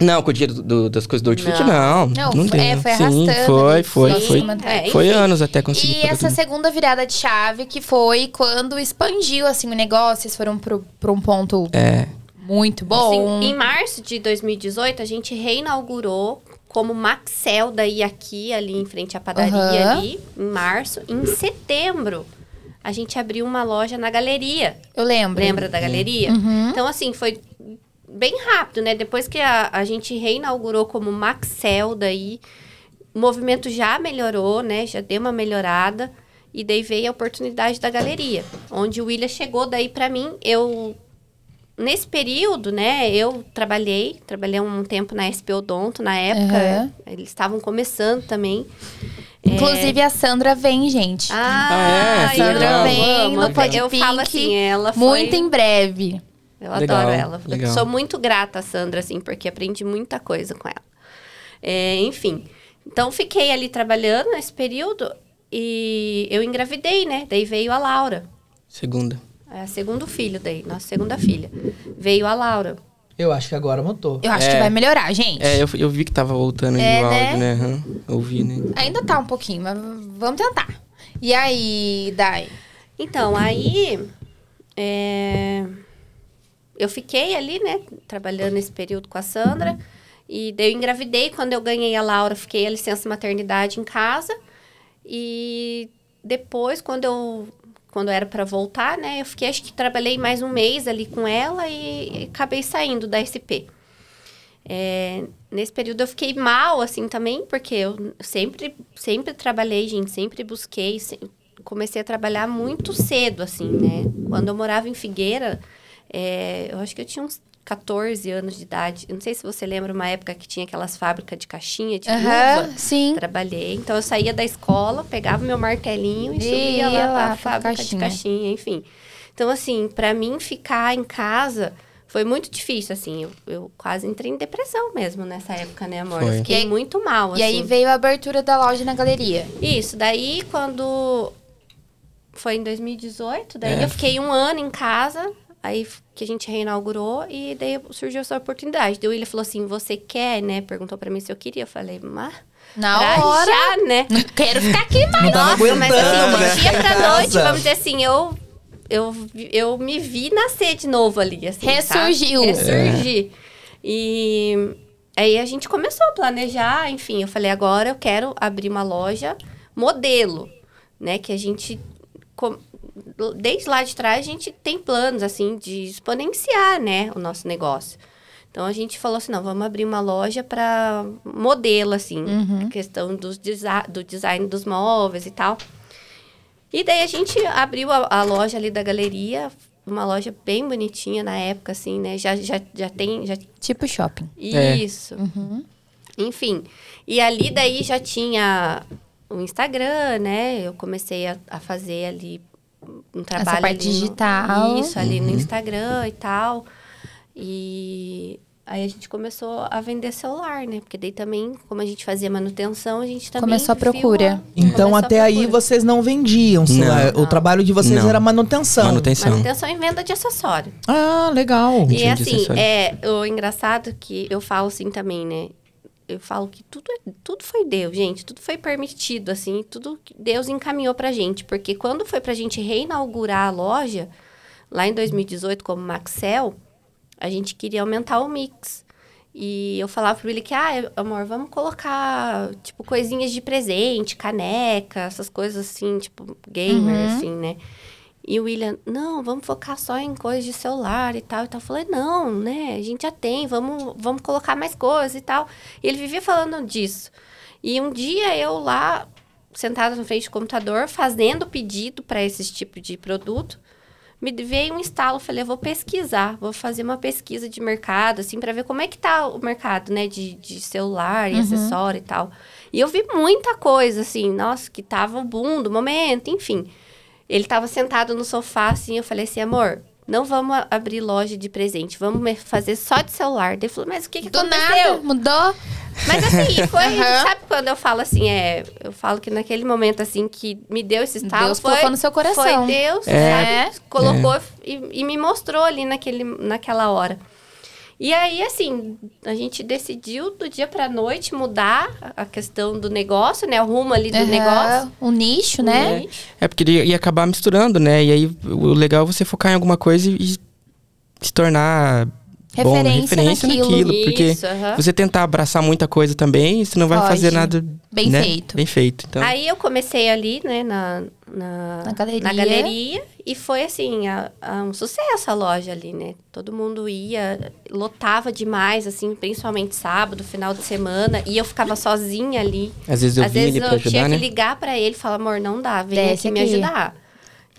[SPEAKER 3] Não, com o dinheiro do- do- das coisas do hortifruti,
[SPEAKER 4] Não.
[SPEAKER 3] não.
[SPEAKER 1] Não,
[SPEAKER 3] deu.
[SPEAKER 1] é, foi
[SPEAKER 3] Sim,
[SPEAKER 1] arrastando
[SPEAKER 3] foi,
[SPEAKER 1] ali,
[SPEAKER 3] foi,
[SPEAKER 1] sim.
[SPEAKER 3] foi.
[SPEAKER 4] É,
[SPEAKER 3] Foi anos até conseguir
[SPEAKER 1] E essa segunda virada de chave que foi quando expandiu assim o negócio, vocês foram pro, pra um ponto
[SPEAKER 3] É,
[SPEAKER 1] muito bom.
[SPEAKER 4] Assim, em março de 2018, a gente reinaugurou como Maxel daí aqui, ali em frente à padaria
[SPEAKER 1] Aham.
[SPEAKER 4] ali, em março. Em setembro, a gente abriu uma loja na galeria.
[SPEAKER 1] Eu lembro.
[SPEAKER 4] Lembra da galeria?
[SPEAKER 1] Uhum.
[SPEAKER 4] Então, assim, foi bem rápido, né? Depois que a, a gente reinaugurou como Maxel daí, o movimento já melhorou, né? Já deu uma melhorada. E daí veio a oportunidade da galeria, onde o William chegou daí pra mim. Eu nesse período, né, eu trabalhei, trabalhei um tempo na SP Odonto na época.
[SPEAKER 1] Aham.
[SPEAKER 4] Eles estavam começando também.
[SPEAKER 1] Inclusive a Sandra vem, gente.
[SPEAKER 3] Ah, é?
[SPEAKER 4] eu
[SPEAKER 1] Sandra
[SPEAKER 3] legal.
[SPEAKER 1] vem
[SPEAKER 4] amo.
[SPEAKER 1] no Pod
[SPEAKER 4] Eu
[SPEAKER 1] Pink.
[SPEAKER 4] falo assim, ela foi...
[SPEAKER 1] Muito em breve.
[SPEAKER 4] Eu
[SPEAKER 3] Legal,
[SPEAKER 4] adoro ela. Eu
[SPEAKER 3] legal.
[SPEAKER 4] sou muito grata a Sandra, assim, porque aprendi muita coisa com ela. É, enfim. Então, fiquei ali trabalhando nesse período e eu engravidei, né? Daí veio a Laura.
[SPEAKER 3] segunda.
[SPEAKER 4] É, segundo filho daí, nossa segunda filha. Veio a Laura.
[SPEAKER 2] Eu acho que agora mudou.
[SPEAKER 1] Eu acho
[SPEAKER 3] É.
[SPEAKER 1] que vai melhorar, gente.
[SPEAKER 3] É, eu, eu vi que tava voltando aí
[SPEAKER 1] É,
[SPEAKER 3] o
[SPEAKER 1] né?
[SPEAKER 3] áudio, né? Aham, ouvi, né?
[SPEAKER 1] Ainda tá um pouquinho, mas vamos tentar. E aí, Dai?
[SPEAKER 4] Então, aí... é, Eu fiquei ali, né? Trabalhando nesse período com a Sandra. E daí eu engravidei. Quando eu ganhei a Laura, fiquei a licença maternidade em casa. E depois, quando eu quando era para voltar, né, eu fiquei acho que trabalhei mais um mês ali com ela e, e acabei saindo da SP. É, nesse período eu fiquei mal assim também, porque eu sempre sempre trabalhei, gente, sempre busquei, se- comecei a trabalhar muito cedo assim, né? Quando eu morava em Figueira, é, eu acho que eu tinha uns 14 anos de idade. Eu não sei se você lembra uma época que tinha aquelas fábricas de caixinha de
[SPEAKER 1] Aham,
[SPEAKER 4] luva.
[SPEAKER 1] sim.
[SPEAKER 4] Trabalhei. Então eu saía da escola, pegava meu martelinho e
[SPEAKER 1] E
[SPEAKER 4] subia
[SPEAKER 1] ia
[SPEAKER 4] lá
[SPEAKER 1] lá
[SPEAKER 4] pra fábrica
[SPEAKER 1] caixinha.
[SPEAKER 4] de caixinha, enfim. Então, assim, pra mim ficar em casa foi muito difícil, assim. Eu, eu quase entrei em depressão mesmo nessa época, né, amor?
[SPEAKER 3] Foi.
[SPEAKER 4] Eu fiquei
[SPEAKER 1] aí-
[SPEAKER 4] muito mal,
[SPEAKER 1] E aí
[SPEAKER 4] assim.
[SPEAKER 1] veio a abertura da loja na galeria.
[SPEAKER 4] Isso, daí quando foi em 2018, daí
[SPEAKER 3] É.
[SPEAKER 4] eu fiquei um ano em casa, aí que a gente reinaugurou e daí surgiu essa oportunidade. Daí o William falou assim: "Você quer, né?" Perguntou pra mim se eu queria. Eu falei: "Mas
[SPEAKER 1] Na
[SPEAKER 4] pra
[SPEAKER 1] hora.
[SPEAKER 4] já, né?"
[SPEAKER 1] Não quero ficar aqui mais.
[SPEAKER 2] Não tava
[SPEAKER 4] Nossa, mas assim, de
[SPEAKER 2] né?
[SPEAKER 4] dia pra noite, vamos dizer assim, eu, eu, eu me vi nascer de novo ali, assim,
[SPEAKER 1] Ressurgiu.
[SPEAKER 4] Sabe? Ressurgi. E aí a gente começou a planejar, enfim, eu falei, agora eu quero abrir uma loja modelo, né, que a gente... Desde lá de trás, a gente tem planos, assim, de exponenciar, né, o nosso negócio. Então, a gente falou assim, não, vamos abrir uma loja para modelo, assim, questão dos do design dos móveis e tal. E daí a gente abriu a, a loja ali da galeria, uma loja bem bonitinha na época, assim, né? Já, já, já tem. Já,
[SPEAKER 1] Tipo shopping.
[SPEAKER 3] É.
[SPEAKER 4] isso. Enfim. E ali daí já tinha o Instagram, né? Eu comecei a, a fazer ali um trabalho.
[SPEAKER 1] parte
[SPEAKER 4] ali no-
[SPEAKER 1] digital.
[SPEAKER 4] isso, ali no Instagram e tal. E aí a gente começou a vender celular, né? Porque daí também, como a gente fazia manutenção, a gente também.
[SPEAKER 1] Começou a procura.
[SPEAKER 2] Então,
[SPEAKER 4] começou a
[SPEAKER 2] até aí,
[SPEAKER 4] procura.
[SPEAKER 2] vocês não vendiam celular.
[SPEAKER 3] Não.
[SPEAKER 2] O trabalho de vocês
[SPEAKER 3] Não.
[SPEAKER 2] era manutenção.
[SPEAKER 3] Manutenção.
[SPEAKER 4] Manutenção e venda de acessório.
[SPEAKER 2] Ah, legal.
[SPEAKER 4] E assim, é o engraçado que eu falo assim também, né? Eu falo que tudo, é- tudo foi Deus, gente. Tudo foi permitido, assim. Tudo que Deus encaminhou pra gente. Porque quando foi pra gente reinaugurar a loja, lá em 2018, como Maxel, a gente queria aumentar o mix. E eu falava pro ele que, ah, amor, vamos colocar, tipo, coisinhas de presente, caneca, essas coisas assim, tipo, gamer,
[SPEAKER 1] Uhum.
[SPEAKER 4] assim, né? E o William, não, vamos focar só em coisas de celular e tal. E tal. Eu falei, não, né? A gente já tem, vamos, vamos colocar mais coisas e tal. E ele vivia falando disso. E um dia eu lá, sentada na frente do computador, fazendo pedido para esse tipo de produto, me veio um estalo. Eu falei, eu vou pesquisar, vou fazer uma pesquisa de mercado, assim, para ver como é que tá o mercado, né? De, de celular e acessório e tal. E eu vi muita coisa, assim, nossa, que tava o boom do momento, enfim. Ele tava sentado no sofá, assim, eu falei assim, amor, não vamos abrir loja de presente, vamos fazer só de celular. Ele falou, mas o que que
[SPEAKER 1] Do
[SPEAKER 4] aconteceu?
[SPEAKER 1] nada, mudou.
[SPEAKER 4] Mas assim, foi,
[SPEAKER 1] Aham.
[SPEAKER 4] sabe quando eu falo assim, é, eu falo que naquele momento assim que me deu esse estalo,
[SPEAKER 1] Deus
[SPEAKER 4] foi,
[SPEAKER 1] colocou no seu coração.
[SPEAKER 4] Foi Deus,
[SPEAKER 1] É.
[SPEAKER 4] sabe? Colocou E, e me mostrou ali naquele, naquela hora. E aí, assim, a gente decidiu do dia pra noite mudar a questão do negócio, né? O rumo ali do
[SPEAKER 1] Aham,
[SPEAKER 4] negócio.
[SPEAKER 1] O nicho, né?
[SPEAKER 4] E-
[SPEAKER 3] É porque ia, ia acabar misturando, né? E aí o legal é você focar em alguma coisa e se tornar bom,
[SPEAKER 1] Referência
[SPEAKER 3] referência
[SPEAKER 1] naquilo.
[SPEAKER 3] naquilo. porque
[SPEAKER 4] Isso, aham.
[SPEAKER 3] você tentar abraçar muita coisa também, você não vai
[SPEAKER 1] Foge.
[SPEAKER 3] fazer nada
[SPEAKER 1] Bem
[SPEAKER 3] né?
[SPEAKER 1] feito.
[SPEAKER 3] Bem feito. Então,
[SPEAKER 4] Aí eu comecei ali, né, na, na,
[SPEAKER 1] Na galeria.
[SPEAKER 4] na galeria, e foi assim, a- a um sucesso a loja ali, né? Todo mundo ia, lotava demais, assim, principalmente sábado, final de semana, e eu ficava sozinha ali.
[SPEAKER 3] às vezes eu
[SPEAKER 4] Às vezes eu
[SPEAKER 3] pra
[SPEAKER 4] tinha
[SPEAKER 3] ajudar,
[SPEAKER 4] que
[SPEAKER 3] né?
[SPEAKER 4] ligar pra ele e falar, amor, não dá, vem
[SPEAKER 1] Desce
[SPEAKER 4] aqui me ajudar.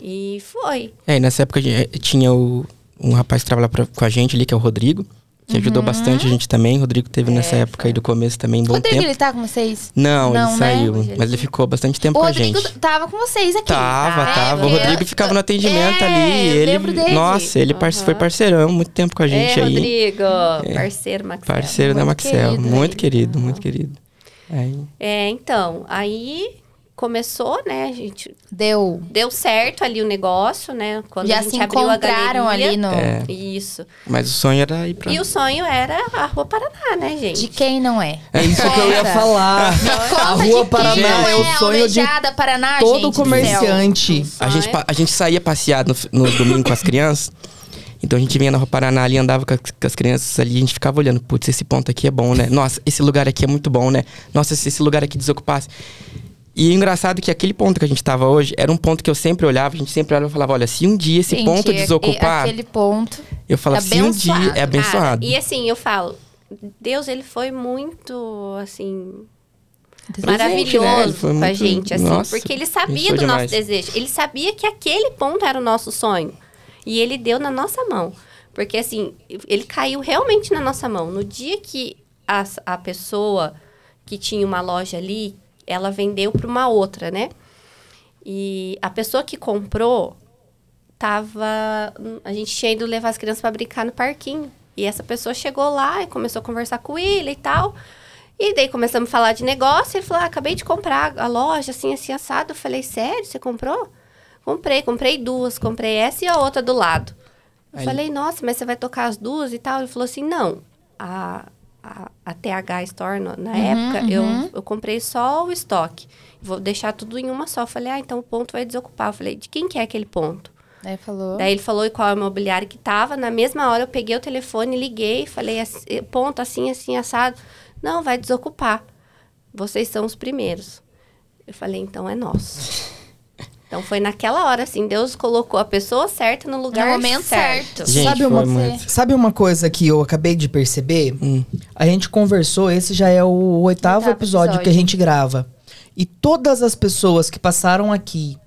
[SPEAKER 4] E foi.
[SPEAKER 3] É, e nessa época a gente- tinha o, um rapaz que trabalhava pra- com a gente ali, que é o Rodrigo, que ajudou bastante a gente também. O Rodrigo teve nessa época aí do começo também, um bom
[SPEAKER 1] Rodrigo,
[SPEAKER 3] tempo.
[SPEAKER 1] ele tá com vocês?
[SPEAKER 3] Não,
[SPEAKER 1] Não,
[SPEAKER 3] ele
[SPEAKER 1] né?
[SPEAKER 3] saiu,
[SPEAKER 4] ele-
[SPEAKER 3] mas ele ficou bastante tempo
[SPEAKER 1] O
[SPEAKER 3] com a
[SPEAKER 1] Rodrigo
[SPEAKER 3] gente.
[SPEAKER 1] tava com vocês aqui.
[SPEAKER 3] Tava,
[SPEAKER 4] Ah,
[SPEAKER 3] tava.
[SPEAKER 4] é,
[SPEAKER 3] O Rodrigo
[SPEAKER 1] porque-
[SPEAKER 3] ficava no atendimento
[SPEAKER 1] É,
[SPEAKER 3] ali.
[SPEAKER 1] eu
[SPEAKER 3] Ele,
[SPEAKER 1] lembro dele.
[SPEAKER 3] Nossa, ele
[SPEAKER 4] Aham.
[SPEAKER 3] foi parceirão, muito tempo com a gente
[SPEAKER 4] é,
[SPEAKER 3] aí.
[SPEAKER 4] Rodrigo, parceiro, Maxel.
[SPEAKER 3] Parceiro da
[SPEAKER 1] Muito
[SPEAKER 3] Maxel.
[SPEAKER 1] querido
[SPEAKER 3] muito querido, muito querido. Aí,
[SPEAKER 4] É, então, aí começou, né, a gente...
[SPEAKER 1] Deu.
[SPEAKER 4] Deu certo ali o negócio, né? Quando
[SPEAKER 1] Já
[SPEAKER 4] a gente
[SPEAKER 1] se
[SPEAKER 4] abriu a
[SPEAKER 1] encontraram
[SPEAKER 4] galeria.
[SPEAKER 1] ali no.
[SPEAKER 3] É.
[SPEAKER 4] Isso.
[SPEAKER 3] mas o sonho era ir pra.
[SPEAKER 4] E o sonho era a Rua Paraná, né, gente?
[SPEAKER 1] De quem não é?
[SPEAKER 2] É isso que eu ia
[SPEAKER 1] Conta.
[SPEAKER 2] falar.
[SPEAKER 1] Conta
[SPEAKER 2] A Rua Paraná
[SPEAKER 1] não
[SPEAKER 2] é o sonho de
[SPEAKER 1] Paraná,
[SPEAKER 2] todo
[SPEAKER 1] gente
[SPEAKER 2] comerciante.
[SPEAKER 3] A gente, pa- a gente saía passear no, no domingo com as crianças. Então a gente vinha na Rua Paraná ali, andava com as, com as crianças ali, a gente ficava olhando, putz, esse ponto aqui é bom, né? Nossa, esse lugar aqui é muito bom, né? Nossa, se esse lugar aqui desocupasse. E engraçado é que aquele ponto que a gente tava hoje era um ponto que eu sempre olhava, a gente sempre olhava e falava, olha, se um dia esse
[SPEAKER 1] Gente,
[SPEAKER 3] ponto
[SPEAKER 1] é-
[SPEAKER 3] desocupar,
[SPEAKER 1] Aquele ponto.
[SPEAKER 3] eu falava, se um dia é abençoado.
[SPEAKER 4] Cara, e assim, eu falo, Deus, ele foi muito, assim,
[SPEAKER 3] Presente, né?
[SPEAKER 4] Maravilhoso
[SPEAKER 3] foi
[SPEAKER 4] com a gente, assim,
[SPEAKER 3] nossa,
[SPEAKER 4] porque ele sabia do nosso
[SPEAKER 3] demais.
[SPEAKER 4] desejo. Ele sabia que aquele ponto era o nosso sonho. E ele deu na nossa mão. Porque, assim, ele caiu realmente na nossa mão. No dia que a, a pessoa que tinha uma loja ali, ela vendeu para uma outra, né? E a pessoa que comprou tava. A gente tinha ido levar as crianças para brincar no parquinho. E essa pessoa chegou lá e começou a conversar com ele e tal. E daí começamos a falar de negócio. Ele falou: ah, acabei de comprar a loja, assim, assim, assado. Eu falei: sério? Você comprou? Comprei, comprei duas. Comprei essa e a outra do lado. Eu
[SPEAKER 3] Aí-
[SPEAKER 4] falei: nossa, mas você vai tocar as duas e tal? Ele falou assim: não. A, a, a TH Store, no- na época,
[SPEAKER 1] uhum.
[SPEAKER 4] Eu, eu comprei só o estoque. Vou deixar tudo em uma só. Eu falei: ah, então o ponto vai desocupar. Eu falei: de quem que é aquele ponto?
[SPEAKER 1] Aí falou.
[SPEAKER 4] Daí ele falou e qual é o imobiliário que tava. Na mesma hora eu peguei o telefone, liguei, falei, assim, ponto assim, assim, assado. Não, vai desocupar. Vocês são os primeiros. Eu falei, então é nosso. Então foi naquela hora, assim, Deus colocou a pessoa certa no lugar
[SPEAKER 1] No momento certo.
[SPEAKER 3] Gente,
[SPEAKER 2] Sabe uma-
[SPEAKER 3] muito.
[SPEAKER 2] Sabe uma coisa que eu acabei de perceber?
[SPEAKER 3] Hum.
[SPEAKER 2] A gente conversou, esse já é o oitavo,
[SPEAKER 1] Oitavo
[SPEAKER 2] episódio,
[SPEAKER 1] episódio.
[SPEAKER 2] que a gente grava. E todas as pessoas que passaram aqui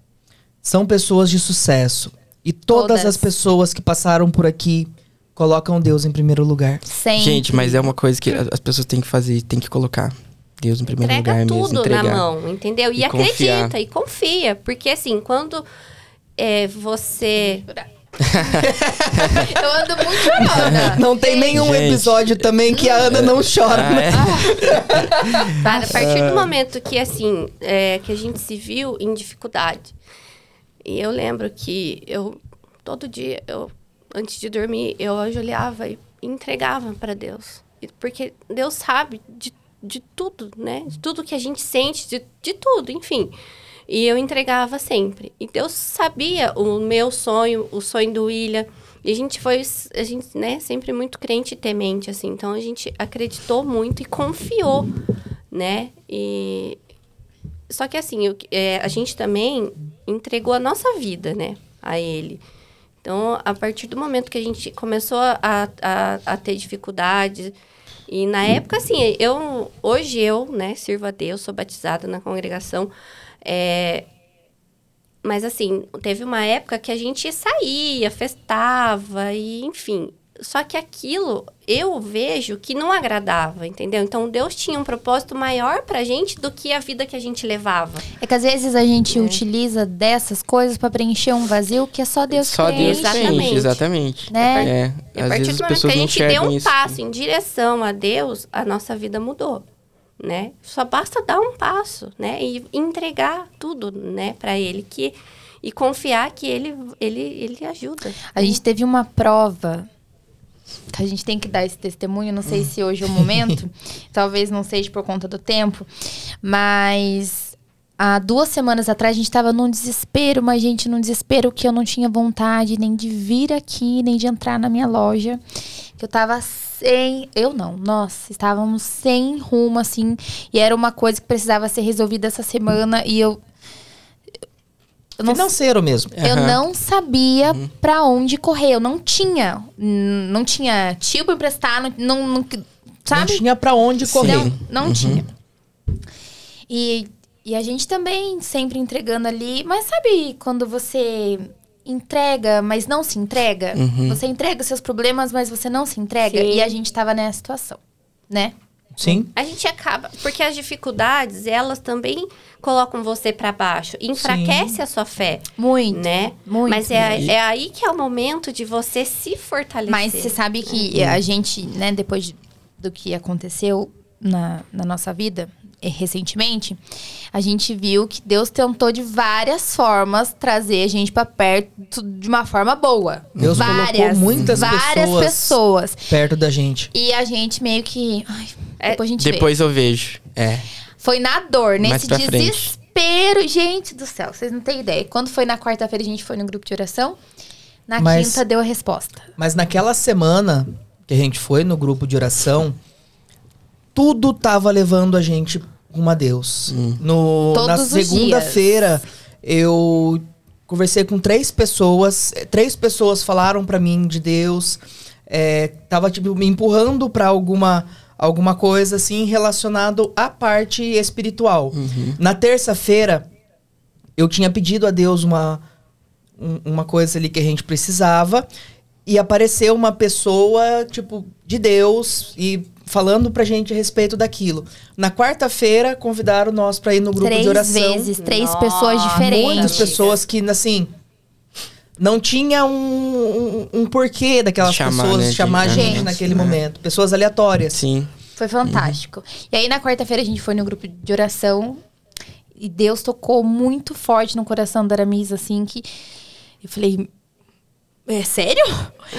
[SPEAKER 2] são pessoas de sucesso. E todas,
[SPEAKER 1] Todas.
[SPEAKER 2] as pessoas que passaram por aqui colocam Deus em primeiro lugar.
[SPEAKER 1] Sempre.
[SPEAKER 3] Gente, mas é uma coisa que as pessoas têm que fazer, têm que colocar Deus em primeiro
[SPEAKER 4] Entrega
[SPEAKER 3] lugar mesmo.
[SPEAKER 4] tudo
[SPEAKER 3] Entregar.
[SPEAKER 4] na mão, entendeu? E,
[SPEAKER 3] E
[SPEAKER 4] acredita,
[SPEAKER 3] confiar.
[SPEAKER 4] e confia. Porque assim, quando é, você.
[SPEAKER 1] Eu ando muito chorona.
[SPEAKER 2] Não tem nenhum
[SPEAKER 3] Gente.
[SPEAKER 2] episódio também que a Ana não chora,
[SPEAKER 3] Ah, é?
[SPEAKER 4] A partir do momento que, assim, é, que a gente se viu em dificuldade. E eu lembro que eu, todo dia, eu, antes de dormir, eu ajoelhava e entregava para Deus. Porque Deus sabe de, de tudo, né? De tudo que a gente sente, de, de tudo, enfim. E eu entregava sempre. E Deus sabia o meu sonho, o sonho do William. E a gente foi, a gente, né, sempre muito crente e temente, assim. Então a gente acreditou muito e confiou, né? E só que assim, eu- é, a gente também entregou a nossa vida, né, a ele. Então, a partir do momento que a gente começou a, a, a ter dificuldades, e na época, assim, eu hoje eu, né, sirvo a Deus, sou batizada na congregação, é, mas assim, teve uma época que a gente saía, festava e enfim. Só que aquilo eu vejo que não agradava, entendeu? Então Deus tinha um propósito maior pra gente do que a vida que a gente levava.
[SPEAKER 1] É que às vezes a gente utiliza dessas coisas pra preencher um vazio que é só Deus
[SPEAKER 3] Só
[SPEAKER 1] que
[SPEAKER 3] Deus
[SPEAKER 1] preenche.
[SPEAKER 4] Exatamente.
[SPEAKER 3] preenche, exatamente.
[SPEAKER 1] Né?
[SPEAKER 3] É,
[SPEAKER 4] E a
[SPEAKER 3] às
[SPEAKER 4] partir
[SPEAKER 3] vezes
[SPEAKER 4] do momento que a gente deu um
[SPEAKER 3] isso.
[SPEAKER 4] passo em direção a Deus, a nossa vida mudou, né? Só basta dar um passo, né? E entregar tudo, né, para ele que e confiar que ele ele ele ajuda.
[SPEAKER 1] A gente teve uma prova A gente tem que dar esse testemunho. Não sei se hoje é o momento. talvez não seja por conta do tempo. Mas há duas semanas atrás a gente tava num desespero, mas gente, num desespero que eu não tinha vontade nem de vir aqui, nem de entrar na minha loja. Que eu tava sem. Eu não, nós estávamos sem rumo, assim. E era uma coisa que precisava ser resolvida essa semana. E eu. Eu não
[SPEAKER 2] Financeiro mesmo.
[SPEAKER 1] eu
[SPEAKER 3] Aham.
[SPEAKER 1] não sabia pra onde correr. Eu não tinha. Não tinha tio pra emprestar, não, não, não- sabe?
[SPEAKER 2] Não tinha pra onde correr.
[SPEAKER 1] Não, não tinha. E, e a gente também sempre entregando ali. Mas sabe quando você entrega, mas não se entrega? Você entrega seus problemas, mas você não se entrega?
[SPEAKER 4] Sim.
[SPEAKER 1] E a gente tava nessa situação, né?
[SPEAKER 2] Sim.
[SPEAKER 4] A gente acaba. Porque as dificuldades, elas também colocam você pra baixo. Enfraquece a sua fé.
[SPEAKER 1] Muito.
[SPEAKER 4] Né?
[SPEAKER 1] Muito.
[SPEAKER 4] Mas é, é aí que é o momento de você se fortalecer.
[SPEAKER 1] Mas você sabe que a gente, né, depois de- do que aconteceu na, na nossa vida recentemente, a gente viu que Deus tentou de várias formas trazer a gente pra perto de uma forma boa.
[SPEAKER 2] Deus colocou
[SPEAKER 1] várias,
[SPEAKER 2] muitas
[SPEAKER 1] várias
[SPEAKER 2] pessoas
[SPEAKER 1] pessoas.
[SPEAKER 2] Perto da gente.
[SPEAKER 1] E a gente meio que. ai,
[SPEAKER 4] É,
[SPEAKER 1] depois a gente vê.
[SPEAKER 3] Depois eu vejo. É.
[SPEAKER 1] Foi na dor, nesse
[SPEAKER 3] pra frente.
[SPEAKER 1] desespero. Gente do céu, vocês não têm ideia. Quando foi na quarta-feira, a gente foi no grupo de oração. Na
[SPEAKER 2] Mas-
[SPEAKER 1] quinta deu a resposta.
[SPEAKER 2] Mas naquela semana que a gente foi no grupo de oração, tudo tava levando a gente rumo a Deus. No, na
[SPEAKER 1] Todos os
[SPEAKER 2] segunda-feira, eu conversei com três pessoas. eh, Três pessoas falaram pra mim de Deus. É, tava, tipo, me empurrando pra alguma, alguma coisa, assim, relacionado à parte espiritual. Na terça-feira, eu tinha pedido a Deus uma, um- uma coisa ali que a gente precisava e apareceu uma pessoa, tipo, de Deus e falando pra gente a respeito daquilo. Na quarta-feira, convidaram nós pra ir no grupo
[SPEAKER 1] três
[SPEAKER 2] de oração.
[SPEAKER 1] vezes, três
[SPEAKER 4] Nossa,
[SPEAKER 1] pessoas diferentes.
[SPEAKER 2] Muitas pessoas que, assim, não tinha um, um, um porquê daquelas
[SPEAKER 3] Chamar,
[SPEAKER 2] pessoas
[SPEAKER 3] né,
[SPEAKER 2] chamar a gente
[SPEAKER 1] Gente.
[SPEAKER 2] naquele
[SPEAKER 3] É.
[SPEAKER 2] momento. Pessoas aleatórias.
[SPEAKER 3] Sim.
[SPEAKER 1] Foi fantástico. E aí, na quarta-feira, a gente foi no grupo de oração. E Deus tocou muito forte no coração da Aramis, assim, que... Eu falei... É sério?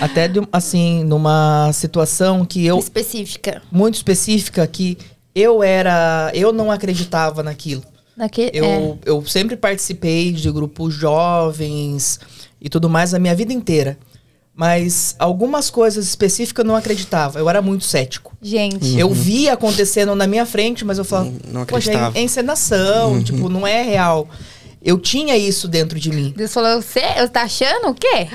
[SPEAKER 2] Até, de, assim, numa situação que eu...
[SPEAKER 1] Específica.
[SPEAKER 2] Muito específica, que eu era... Eu não acreditava naquilo.
[SPEAKER 1] Naquele,
[SPEAKER 2] Eu,
[SPEAKER 1] é.
[SPEAKER 2] eu sempre participei de grupos jovens e tudo mais a minha vida inteira. Mas algumas coisas específicas eu não acreditava. Eu era muito cético.
[SPEAKER 1] Gente,
[SPEAKER 2] Eu via acontecendo na minha frente, mas eu falava,
[SPEAKER 3] Não- não
[SPEAKER 2] poxa, é,
[SPEAKER 3] acreditava.
[SPEAKER 2] encenação, tipo, não é real. Eu tinha isso dentro de mim.
[SPEAKER 1] Deus falou, você tá achando o quê?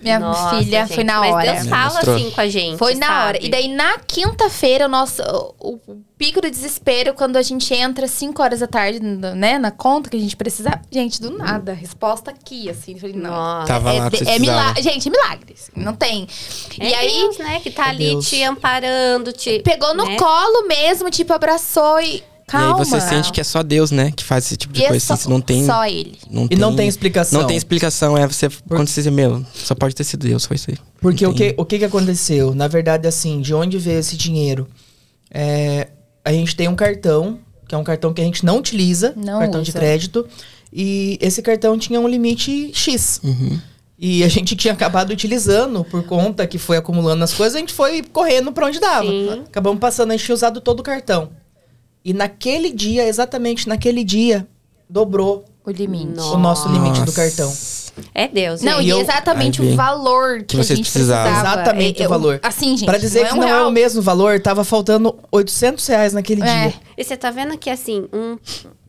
[SPEAKER 1] Minha
[SPEAKER 4] Nossa,
[SPEAKER 1] filha,
[SPEAKER 4] gente,
[SPEAKER 1] foi na
[SPEAKER 4] mas
[SPEAKER 1] hora.
[SPEAKER 4] Deus fala
[SPEAKER 3] Mostrou.
[SPEAKER 4] assim com a gente.
[SPEAKER 1] Foi na
[SPEAKER 4] sabe?
[SPEAKER 1] hora. E daí, na quinta-feira, o nosso o, o pico do desespero, quando a gente entra 5 horas da tarde, né, na conta que a gente precisava. Gente, do nada, resposta aqui, assim. Falei, não.
[SPEAKER 4] Nossa.
[SPEAKER 3] Tava
[SPEAKER 1] é,
[SPEAKER 3] lá você
[SPEAKER 1] é milagre. Gente, é milagre. assim, Não tem.
[SPEAKER 4] É
[SPEAKER 1] e aí,
[SPEAKER 4] Deus, né, que tá
[SPEAKER 2] É
[SPEAKER 4] ali
[SPEAKER 2] Deus.
[SPEAKER 4] te amparando, te.
[SPEAKER 1] pegou no
[SPEAKER 4] né?
[SPEAKER 1] colo mesmo, tipo, abraçou e. Calma.
[SPEAKER 3] E aí você sente que é só Deus, né? Que faz esse tipo de
[SPEAKER 1] E é
[SPEAKER 3] coisa.
[SPEAKER 1] só,
[SPEAKER 3] assim, não tem.
[SPEAKER 1] Só ele.
[SPEAKER 3] Não
[SPEAKER 2] E não tem explicação.
[SPEAKER 3] Não tem explicação. É você. Quando você diz, meu, só pode ter sido Deus, foi isso aí.
[SPEAKER 2] Porque
[SPEAKER 3] Não
[SPEAKER 2] o que,
[SPEAKER 3] tem-
[SPEAKER 2] o que que aconteceu? Na verdade, assim, de onde veio esse dinheiro? É, a gente tem um cartão, que é um cartão que a gente não utiliza,
[SPEAKER 1] Não
[SPEAKER 2] cartão de
[SPEAKER 1] usa.
[SPEAKER 2] crédito. E esse cartão tinha um limite X.
[SPEAKER 3] Uhum.
[SPEAKER 2] E a gente tinha acabado utilizando por conta que foi acumulando as coisas, a gente foi correndo pra onde dava.
[SPEAKER 4] Sim.
[SPEAKER 2] Acabamos passando, a gente tinha usado todo o cartão. E naquele dia, exatamente naquele dia, dobrou
[SPEAKER 1] O limite.
[SPEAKER 2] o nosso limite do
[SPEAKER 3] Nossa.
[SPEAKER 2] cartão.
[SPEAKER 4] É Deus,
[SPEAKER 1] Não,
[SPEAKER 4] né?
[SPEAKER 2] E
[SPEAKER 1] e
[SPEAKER 2] eu-
[SPEAKER 1] exatamente o valor que,
[SPEAKER 3] Que
[SPEAKER 1] a
[SPEAKER 3] vocês
[SPEAKER 1] gente
[SPEAKER 3] precisavam.
[SPEAKER 1] precisava.
[SPEAKER 2] Exatamente
[SPEAKER 1] É,
[SPEAKER 2] o valor.
[SPEAKER 1] Assim, gente.
[SPEAKER 2] Pra dizer que
[SPEAKER 1] um
[SPEAKER 2] não é
[SPEAKER 1] real.
[SPEAKER 2] o mesmo valor, tava faltando 800 reais naquele
[SPEAKER 1] É.
[SPEAKER 2] dia.
[SPEAKER 4] E você tá vendo que, assim, um,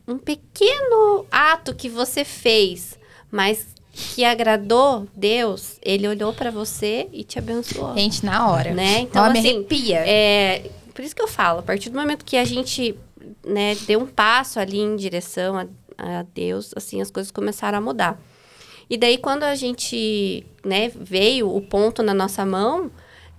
[SPEAKER 4] um pequeno ato que você fez, mas que agradou Deus, ele olhou pra você e te abençoou.
[SPEAKER 1] Gente, na hora.
[SPEAKER 4] Né? Então,
[SPEAKER 1] Ó,
[SPEAKER 4] assim,
[SPEAKER 1] arrepia.
[SPEAKER 4] É, por isso que eu falo, a partir do momento que a gente né, deu um passo ali em direção a, a Deus, assim, as coisas começaram a mudar. E daí, quando a gente né, veio o ponto na nossa mão,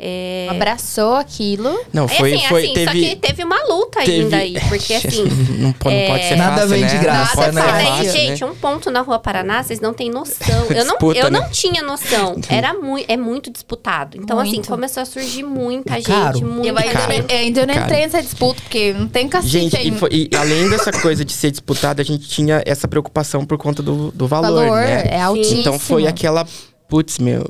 [SPEAKER 4] é,
[SPEAKER 1] Abraçou aquilo.
[SPEAKER 3] Não,
[SPEAKER 4] é
[SPEAKER 3] foi.
[SPEAKER 4] assim,
[SPEAKER 3] foi
[SPEAKER 4] assim,
[SPEAKER 3] teve,
[SPEAKER 4] só que teve uma luta
[SPEAKER 3] teve-
[SPEAKER 4] ainda aí, porque assim...
[SPEAKER 3] não, pode, não pode ser
[SPEAKER 2] Nada
[SPEAKER 3] fácil,
[SPEAKER 2] vem
[SPEAKER 3] né?
[SPEAKER 2] de graça,
[SPEAKER 3] Não pode
[SPEAKER 2] né?
[SPEAKER 3] ser
[SPEAKER 4] Mas aí,
[SPEAKER 3] fácil,
[SPEAKER 4] gente,
[SPEAKER 3] né?
[SPEAKER 4] um ponto na Rua Paraná, vocês não têm noção. Eu não,
[SPEAKER 3] Disputa,
[SPEAKER 4] eu
[SPEAKER 3] né?
[SPEAKER 4] não tinha noção. Era muito, é muito disputado. Então, assim,
[SPEAKER 1] Muito.
[SPEAKER 4] começou a surgir muita gente,
[SPEAKER 2] Caro.
[SPEAKER 4] muita
[SPEAKER 1] Eu ainda,
[SPEAKER 3] Caro.
[SPEAKER 1] eu ainda não entrei nessa disputa, porque não tem cacete
[SPEAKER 3] Gente,
[SPEAKER 1] aí.
[SPEAKER 3] e, foi- e além dessa coisa de ser disputada, a gente tinha essa preocupação por conta do, do valor,
[SPEAKER 1] valor
[SPEAKER 3] né?
[SPEAKER 1] é altíssimo.
[SPEAKER 3] Então foi aquela, putz, meu,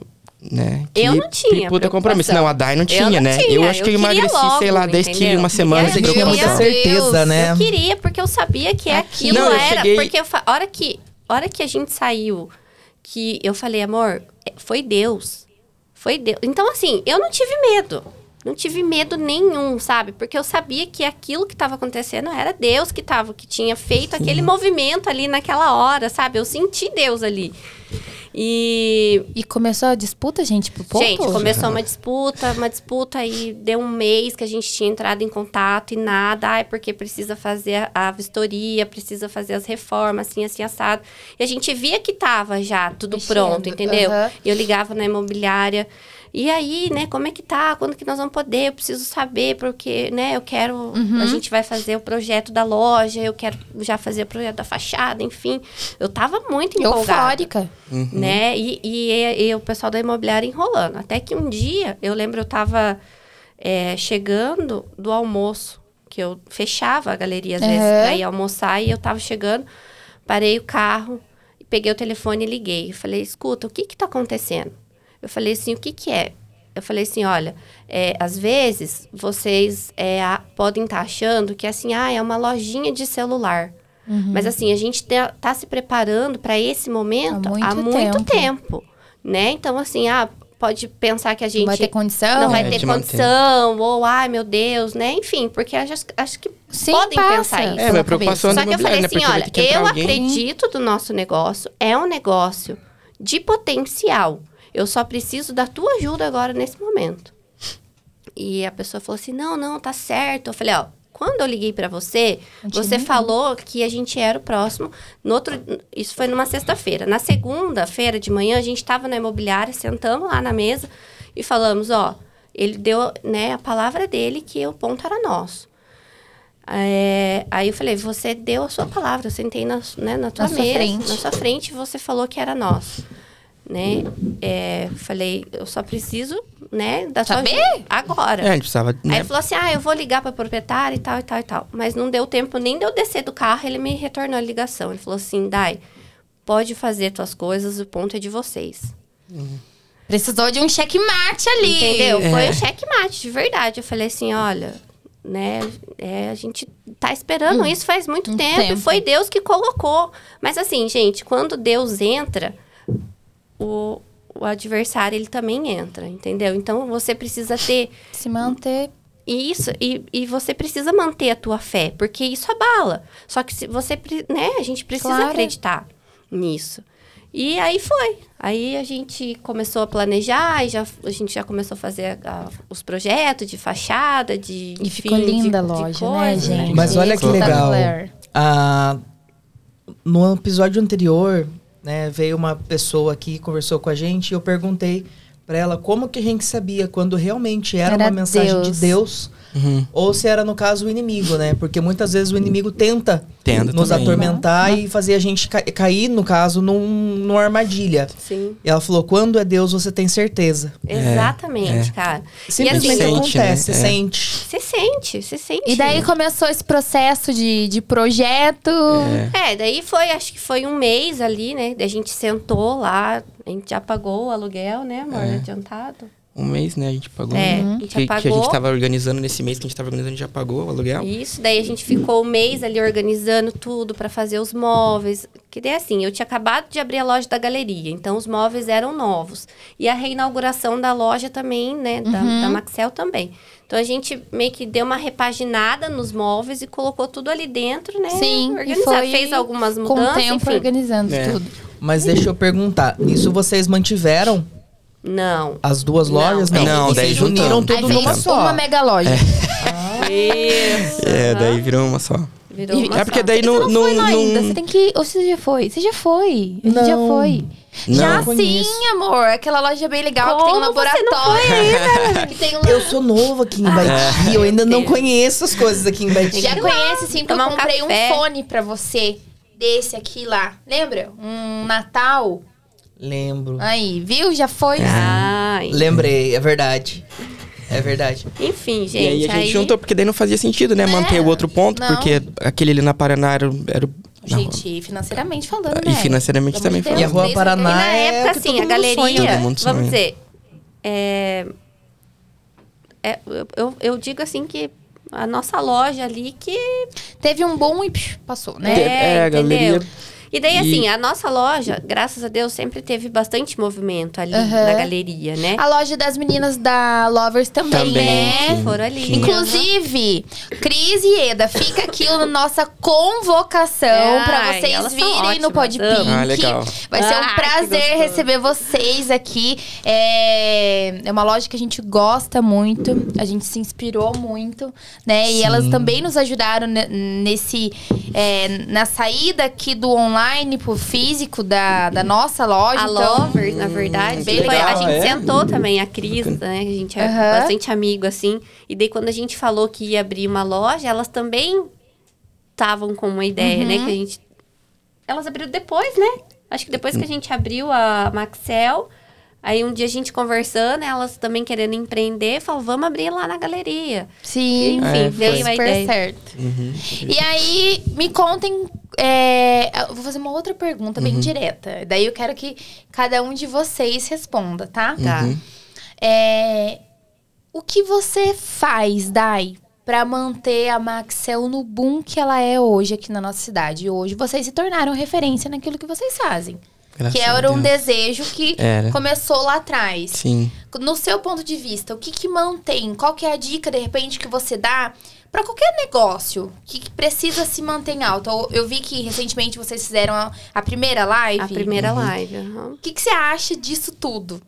[SPEAKER 3] né?
[SPEAKER 4] Eu
[SPEAKER 3] que
[SPEAKER 4] não tinha
[SPEAKER 3] Puta compromisso. Não, a Dai não
[SPEAKER 4] Eu
[SPEAKER 3] tinha,
[SPEAKER 4] não
[SPEAKER 3] né?
[SPEAKER 4] tinha,
[SPEAKER 3] Eu acho que eu
[SPEAKER 4] eu
[SPEAKER 3] emagreci, sei lá,
[SPEAKER 4] logo,
[SPEAKER 3] 10 quilos em
[SPEAKER 4] entendeu?
[SPEAKER 3] uma semana.
[SPEAKER 2] Você tinha
[SPEAKER 4] eu
[SPEAKER 2] muita certeza, né?
[SPEAKER 4] Eu queria, porque eu sabia que aquilo
[SPEAKER 3] Não, eu
[SPEAKER 4] era.
[SPEAKER 3] cheguei-
[SPEAKER 4] Porque eu fa- a hora que, a hora que a gente saiu, que eu falei, amor, é, foi Deus. Foi Deus. Então, assim, eu não tive medo. Não tive medo nenhum, sabe? Porque eu sabia que aquilo que estava acontecendo era Deus que tava, que tinha feito aquele movimento ali naquela hora, sabe? Eu senti Deus ali. E
[SPEAKER 1] E começou a disputa, gente, pro ponto?
[SPEAKER 4] Gente, começou uma disputa, uma disputa e deu um mês que a gente tinha entrado em contato e nada. Ai, porque precisa fazer a, a vistoria, precisa fazer as reformas, assim, assim, assado. E a gente via que tava já tudo
[SPEAKER 1] Mexendo,
[SPEAKER 4] pronto, entendeu?
[SPEAKER 1] aham.
[SPEAKER 4] E eu ligava na imobiliária. E aí, né, como é que tá? Quando que nós vamos poder? Eu preciso saber, porque, né, eu quero.
[SPEAKER 1] Uhum.
[SPEAKER 4] A gente vai fazer o projeto da loja, eu quero já fazer o projeto da fachada, enfim. Eu tava muito empolgada
[SPEAKER 1] Eufórica.
[SPEAKER 4] né? E, e, e o pessoal da imobiliária enrolando. Até que um dia, eu lembro, eu tava é, chegando do almoço, que eu fechava a galeria às vezes
[SPEAKER 1] Aham.
[SPEAKER 4] pra ir almoçar, e eu tava chegando, parei o carro, peguei o telefone e liguei. Eu falei, escuta, o que que tá acontecendo? Eu falei assim, o que que é? Eu falei assim, olha, é, às vezes vocês é, a- podem estar achando que assim, ah, é uma lojinha de celular. Mas assim, a gente tá, tá se preparando para esse momento
[SPEAKER 1] Há
[SPEAKER 4] há
[SPEAKER 1] muito
[SPEAKER 4] muito,
[SPEAKER 1] tempo.
[SPEAKER 4] tempo. né? Então assim, ah, pode pensar que a gente
[SPEAKER 1] Não vai ter condição?
[SPEAKER 4] não vai
[SPEAKER 3] É,
[SPEAKER 4] ter
[SPEAKER 3] de manter.
[SPEAKER 4] condição, ou ai meu Deus, né? Enfim, porque acho, acho que
[SPEAKER 1] Sim,
[SPEAKER 4] podem
[SPEAKER 1] passa.
[SPEAKER 4] pensar isso.
[SPEAKER 3] É, minha preocupação é
[SPEAKER 4] Só que eu falei
[SPEAKER 3] né?
[SPEAKER 4] assim, olha, eu
[SPEAKER 3] alguém.
[SPEAKER 4] acredito do nosso negócio, é um negócio de potencial. Eu só preciso da tua ajuda agora nesse momento. E a pessoa falou assim: "Não, não, tá certo". Eu falei: "Ó, quando eu liguei pra você, você falou que a gente era o próximo. No outro, isso foi numa sexta-feira. Na segunda-feira de manhã, a gente tava na imobiliária, sentamos lá na mesa e falamos, ó, ele deu, né, a palavra dele que o ponto era nosso. É, aí eu falei, você deu a sua palavra, eu sentei na, né, na tua
[SPEAKER 1] Na sua
[SPEAKER 4] mesa,
[SPEAKER 1] frente.
[SPEAKER 4] na sua frente, e você falou que era nosso. Né? É, falei, eu só preciso, né, da sua
[SPEAKER 1] Saber?
[SPEAKER 4] ajuda agora.
[SPEAKER 3] É, a gente precisava.
[SPEAKER 4] Aí
[SPEAKER 3] Né?
[SPEAKER 4] ele falou assim: ah, eu vou ligar pra proprietária e tal, e tal, e tal. Mas não deu tempo nem de eu descer do carro, ele me retornou a ligação. Ele falou assim: Dai, pode fazer tuas coisas, o ponto é de vocês.
[SPEAKER 1] Precisou de um checkmate ali.
[SPEAKER 4] Entendeu?
[SPEAKER 3] É.
[SPEAKER 4] Foi o checkmate, de verdade. Eu falei assim: olha, né, é, a gente tá esperando isso faz muito
[SPEAKER 1] um
[SPEAKER 4] tempo,
[SPEAKER 1] tempo.
[SPEAKER 4] e foi Deus que colocou. Mas assim, gente, quando Deus entra, o, o adversário ele também entra, entendeu? Então você precisa ter
[SPEAKER 1] Se manter.
[SPEAKER 4] Isso, e, e você precisa manter a tua fé, porque isso abala. Só que se você, né, a gente precisa
[SPEAKER 1] Claro.
[SPEAKER 4] acreditar nisso. E aí foi. Aí a gente começou a planejar, e já, a gente já começou a fazer a- os projetos de fachada, de.
[SPEAKER 1] E ficou
[SPEAKER 4] enfim, de-
[SPEAKER 1] linda a
[SPEAKER 4] de
[SPEAKER 1] loja, né, gente?
[SPEAKER 2] Mas olha que legal. Ah, no episódio anterior, né, veio uma pessoa aqui conversou com a gente e eu perguntei pra ela como que a gente sabia quando realmente era,
[SPEAKER 1] Era
[SPEAKER 2] uma mensagem
[SPEAKER 1] Deus.
[SPEAKER 2] de Deus
[SPEAKER 3] Uhum.
[SPEAKER 2] ou se era no caso o inimigo, né? Porque muitas vezes o inimigo tenta
[SPEAKER 3] Tenta
[SPEAKER 2] nos
[SPEAKER 3] também.
[SPEAKER 2] atormentar e fazer a gente ca- cair, no caso, num, numa armadilha.
[SPEAKER 4] Sim,
[SPEAKER 2] E ela falou: quando é Deus, você tem certeza.
[SPEAKER 4] exatamente,
[SPEAKER 3] é.
[SPEAKER 4] cara.
[SPEAKER 2] Simplesmente
[SPEAKER 3] Sente,
[SPEAKER 2] acontece,
[SPEAKER 3] né?
[SPEAKER 2] você
[SPEAKER 3] É.
[SPEAKER 2] sente.
[SPEAKER 4] Você sente, você sente.
[SPEAKER 1] E daí começou esse processo de, de projeto.
[SPEAKER 3] É.
[SPEAKER 4] É, daí foi, acho que foi um mês ali, né? A gente sentou lá, a gente já pagou o aluguel, né, amor?
[SPEAKER 3] É.
[SPEAKER 4] Adiantado.
[SPEAKER 3] Um mês, né? A gente pagou.
[SPEAKER 4] É,
[SPEAKER 3] né?
[SPEAKER 4] a gente
[SPEAKER 3] que, que a
[SPEAKER 4] apagou.
[SPEAKER 3] gente tava organizando nesse mês que a gente tava organizando, a gente já pagou o aluguel.
[SPEAKER 4] Isso, daí a gente ficou um mês ali organizando tudo pra fazer os móveis. Que daí assim, eu tinha acabado de abrir a loja da galeria, então os móveis eram novos. E a reinauguração da loja também, né, da, da Maxel também. Então a gente meio que deu uma repaginada nos móveis e colocou tudo ali dentro, né?
[SPEAKER 1] Sim, e foi
[SPEAKER 4] Fez algumas
[SPEAKER 1] Com o
[SPEAKER 4] mudanças,
[SPEAKER 1] tempo
[SPEAKER 4] enfim.
[SPEAKER 1] organizando
[SPEAKER 3] É.
[SPEAKER 1] tudo.
[SPEAKER 2] Mas deixa eu perguntar: isso vocês mantiveram
[SPEAKER 4] Não.
[SPEAKER 2] as duas
[SPEAKER 4] Não.
[SPEAKER 2] lojas? Não,
[SPEAKER 3] Não,
[SPEAKER 2] vocês
[SPEAKER 3] daí
[SPEAKER 1] Aí
[SPEAKER 2] tudo
[SPEAKER 1] fez
[SPEAKER 2] numa só.
[SPEAKER 1] uma mega loja.
[SPEAKER 4] Isso.
[SPEAKER 3] É, daí virou uma só.
[SPEAKER 4] Virou
[SPEAKER 1] E-
[SPEAKER 4] uma
[SPEAKER 3] é porque
[SPEAKER 4] só.
[SPEAKER 3] daí
[SPEAKER 1] Você
[SPEAKER 3] no.
[SPEAKER 1] não lá
[SPEAKER 3] no-
[SPEAKER 1] ainda. Você tem que. Ou você já foi? Você já foi. A gente já
[SPEAKER 2] Não.
[SPEAKER 1] foi.
[SPEAKER 3] Não.
[SPEAKER 1] já
[SPEAKER 2] Não conheço.
[SPEAKER 1] sim, amor. Aquela loja bem legal que tem um
[SPEAKER 4] Como você não
[SPEAKER 1] laboratório. que tem um
[SPEAKER 2] Eu sou novo aqui em Baiti, eu ainda não conheço as coisas aqui em Baiti.
[SPEAKER 1] Já conhece sim, porque eu
[SPEAKER 4] Tomar
[SPEAKER 1] comprei um, fone pra você. Desse aqui lá. Lembra? Um Natal.
[SPEAKER 2] Lembro.
[SPEAKER 1] Aí, viu? Já foi.
[SPEAKER 4] Ai.
[SPEAKER 2] Lembrei, é verdade. É verdade.
[SPEAKER 4] Enfim, gente.
[SPEAKER 3] E aí a gente juntou, porque daí não fazia sentido, né?
[SPEAKER 1] É,
[SPEAKER 3] Manter o outro ponto,
[SPEAKER 1] não.
[SPEAKER 3] porque aquele ali na Paraná era, o- era não,
[SPEAKER 1] Gente, financeiramente falando,
[SPEAKER 3] E
[SPEAKER 1] né?
[SPEAKER 3] financeiramente
[SPEAKER 1] Pelo amor
[SPEAKER 3] também
[SPEAKER 1] de Deus,
[SPEAKER 2] E a Rua Paraná
[SPEAKER 4] E na
[SPEAKER 2] é
[SPEAKER 4] época,
[SPEAKER 2] que
[SPEAKER 4] assim, a
[SPEAKER 2] mundo
[SPEAKER 4] galeria,
[SPEAKER 3] mundo sonha.
[SPEAKER 4] vamos dizer, é, é, eu, eu, digo assim que a nossa loja ali que
[SPEAKER 1] Teve um bom e psh, passou, né?
[SPEAKER 4] É,
[SPEAKER 3] É, a
[SPEAKER 4] entendeu? E daí,
[SPEAKER 3] E-
[SPEAKER 4] assim, a nossa loja, graças a Deus, sempre teve bastante movimento ali
[SPEAKER 1] Aham.
[SPEAKER 4] na galeria, né?
[SPEAKER 1] A loja das meninas da Lovers também,
[SPEAKER 3] Também,
[SPEAKER 1] né?
[SPEAKER 3] sim.
[SPEAKER 4] Foram ali.
[SPEAKER 3] Sim.
[SPEAKER 1] Inclusive, Cris e Eda, fica aqui a nossa convocação pra
[SPEAKER 4] Ai,
[SPEAKER 1] vocês virem no
[SPEAKER 4] ótimas,
[SPEAKER 1] Pod
[SPEAKER 4] amo.
[SPEAKER 1] Pink.
[SPEAKER 3] Ah, legal.
[SPEAKER 1] Vai ser um
[SPEAKER 4] Ah,
[SPEAKER 1] prazer receber vocês aqui. É... é uma loja que a gente gosta muito, a gente se inspirou muito, né? E
[SPEAKER 2] Sim.
[SPEAKER 1] elas também nos ajudaram ne- nesse é, na saída aqui do online pro físico da, da nossa loja.
[SPEAKER 4] A
[SPEAKER 1] então,
[SPEAKER 4] Lovers, na verdade,
[SPEAKER 1] bem
[SPEAKER 4] foi- a gente
[SPEAKER 3] é?
[SPEAKER 4] sentou também, a Cris, né? A gente é
[SPEAKER 1] Aham.
[SPEAKER 4] bastante amigo, assim. E daí, quando a gente falou que ia abrir uma loja, elas também estavam com uma ideia,
[SPEAKER 1] Uhum.
[SPEAKER 4] né? Que a gente... Elas abriram depois, né? Acho que depois que a gente abriu a Maxel... Aí um dia a gente conversando, elas também querendo empreender, falou, vamos abrir lá na galeria.
[SPEAKER 1] Sim,
[SPEAKER 4] Enfim,
[SPEAKER 3] É,
[SPEAKER 4] veio
[SPEAKER 3] foi.
[SPEAKER 4] a
[SPEAKER 1] super
[SPEAKER 4] ideia.
[SPEAKER 1] certo.
[SPEAKER 3] Uhum.
[SPEAKER 1] E aí, me contem. É, eu vou fazer uma outra pergunta bem direta. Daí eu quero que cada um de vocês responda, tá?
[SPEAKER 4] Tá.
[SPEAKER 3] Uhum.
[SPEAKER 1] É, o que você faz, Dai, pra manter a Maxel no boom que ela é hoje aqui na nossa cidade? Hoje vocês se tornaram referência naquilo que vocês fazem.
[SPEAKER 3] Graças
[SPEAKER 1] que era um desejo que
[SPEAKER 3] Era.
[SPEAKER 1] começou lá atrás.
[SPEAKER 3] Sim.
[SPEAKER 1] No seu ponto de vista, o que, que mantém? Qual que é a dica, de repente, que você dá para qualquer negócio que precisa se manter em alta? Eu, vi que recentemente vocês fizeram a, a primeira live.
[SPEAKER 4] A primeira live. aham.
[SPEAKER 1] O que, que você acha disso tudo?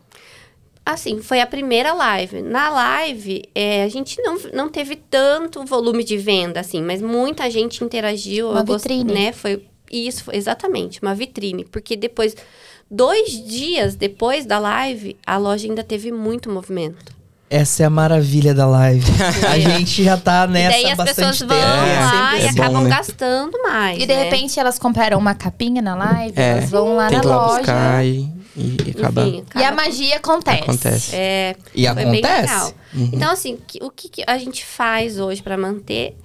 [SPEAKER 4] Assim, foi a primeira live. Na live, é, a gente não, não teve tanto volume de venda, assim, mas muita gente interagiu.
[SPEAKER 1] Uma
[SPEAKER 4] gost-
[SPEAKER 1] vitrine.
[SPEAKER 4] Né? Foi isso, foi exatamente, uma vitrine. Porque depois, dois dias depois da live, a loja ainda teve muito movimento.
[SPEAKER 2] Essa é a maravilha da live. A gente já tá
[SPEAKER 4] e
[SPEAKER 2] nessa
[SPEAKER 4] daí
[SPEAKER 2] há
[SPEAKER 4] as
[SPEAKER 2] bastante
[SPEAKER 4] pessoas
[SPEAKER 2] tempo.
[SPEAKER 4] vão
[SPEAKER 2] e é
[SPEAKER 4] lá
[SPEAKER 2] sempre
[SPEAKER 4] e
[SPEAKER 3] é
[SPEAKER 2] assim.
[SPEAKER 3] bom,
[SPEAKER 4] acabam
[SPEAKER 3] né?
[SPEAKER 4] gastando mais.
[SPEAKER 1] E de
[SPEAKER 4] né?
[SPEAKER 1] repente elas compraram uma capinha na live,
[SPEAKER 3] É.
[SPEAKER 1] elas vão lá
[SPEAKER 3] Tem
[SPEAKER 1] na
[SPEAKER 3] lá
[SPEAKER 1] loja.
[SPEAKER 3] buscar e, e acabar.
[SPEAKER 4] Enfim,
[SPEAKER 1] E a
[SPEAKER 4] acaba-
[SPEAKER 1] magia acontece.
[SPEAKER 3] Acontece.
[SPEAKER 4] É,
[SPEAKER 2] E
[SPEAKER 4] foi bem
[SPEAKER 2] acontece.
[SPEAKER 4] legal. Então, assim, o que, que a gente faz hoje para manter?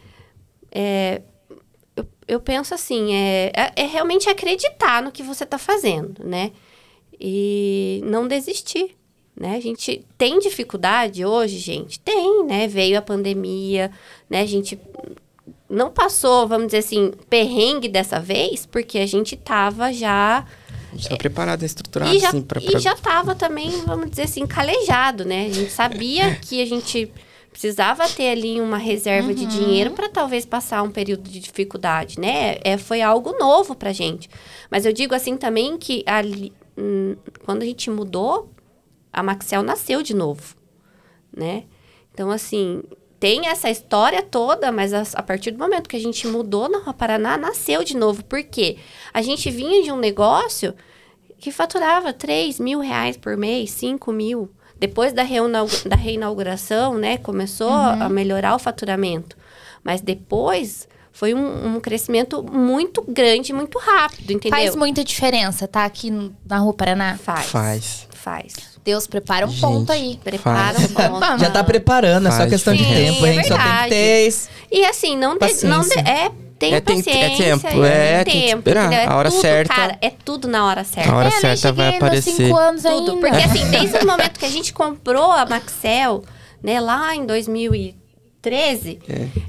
[SPEAKER 4] É, eu, eu penso assim, é, é, é realmente acreditar no que você está fazendo, né? E não desistir, né? A gente tem dificuldade hoje, gente? Tem, né? Veio a pandemia, né? A gente não passou, vamos dizer assim, perrengue dessa vez, porque a gente tava já
[SPEAKER 3] gente tá preparado, estruturado,
[SPEAKER 4] e já,
[SPEAKER 3] assim, pra,
[SPEAKER 4] e
[SPEAKER 3] pra-
[SPEAKER 4] já tava também, vamos dizer assim, calejado, né? A gente sabia que a gente precisava ter ali uma reserva de dinheiro para talvez passar um período de dificuldade, né? É, foi algo novo pra gente. Mas eu digo assim também que ali, hum, quando a gente mudou, a Maxel nasceu de novo, né? Então, assim, tem essa história toda, mas a, a partir do momento que a gente mudou na Rua Paraná, nasceu de novo. Por quê? A gente vinha de um negócio que faturava 3 mil reais por mês, 5 mil. Depois da, da reinauguração, né, começou a melhorar o faturamento. Mas depois foi um, um crescimento muito grande, muito rápido, entendeu?
[SPEAKER 1] Faz muita diferença, tá? Aqui na Rua Paraná.
[SPEAKER 4] Faz.
[SPEAKER 3] Faz.
[SPEAKER 4] Faz.
[SPEAKER 1] Deus, prepara um
[SPEAKER 3] Gente.
[SPEAKER 1] ponto aí.
[SPEAKER 4] Prepara um ponto.
[SPEAKER 2] Já tá preparando, é só
[SPEAKER 3] Faz
[SPEAKER 2] questão de
[SPEAKER 3] diferença.
[SPEAKER 2] tempo. A gente
[SPEAKER 4] Sim,
[SPEAKER 2] só
[SPEAKER 4] é
[SPEAKER 2] tem que ter
[SPEAKER 4] E assim, não, de, não de- é tem
[SPEAKER 3] É, tem- é
[SPEAKER 4] paciência,
[SPEAKER 3] tempo,
[SPEAKER 4] e
[SPEAKER 3] é, tem
[SPEAKER 4] tempo,
[SPEAKER 3] esperar.
[SPEAKER 4] É
[SPEAKER 3] A hora
[SPEAKER 4] tudo,
[SPEAKER 3] certa.
[SPEAKER 4] Cara, é tudo na hora certa.
[SPEAKER 3] A hora
[SPEAKER 1] é,
[SPEAKER 3] certa vai aparecer.
[SPEAKER 1] cinco anos
[SPEAKER 4] Tudo.
[SPEAKER 1] ainda.
[SPEAKER 4] Porque assim, desde o momento que a gente comprou a Maxel, né, lá em 2013,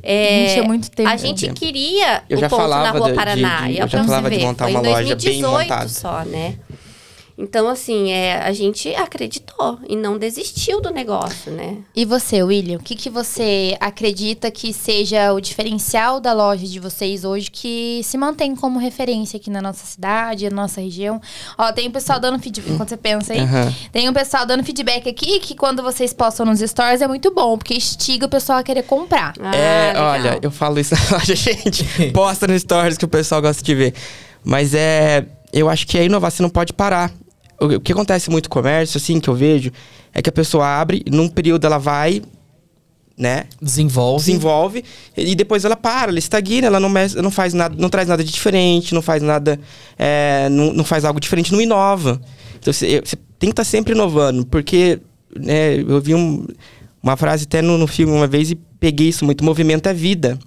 [SPEAKER 4] é,
[SPEAKER 1] Gente, é muito tempo.
[SPEAKER 4] a gente
[SPEAKER 3] Tempo.
[SPEAKER 4] queria
[SPEAKER 3] Eu
[SPEAKER 4] o
[SPEAKER 3] já
[SPEAKER 4] ponto
[SPEAKER 3] falava
[SPEAKER 4] na Rua
[SPEAKER 3] de- de-
[SPEAKER 4] Paraná.
[SPEAKER 3] de-
[SPEAKER 4] e é
[SPEAKER 3] eu já
[SPEAKER 4] pra você
[SPEAKER 3] falava de
[SPEAKER 4] ver,
[SPEAKER 3] montar
[SPEAKER 4] foi
[SPEAKER 3] uma
[SPEAKER 4] em
[SPEAKER 3] loja bem
[SPEAKER 4] 2018
[SPEAKER 3] montada.
[SPEAKER 4] só, né? Então, assim, é, a gente acreditou e não desistiu do negócio, né?
[SPEAKER 1] E você, William, o que, que você acredita que seja o diferencial da loja de vocês hoje que se mantém como referência aqui na nossa cidade, na nossa região? Ó, tem um pessoal dando feedback, enquanto você pensa aí,
[SPEAKER 3] Aham.
[SPEAKER 1] tem um pessoal dando feedback aqui que quando vocês postam nos stories é muito bom, porque instiga o pessoal a querer comprar.
[SPEAKER 4] Ah,
[SPEAKER 3] é,
[SPEAKER 4] legal.
[SPEAKER 3] olha, eu falo isso na loja, gente. Posta no stories que o pessoal gosta de ver. Mas é. Eu acho que a inovação não pode parar. O, que acontece muito no comércio, assim, que eu vejo, é que a pessoa abre, num período ela vai, né?
[SPEAKER 2] Desenvolve.
[SPEAKER 3] desenvolve e depois ela para, ela estagna, ela não, mes- não faz nada, não traz nada de diferente, não faz nada, é, não, não faz algo diferente, não inova. Então você, você tem que estar sempre inovando, porque né, eu vi um- uma frase até no, no filme uma vez e peguei isso muito: movimento é vida.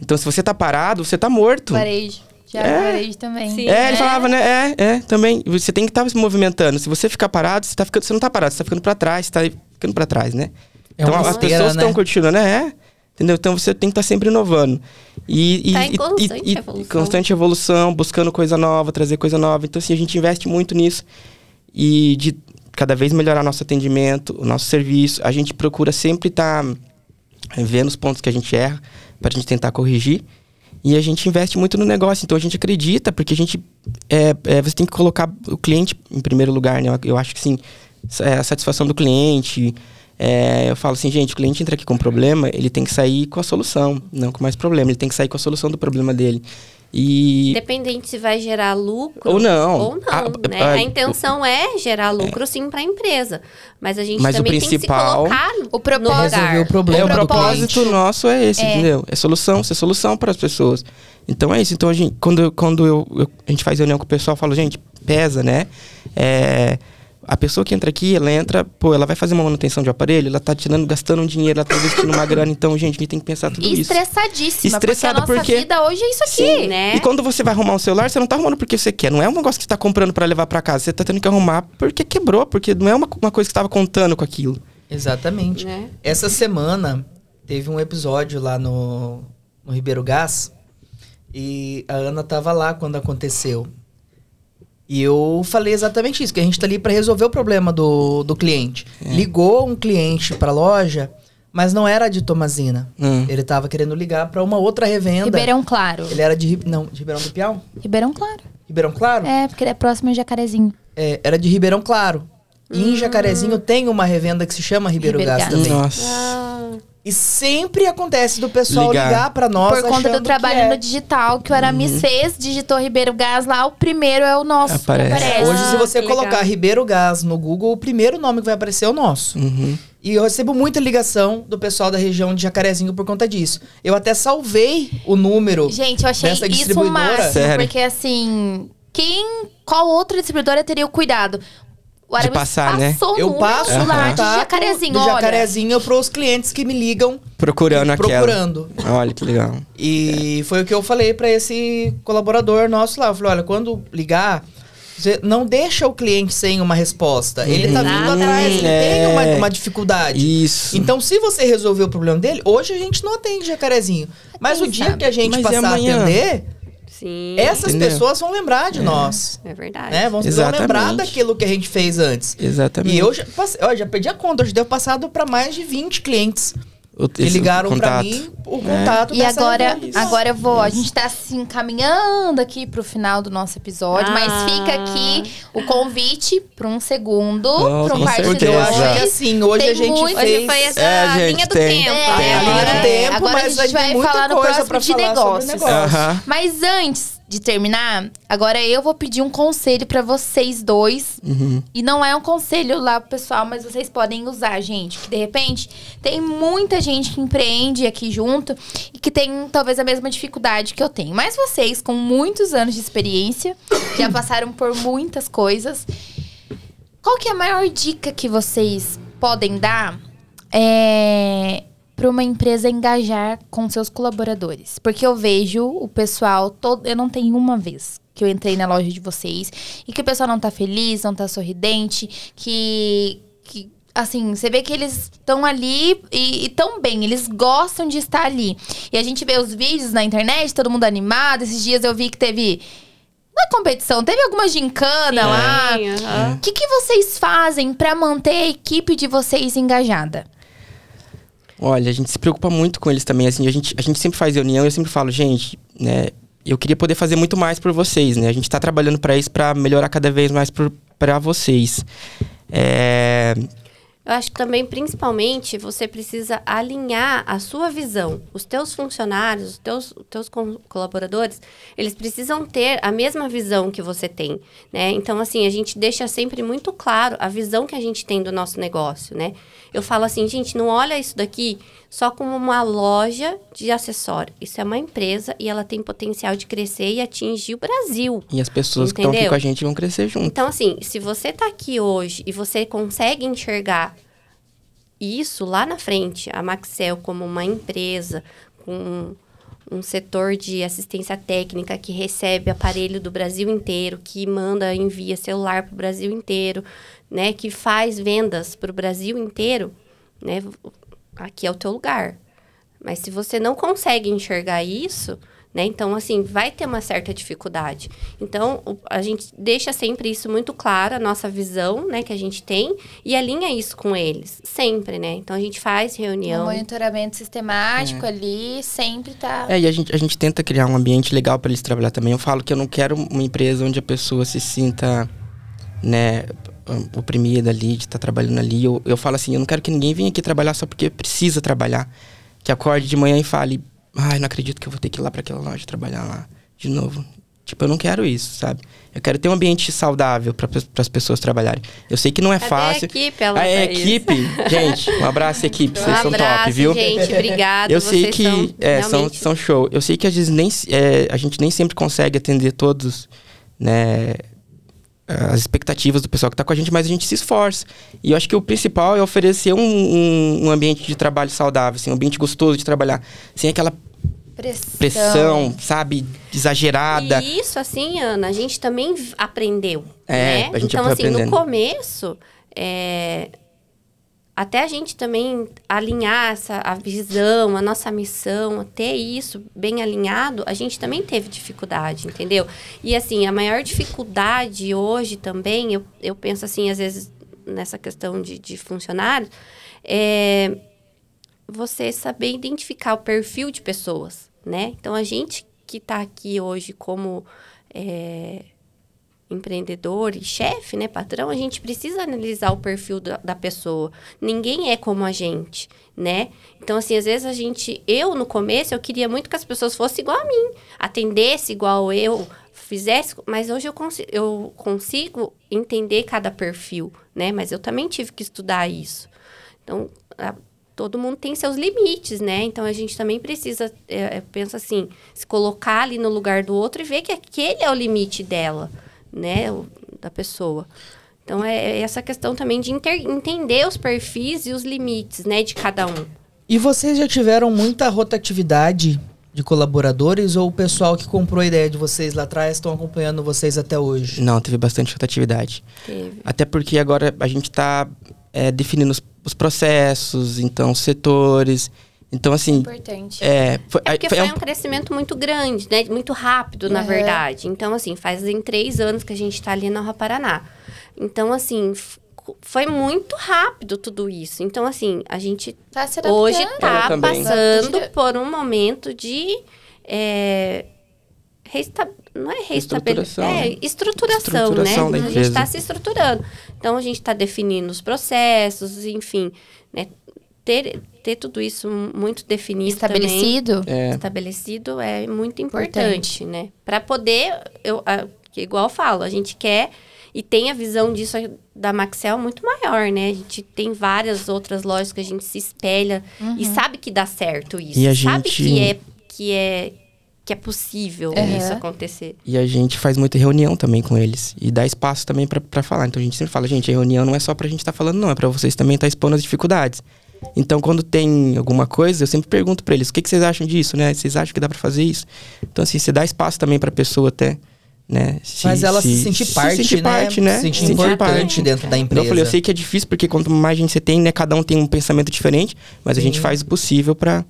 [SPEAKER 3] Então se você tá parado, você tá morto.
[SPEAKER 1] Varejo. Já
[SPEAKER 3] É.
[SPEAKER 1] varejo também.
[SPEAKER 4] Sim.
[SPEAKER 3] É, ele
[SPEAKER 4] É.
[SPEAKER 3] falava, né? É, é, também. Você tem que estar se movimentando. Se você ficar parado, você, tá ficando, você não tá parado, você tá ficando pra trás, você tá ficando pra trás, né?
[SPEAKER 2] É
[SPEAKER 3] então as pessoas
[SPEAKER 2] né?
[SPEAKER 3] estão continuando, né? É. Entendeu? Então você tem que estar sempre inovando. E, e,
[SPEAKER 4] Tá em constante
[SPEAKER 3] e- e-
[SPEAKER 4] evolução.
[SPEAKER 3] constante evolução, buscando coisa nova, trazer coisa nova. Então, assim, a gente investe muito nisso. E de cada vez melhorar nosso atendimento, o nosso serviço. A gente procura sempre estar vendo os pontos que a gente erra, para a gente tentar corrigir. E a gente investe muito no negócio, então a gente acredita, porque a gente. É, é, você tem que colocar o cliente em primeiro lugar, né? Eu- acho que sim, é a satisfação do cliente. é, eu falo assim, gente, o cliente entra aqui com problema, ele tem que sair com a solução, não com mais problema. Ele tem que sair com a solução do problema dele. E.
[SPEAKER 4] Independente se vai gerar lucro
[SPEAKER 3] Ou não.
[SPEAKER 4] ou não,
[SPEAKER 3] A-
[SPEAKER 4] né?
[SPEAKER 3] a-
[SPEAKER 4] A, intenção é gerar lucro sim para a empresa, mas a gente
[SPEAKER 3] Mas o
[SPEAKER 4] também tem que se
[SPEAKER 3] principal-
[SPEAKER 4] colocar
[SPEAKER 1] O
[SPEAKER 4] no
[SPEAKER 1] propósito-
[SPEAKER 4] lugar.
[SPEAKER 2] Resolver o problema
[SPEAKER 3] É, o
[SPEAKER 2] do
[SPEAKER 3] propósito nosso é esse,
[SPEAKER 1] É.
[SPEAKER 3] entendeu? É solução, ser solução para as pessoas. Então é isso. Então a gente, quando, quando eu, eu- a gente faz reunião com o pessoal, eu falo, gente, pesa, né? É, a pessoa que entra aqui, ela entra, pô, ela vai fazer uma manutenção de aparelho, ela tá tirando, gastando um dinheiro, ela tá investindo uma grana. Então, gente, a gente tem que pensar tudo
[SPEAKER 1] E
[SPEAKER 3] isso.
[SPEAKER 1] estressadíssima,
[SPEAKER 3] Estressada
[SPEAKER 1] porque a nossa
[SPEAKER 3] porque-
[SPEAKER 1] vida hoje é isso aqui.
[SPEAKER 4] Sim, né?
[SPEAKER 3] E quando você vai arrumar um celular, você não tá arrumando porque você quer. Não é um negócio que você tá comprando para levar para casa. Você tá tendo que arrumar porque quebrou, porque não é uma, uma coisa que você tava contando com aquilo.
[SPEAKER 2] Exatamente.
[SPEAKER 4] Né?
[SPEAKER 2] Essa semana teve um episódio lá no, no Ribeiro Gás e a Ana tava lá quando aconteceu. E eu falei exatamente isso, que a gente tá ali para resolver o problema do, do cliente. Ligou um cliente pra loja, mas não era de Tomazina.
[SPEAKER 3] Hum.
[SPEAKER 2] Ele tava querendo ligar para uma outra revenda.
[SPEAKER 1] Ribeirão Claro.
[SPEAKER 2] Ele era de não, de Ribeirão do Piau?
[SPEAKER 1] Ribeirão Claro.
[SPEAKER 2] Ribeirão Claro?
[SPEAKER 1] É, porque ele é próximo de Jacarezinho.
[SPEAKER 2] É, era de Ribeirão Claro. E em Jacarezinho tem uma revenda que se chama Ribeiro,
[SPEAKER 1] Ribeiro
[SPEAKER 2] Gás,
[SPEAKER 1] Gás.
[SPEAKER 2] também.
[SPEAKER 3] Nossa.
[SPEAKER 4] Ah,
[SPEAKER 2] E sempre acontece do pessoal
[SPEAKER 3] Ligar.
[SPEAKER 2] ligar, pra nós
[SPEAKER 1] Por conta do trabalho
[SPEAKER 2] é.
[SPEAKER 1] no digital que o Aramis fez, digitou Ribeiro Gás lá, o primeiro é o nosso. que
[SPEAKER 3] Aparece.
[SPEAKER 1] aparece.
[SPEAKER 2] Hoje, se
[SPEAKER 4] Ah,
[SPEAKER 2] você colocar
[SPEAKER 4] legal.
[SPEAKER 2] Ribeiro Gás no Google, o primeiro nome que vai aparecer é o nosso.
[SPEAKER 3] Uhum.
[SPEAKER 2] E eu recebo muita ligação do pessoal da região de Jacarezinho por conta disso. Eu até salvei o número.
[SPEAKER 1] Gente, eu achei
[SPEAKER 2] Dessa
[SPEAKER 1] isso máximo,
[SPEAKER 3] Sério?
[SPEAKER 1] porque assim, quem, qual outra distribuidora teria o cuidado? O Aramis
[SPEAKER 3] passar, né?
[SPEAKER 2] eu passo o
[SPEAKER 1] lá de Jacarezinho,
[SPEAKER 2] do
[SPEAKER 1] olha.
[SPEAKER 2] Jacarezinho pros clientes que me ligam
[SPEAKER 3] Procurando aquela.
[SPEAKER 2] procurando.
[SPEAKER 3] Olha que legal.
[SPEAKER 2] E foi o que eu falei pra esse colaborador nosso lá. Eu falei, olha, quando ligar, você não deixa o cliente sem uma resposta. Ele tá vindo
[SPEAKER 4] Exatamente.
[SPEAKER 2] atrás, ele
[SPEAKER 3] É.
[SPEAKER 2] tem uma, uma dificuldade.
[SPEAKER 3] Isso.
[SPEAKER 2] Então, se você resolver o problema dele, hoje a gente não atende jacarezinho. Mas
[SPEAKER 1] Quem
[SPEAKER 2] o dia
[SPEAKER 1] sabe?
[SPEAKER 2] que a gente
[SPEAKER 3] Mas
[SPEAKER 2] passar a atender,
[SPEAKER 4] sim.
[SPEAKER 2] essas
[SPEAKER 3] Entendeu?
[SPEAKER 2] pessoas vão lembrar de nós.
[SPEAKER 4] É verdade.
[SPEAKER 2] Né? Vão, lembrar daquilo que a gente fez antes.
[SPEAKER 3] Exatamente.
[SPEAKER 2] E eu já, passei, ó, já perdi a conta, hoje devo passado para mais de 20 clientes
[SPEAKER 3] O-
[SPEAKER 2] que
[SPEAKER 3] esse
[SPEAKER 2] ligaram pra
[SPEAKER 3] contato.
[SPEAKER 2] mim o contato
[SPEAKER 1] E
[SPEAKER 2] dessa
[SPEAKER 1] agora, agora eu vou, a gente tá se encaminhando aqui pro final do nosso episódio, mas
[SPEAKER 4] Ah.
[SPEAKER 1] fica aqui o convite para um segundo,
[SPEAKER 3] Oh,
[SPEAKER 1] para um parte
[SPEAKER 2] Porque eu acho que
[SPEAKER 1] 2.
[SPEAKER 2] assim, hoje
[SPEAKER 1] Tem
[SPEAKER 2] a gente
[SPEAKER 1] muito-
[SPEAKER 4] Hoje
[SPEAKER 2] fez...
[SPEAKER 4] foi essa
[SPEAKER 3] É, gente,
[SPEAKER 4] linha do
[SPEAKER 3] tem.
[SPEAKER 4] tempo.
[SPEAKER 1] É,
[SPEAKER 2] a
[SPEAKER 4] né?
[SPEAKER 2] linha do
[SPEAKER 1] agora-
[SPEAKER 2] tempo,
[SPEAKER 1] agora
[SPEAKER 2] mas
[SPEAKER 1] a gente
[SPEAKER 2] vai
[SPEAKER 1] vai falar no próximo de
[SPEAKER 2] o
[SPEAKER 1] negócios.
[SPEAKER 2] negócio.
[SPEAKER 3] Aham.
[SPEAKER 1] Mas antes de terminar, agora eu vou pedir um conselho pra vocês dois.
[SPEAKER 3] Uhum.
[SPEAKER 1] E não é um conselho lá pro pessoal, mas vocês podem usar, gente. Que de repente tem muita gente que empreende aqui junto e que tem talvez a mesma dificuldade que eu tenho. Mas vocês, com muitos anos de experiência, já passaram por muitas coisas. Qual que é a maior dica que vocês podem dar é, para uma empresa engajar com seus colaboradores? Porque eu vejo o pessoal todo. Eu não tenho uma vez que eu entrei na loja de vocês e que o pessoal não tá feliz, não tá sorridente, que. que assim, você vê que eles estão ali e estão bem, eles gostam de estar ali. E a gente vê os vídeos na internet, todo mundo animado. Esses dias eu vi que teve. Na competição, teve alguma gincana lá.
[SPEAKER 4] Sim, aham.
[SPEAKER 1] O que, que vocês fazem pra manter a equipe de vocês engajada?
[SPEAKER 3] Olha, a gente se preocupa muito com eles também. Assim, a gente, a gente sempre faz reunião eu sempre falo, gente, né? Eu queria poder fazer muito mais por vocês, né? A gente tá trabalhando para isso, para melhorar cada vez mais para vocês. É,
[SPEAKER 4] Eu acho que também, principalmente, você precisa alinhar a sua visão. Os teus funcionários, os teus, teus co- colaboradores, eles precisam ter a mesma visão que você tem, né? Então, assim, a gente deixa sempre muito claro a visão que a gente tem do nosso negócio, né? Eu falo assim, gente, não olha isso daqui só como uma loja de acessório. Isso é uma empresa e ela tem potencial de crescer e atingir o Brasil.
[SPEAKER 3] e as pessoas que estão aqui
[SPEAKER 4] Entendeu?
[SPEAKER 3] com a gente vão crescer junto.
[SPEAKER 4] Então, assim, se você tá aqui hoje e você consegue enxergar isso lá na frente, a Maxel como uma empresa com um setor de assistência técnica que recebe aparelho do Brasil inteiro, que manda, envia celular para o Brasil inteiro, né? Que faz vendas para o Brasil inteiro, né? Aqui é o teu lugar. Mas se você não consegue enxergar isso, né? Então, assim, vai ter uma certa dificuldade. Então, o- a gente deixa sempre isso muito claro, a nossa visão, né, que a gente tem, e alinha isso com eles, sempre, né? Então, a gente faz
[SPEAKER 1] Um
[SPEAKER 4] reunião.
[SPEAKER 1] monitoramento sistemático ali, sempre tá.
[SPEAKER 3] É, e a gente, a gente tenta criar um ambiente legal para eles trabalhar também. Eu falo que eu não quero uma empresa onde a pessoa se sinta, né, oprimida ali, de estar trabalhando ali. Eu, eu falo assim, eu não quero que ninguém venha aqui trabalhar só porque precisa trabalhar. Que acorde de manhã e fale, ai, não acredito que eu vou ter que ir lá para aquela loja trabalhar lá de novo. Tipo, eu não quero isso, sabe? Eu quero ter um ambiente saudável para as pessoas trabalharem. Eu sei que não é fácil.
[SPEAKER 4] a equipe? Ela
[SPEAKER 3] Ah, é,
[SPEAKER 4] fez.
[SPEAKER 3] equipe? Gente, um abraço, equipe.
[SPEAKER 4] Um
[SPEAKER 3] Vocês são
[SPEAKER 4] abraço,
[SPEAKER 3] top, viu?
[SPEAKER 4] gente. Obrigada.
[SPEAKER 3] Eu sei que
[SPEAKER 4] são,
[SPEAKER 3] é, são,
[SPEAKER 4] realmente,
[SPEAKER 3] são show. Eu sei que às vezes nem, é, a gente nem sempre consegue atender todos, né, as expectativas do pessoal que está com a gente, mas a gente se esforça. E eu acho que o principal é oferecer um, um, um ambiente de trabalho saudável, assim, um ambiente gostoso de trabalhar, sem aquela
[SPEAKER 1] Pressão.
[SPEAKER 3] pressão, sabe, exagerada.
[SPEAKER 4] E isso, assim, Ana, a gente também aprendeu,
[SPEAKER 3] É,
[SPEAKER 4] né?
[SPEAKER 3] a gente
[SPEAKER 4] então, assim, no
[SPEAKER 3] aprendendo.
[SPEAKER 4] começo, é, até a gente também alinhar essa, a visão, a nossa missão, ter isso bem alinhado, a gente também teve dificuldade, entendeu? E, assim, a maior dificuldade hoje também, eu, eu penso assim, às vezes, nessa questão de, de funcionários, é você saber identificar o perfil de pessoas, né? Então, a gente que está aqui hoje como é, empreendedor e chefe, né, patrão, a gente precisa analisar o perfil da, da pessoa. Ninguém é como a gente, né? Então, assim, às vezes a gente... Eu, no começo, eu queria muito que as pessoas fossem igual a mim. Atendesse igual eu, fizesse... Mas hoje eu, consi eu consigo entender cada perfil, né? Mas eu também tive que estudar isso. Então, a- todo mundo tem seus limites, né? Então a gente também precisa, é, é, pensa assim, se colocar ali no lugar do outro e ver que aquele é o limite dela, né? Da pessoa. Então é, é essa questão também de inter- entender os perfis e os limites, né, de cada um.
[SPEAKER 2] E vocês já tiveram muita rotatividade de colaboradores ou o pessoal que comprou a ideia de vocês lá atrás estão acompanhando vocês até hoje?
[SPEAKER 3] Não, teve bastante rotatividade.
[SPEAKER 4] Teve.
[SPEAKER 3] Até porque agora a gente está definindo os, os processos, então, os setores. Então, assim,
[SPEAKER 1] Importante.
[SPEAKER 3] é, foi,
[SPEAKER 4] É porque
[SPEAKER 3] foi
[SPEAKER 4] foi
[SPEAKER 3] um-
[SPEAKER 4] um crescimento muito grande, né? Muito rápido, na
[SPEAKER 1] Aham.
[SPEAKER 4] verdade. Então, assim, fazem três anos que a gente tá ali na Rua Paraná. Então, assim, f- foi muito rápido tudo isso. Então, assim, a gente
[SPEAKER 1] Tá
[SPEAKER 4] hoje tá
[SPEAKER 3] também.
[SPEAKER 4] passando por um momento de é, não é reestabelecer,
[SPEAKER 3] Estruturação,
[SPEAKER 4] é
[SPEAKER 3] né?
[SPEAKER 4] estruturação,
[SPEAKER 3] Estruturação
[SPEAKER 4] né?
[SPEAKER 3] da
[SPEAKER 4] a gente está se estruturando. Então a gente está definindo os processos, enfim, né? Ter, ter tudo isso muito definido também,
[SPEAKER 1] Estabelecido.
[SPEAKER 3] é,
[SPEAKER 4] estabelecido é muito
[SPEAKER 1] Importante.
[SPEAKER 4] importante, né? Para poder, eu, a- que igual eu falo, a gente quer e tem a visão disso da Maxel muito maior, né? A gente tem várias outras lojas que a gente se espelha e sabe que dá certo isso.
[SPEAKER 3] E a
[SPEAKER 4] sabe
[SPEAKER 3] gente-
[SPEAKER 4] que é que é que é possível
[SPEAKER 1] Uhum.
[SPEAKER 4] isso acontecer.
[SPEAKER 3] E a gente faz muita reunião também com eles. E dá espaço também pra falar. Então a gente sempre fala, gente, a reunião não é só pra gente estar falando, não. É pra vocês também estar expondo as dificuldades. Então, quando tem alguma coisa, eu sempre pergunto pra eles, o que, que vocês acham disso, né? Vocês acham que dá pra fazer isso? Então, assim, você dá espaço também pra pessoa até, né? Se-
[SPEAKER 2] Mas ela se, sentir parte,
[SPEAKER 3] sentir
[SPEAKER 2] né?
[SPEAKER 3] parte, né?
[SPEAKER 2] Se sentir
[SPEAKER 3] Sentir
[SPEAKER 2] importante
[SPEAKER 3] parte.
[SPEAKER 2] dentro da
[SPEAKER 3] Então,
[SPEAKER 2] empresa.
[SPEAKER 3] eu falei, eu sei que é difícil, porque quanto mais gente você tem, né? Cada um tem um pensamento diferente, mas a gente
[SPEAKER 2] Sim.
[SPEAKER 3] faz o possível pra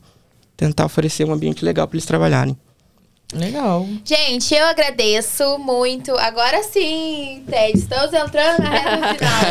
[SPEAKER 3] tentar oferecer um ambiente legal pra eles trabalharem.
[SPEAKER 2] Legal.
[SPEAKER 1] Gente, eu agradeço muito. Agora sim, Ted, estamos entrando na reta final.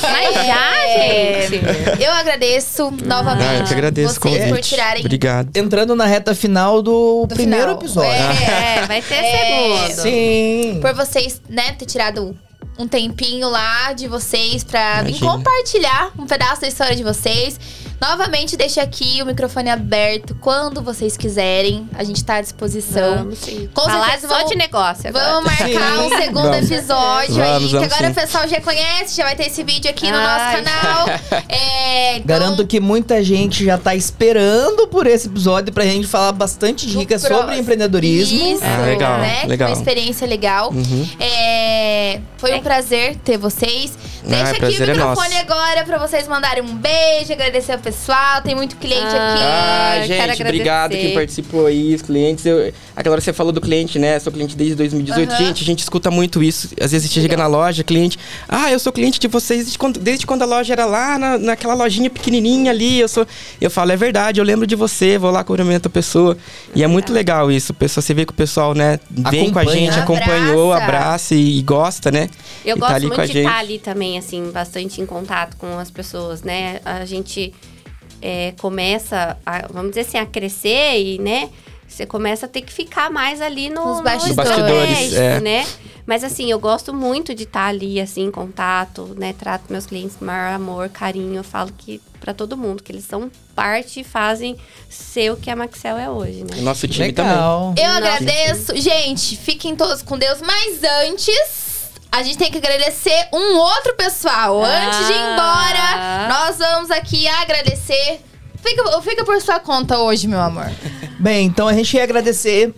[SPEAKER 4] Mas já,
[SPEAKER 1] É,
[SPEAKER 4] gente.
[SPEAKER 1] Eu agradeço novamente
[SPEAKER 3] Ah, eu que agradeço
[SPEAKER 1] vocês por tirarem
[SPEAKER 3] Obrigado.
[SPEAKER 2] Entrando na reta final do,
[SPEAKER 1] do
[SPEAKER 2] primeiro
[SPEAKER 1] final.
[SPEAKER 2] episódio.
[SPEAKER 1] É,
[SPEAKER 4] É, vai ter
[SPEAKER 1] É,
[SPEAKER 4] segundo.
[SPEAKER 2] Sim.
[SPEAKER 1] por vocês, né, ter tirado um tempinho lá de vocês pra vir
[SPEAKER 3] Imagina.
[SPEAKER 1] compartilhar um pedaço da história de vocês. Novamente, deixo aqui o microfone aberto quando vocês quiserem. A gente tá à disposição.
[SPEAKER 4] Vamos sim.
[SPEAKER 1] Com
[SPEAKER 4] Falar
[SPEAKER 1] certeza
[SPEAKER 4] só
[SPEAKER 1] vamos-
[SPEAKER 4] de negócio agora.
[SPEAKER 1] Vamos marcar
[SPEAKER 2] Sim.
[SPEAKER 1] um segundo
[SPEAKER 3] Vamos.
[SPEAKER 1] episódio aí,
[SPEAKER 3] Vamos,
[SPEAKER 1] que
[SPEAKER 3] vamos
[SPEAKER 1] agora
[SPEAKER 3] sim.
[SPEAKER 1] o pessoal já conhece, já vai ter esse vídeo aqui no
[SPEAKER 4] Ai.
[SPEAKER 1] nosso canal. É, então,
[SPEAKER 2] Garanto que muita gente já tá esperando por esse episódio pra gente falar bastante
[SPEAKER 1] no
[SPEAKER 2] dicas sobre empreendedorismo.
[SPEAKER 1] Isso,
[SPEAKER 3] Ah, legal,
[SPEAKER 1] né? que
[SPEAKER 3] legal.
[SPEAKER 1] Uma experiência legal.
[SPEAKER 3] Uhum.
[SPEAKER 1] É, foi um
[SPEAKER 4] É.
[SPEAKER 1] prazer ter vocês. Deixa
[SPEAKER 3] Ah,
[SPEAKER 1] aqui o
[SPEAKER 3] é
[SPEAKER 1] microfone
[SPEAKER 3] nosso.
[SPEAKER 1] agora pra vocês mandarem um beijo, agradecer o pessoal. Tem muito cliente
[SPEAKER 4] Ah,
[SPEAKER 1] aqui.
[SPEAKER 3] Ah, gente, obrigado quem participou aí, os clientes. Eu, aquela hora você falou do cliente, né? Sou cliente desde 2018.
[SPEAKER 1] Aham.
[SPEAKER 3] Gente, a gente escuta muito isso. Às vezes a gente chega na loja, cliente. Ah, eu sou cliente de vocês desde quando, desde quando a loja era lá, na, naquela lojinha pequenininha ali. Eu sou. Eu falo, é verdade, eu lembro de você, vou lá, cumprimento a pessoa. E é muito legal isso. Pessoal, você vê que o pessoal, né, vem com a gente, acompanhou,
[SPEAKER 1] Abraça.
[SPEAKER 3] abraça e, e gosta, né?
[SPEAKER 4] Eu
[SPEAKER 3] E
[SPEAKER 4] gosto
[SPEAKER 3] tá ali
[SPEAKER 4] muito
[SPEAKER 3] com a
[SPEAKER 4] de
[SPEAKER 3] gente.
[SPEAKER 4] estar ali também, assim, bastante em contato com as pessoas, né? A gente é, começa, a, vamos dizer assim, a crescer e, né? Você começa a ter que ficar mais ali no,
[SPEAKER 1] Nos
[SPEAKER 4] no
[SPEAKER 1] bastidores.
[SPEAKER 3] Bastidores, é.
[SPEAKER 4] né? Mas assim, eu gosto muito de estar ali, assim, em contato, né? Trato meus clientes com maior amor, carinho. Eu falo que para todo mundo, que eles são parte e fazem ser o que a Maxel é hoje, né?
[SPEAKER 3] O nosso time também.
[SPEAKER 2] Legal.
[SPEAKER 1] Eu
[SPEAKER 4] Nossa.
[SPEAKER 1] agradeço. Gente, fiquem todos com Deus. Mas antes, a gente tem que agradecer um outro pessoal. Antes de ir embora,
[SPEAKER 4] Ah.
[SPEAKER 1] nós vamos aqui agradecer. Fica, fica por sua conta hoje, meu amor.
[SPEAKER 2] Bem, então a gente quer agradecer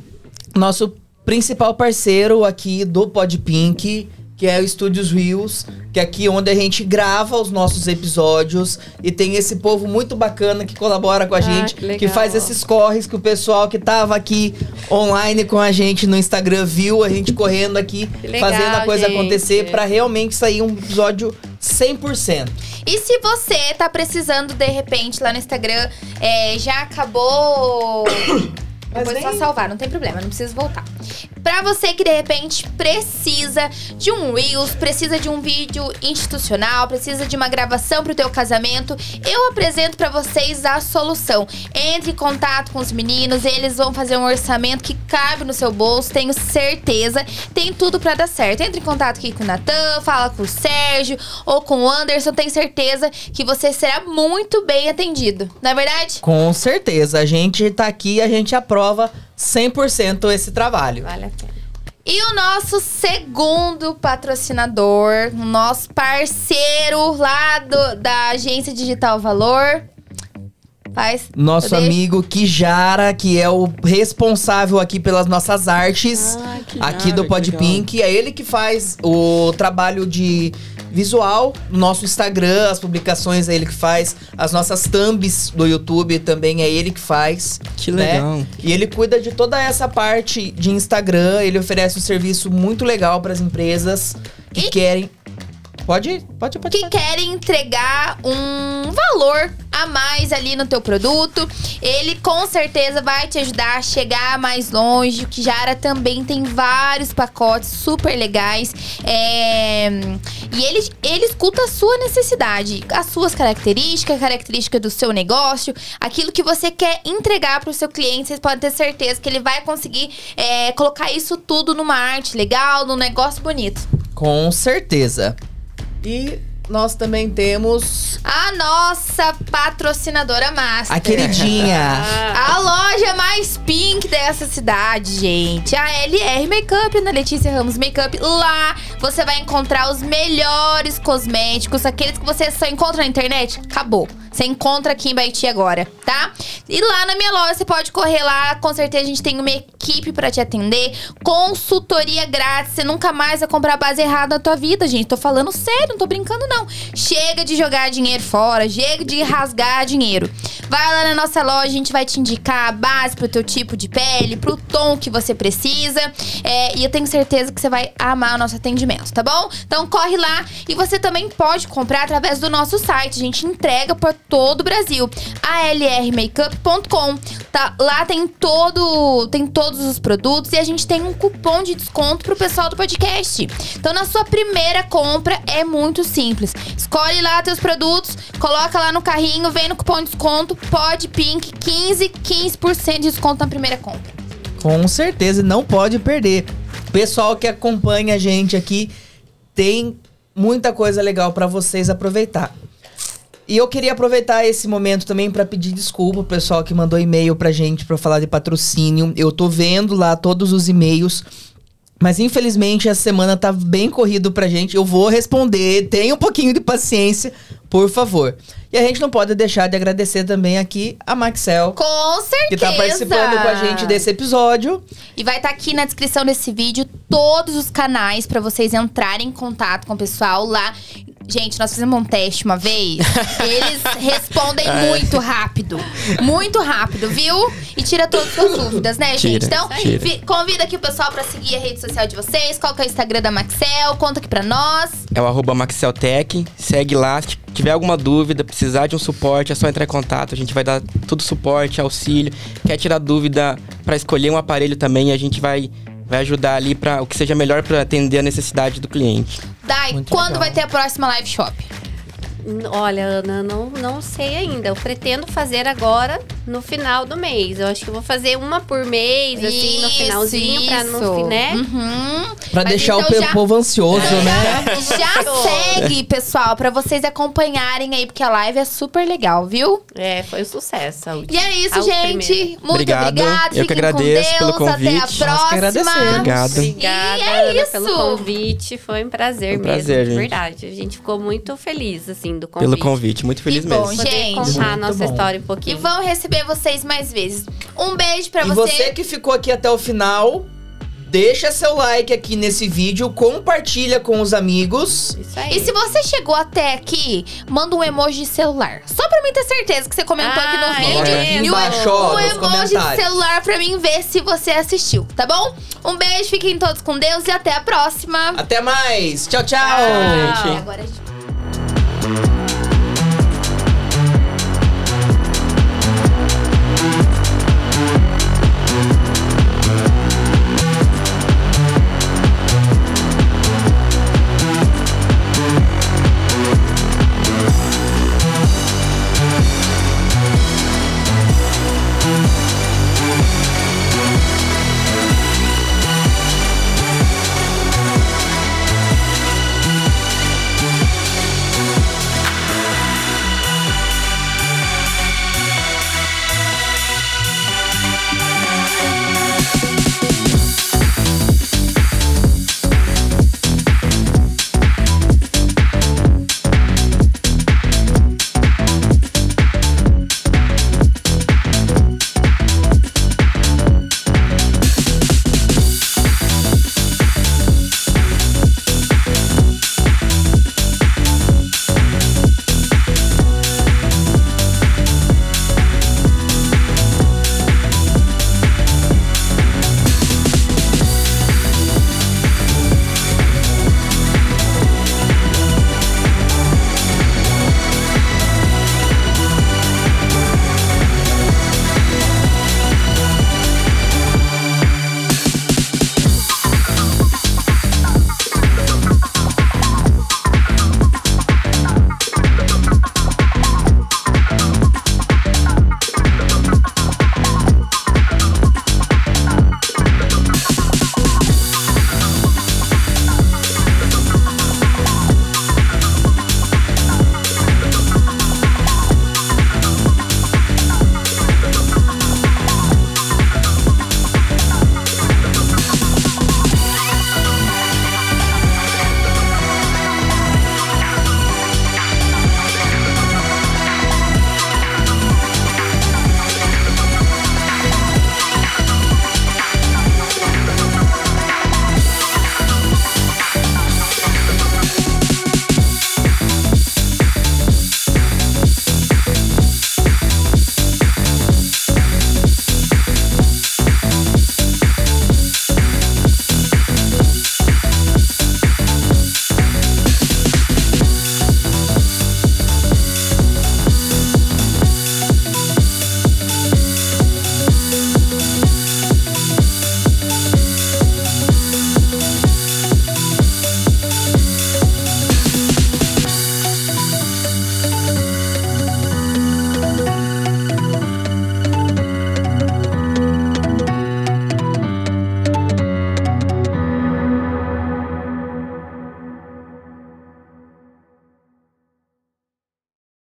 [SPEAKER 2] nosso principal parceiro aqui do Podpink, que é o Estúdios Rios, que é aqui onde a gente grava os nossos episódios e tem esse povo muito bacana que colabora com a
[SPEAKER 4] Ah,
[SPEAKER 2] gente,
[SPEAKER 4] que
[SPEAKER 2] que, faz esses corres que o pessoal que tava aqui online com a gente no Instagram viu a gente correndo aqui,
[SPEAKER 4] legal,
[SPEAKER 2] fazendo a coisa
[SPEAKER 4] gente.
[SPEAKER 2] acontecer pra realmente sair um episódio 100%.
[SPEAKER 1] E se você tá precisando, de repente, lá no Instagram, é, já acabou.
[SPEAKER 2] Mas
[SPEAKER 1] Depois só
[SPEAKER 2] nem-
[SPEAKER 1] salvar, não tem problema, não precisa voltar. Pra você que de repente precisa de um Reels, precisa de um vídeo institucional, precisa de uma gravação pro teu casamento, eu apresento pra vocês a solução. Entre em contato com os meninos, eles vão fazer um orçamento que cabe no seu bolso, tenho certeza. Tem tudo pra dar certo. Entre em contato aqui com o Natan, fala com o Sérgio ou com o Anderson, tenho certeza que você será muito bem atendido. Não é verdade?
[SPEAKER 2] Com certeza, a gente tá aqui, a gente aprova 100% esse trabalho.
[SPEAKER 4] Vale a pena.
[SPEAKER 1] E o nosso segundo patrocinador, o nosso parceiro lá do- da agência Digital Valor. Faz.
[SPEAKER 2] Nosso amigo Kijara, que é o responsável aqui pelas nossas artes
[SPEAKER 3] Ah,
[SPEAKER 2] aqui do Podpink. É ele que faz o trabalho de visual no nosso Instagram, as publicações é ele que faz, as nossas thumbs do YouTube também é ele que faz.
[SPEAKER 3] Que
[SPEAKER 2] né?
[SPEAKER 3] legal.
[SPEAKER 2] E ele cuida de toda essa parte de Instagram, ele oferece um serviço muito legal para as empresas que
[SPEAKER 1] E-
[SPEAKER 2] querem Pode, pode, pode.
[SPEAKER 1] que
[SPEAKER 2] pode.
[SPEAKER 1] querem entregar um valor a mais ali no teu produto. Ele com certeza vai te ajudar a chegar mais longe. O Kijara também tem vários pacotes super legais. É, E ele, ele escuta a sua necessidade, as suas características, a característica do seu negócio, aquilo que você quer entregar para o seu cliente. Vocês podem ter certeza que ele vai conseguir é, colocar isso tudo numa arte legal, num negócio bonito.
[SPEAKER 2] Com certeza. E nós também temos
[SPEAKER 1] A nossa patrocinadora master.
[SPEAKER 2] a queridinha.
[SPEAKER 1] A loja mais pink dessa cidade, gente. A LR Makeup, na Letícia Ramos Makeup. Lá você vai encontrar os melhores cosméticos, aqueles que você só encontra na internet. Acabou. Você encontra aqui em Baiti agora, tá? E lá na minha loja você pode correr lá, com certeza a gente tem uma equipe pra te atender, consultoria grátis. Você nunca mais vai comprar base errada na tua vida, gente. Tô falando sério, não tô brincando não. Chega de jogar dinheiro fora, chega de rasgar dinheiro. Vai lá na nossa loja, a gente vai te indicar a base pro teu tipo de pele, pro tom que você precisa. É, e eu tenho certeza que você vai amar o nosso atendimento, tá bom? Então corre lá e você também pode comprar através do nosso site. A gente entrega por todo o Brasil. alrmakeup.com. Tá, lá tem todo, tem todos os produtos e a gente tem um cupom de desconto pro pessoal do podcast. Então na sua primeira compra é muito simples. Escolhe lá teus produtos, coloca lá no carrinho, vem no cupom de desconto, pode pink 15 15% de desconto na primeira compra.
[SPEAKER 2] Com certeza, não pode perder. Pessoal que acompanha a gente aqui, tem muita coisa legal pra vocês aproveitar. E eu queria aproveitar esse momento também pra pedir desculpa pro pessoal que mandou e-mail pra gente pra falar de patrocínio. Eu tô vendo lá todos os e-mails. Mas infelizmente essa semana tá bem corrido pra gente. Eu vou responder. Tenha um pouquinho de paciência, por favor. E a gente não pode deixar de agradecer também aqui a Maxel,
[SPEAKER 1] Com certeza!
[SPEAKER 2] que tá participando com a gente desse episódio.
[SPEAKER 1] E vai estar aqui na descrição desse vídeo todos os canais pra vocês entrarem em contato com o pessoal lá. Gente, nós fizemos um teste uma vez. eles respondem
[SPEAKER 3] É.
[SPEAKER 1] muito rápido. Muito rápido, viu? E tira todas as dúvidas, né, gente?
[SPEAKER 3] Tira,
[SPEAKER 1] Então,
[SPEAKER 3] tira.
[SPEAKER 1] vi- convida aqui o pessoal pra seguir a rede social de vocês. Qual que é o Instagram da Maxel? Conta aqui pra nós.
[SPEAKER 3] É o arroba Maxeltech. Segue lá. Se tiver alguma dúvida, precisar de um suporte, é só entrar em contato. A gente vai dar todo suporte, auxílio. Quer tirar dúvida para escolher um aparelho também, a gente vai, vai ajudar ali para o que seja melhor para atender a necessidade do cliente.
[SPEAKER 1] Dai,
[SPEAKER 2] Muito
[SPEAKER 1] quando
[SPEAKER 2] legal.
[SPEAKER 1] vai ter a próxima live shop?
[SPEAKER 4] Olha, Ana, não, não sei ainda. Eu pretendo fazer agora no final do mês. Eu acho que eu vou fazer uma por mês, assim, no
[SPEAKER 1] Isso,
[SPEAKER 4] finalzinho, pra
[SPEAKER 1] isso.
[SPEAKER 4] no né?
[SPEAKER 1] Uhum.
[SPEAKER 2] Pra
[SPEAKER 1] Mas
[SPEAKER 2] deixar
[SPEAKER 1] então
[SPEAKER 2] o
[SPEAKER 1] já-
[SPEAKER 2] povo ansioso,
[SPEAKER 1] Então
[SPEAKER 2] né?
[SPEAKER 1] já, segue, pessoal, pra vocês acompanharem aí, porque a live é super legal, viu?
[SPEAKER 4] É, foi um sucesso. a
[SPEAKER 1] E
[SPEAKER 4] última.
[SPEAKER 1] é isso,
[SPEAKER 4] A
[SPEAKER 1] gente.
[SPEAKER 4] primeira.
[SPEAKER 1] Muito
[SPEAKER 3] Obrigado.
[SPEAKER 1] obrigado.
[SPEAKER 3] Eu que
[SPEAKER 1] Fiquem
[SPEAKER 3] agradeço
[SPEAKER 1] com
[SPEAKER 3] pelo
[SPEAKER 1] Deus. Até a
[SPEAKER 3] convite.
[SPEAKER 2] Nós que
[SPEAKER 1] próxima.
[SPEAKER 2] agradecemos.
[SPEAKER 3] Obrigado.
[SPEAKER 4] Obrigada,
[SPEAKER 1] E é
[SPEAKER 4] Ana,
[SPEAKER 1] isso.
[SPEAKER 4] pelo convite. Foi um prazer
[SPEAKER 3] Foi um
[SPEAKER 4] mesmo,
[SPEAKER 3] prazer, gente.
[SPEAKER 4] verdade. A gente ficou muito feliz, assim, do convite.
[SPEAKER 3] Pelo convite. Muito feliz
[SPEAKER 1] Que bom,
[SPEAKER 3] mesmo.
[SPEAKER 4] Poder
[SPEAKER 1] Gente,
[SPEAKER 4] contar a nossa
[SPEAKER 2] bom.
[SPEAKER 4] história um
[SPEAKER 1] E
[SPEAKER 4] pouquinho.
[SPEAKER 1] vão receber vocês mais vezes. Um beijo pra
[SPEAKER 2] E
[SPEAKER 1] você.
[SPEAKER 2] você que ficou aqui até o final, deixa seu like aqui nesse vídeo, compartilha com os amigos.
[SPEAKER 4] Isso aí.
[SPEAKER 1] E se você chegou até aqui, manda um emoji de celular. Só pra mim ter certeza que você comentou aqui no
[SPEAKER 4] Ah,
[SPEAKER 1] vídeo.
[SPEAKER 2] é.
[SPEAKER 1] E um,
[SPEAKER 2] Embaixo, ó,
[SPEAKER 1] um
[SPEAKER 2] nos
[SPEAKER 1] emoji de celular pra mim ver se você assistiu, tá bom? Um beijo, fiquem todos com Deus e até a próxima.
[SPEAKER 2] Até mais. Tchau, tchau.
[SPEAKER 4] Tchau.
[SPEAKER 3] gente.
[SPEAKER 1] Agora a gente... Thank you.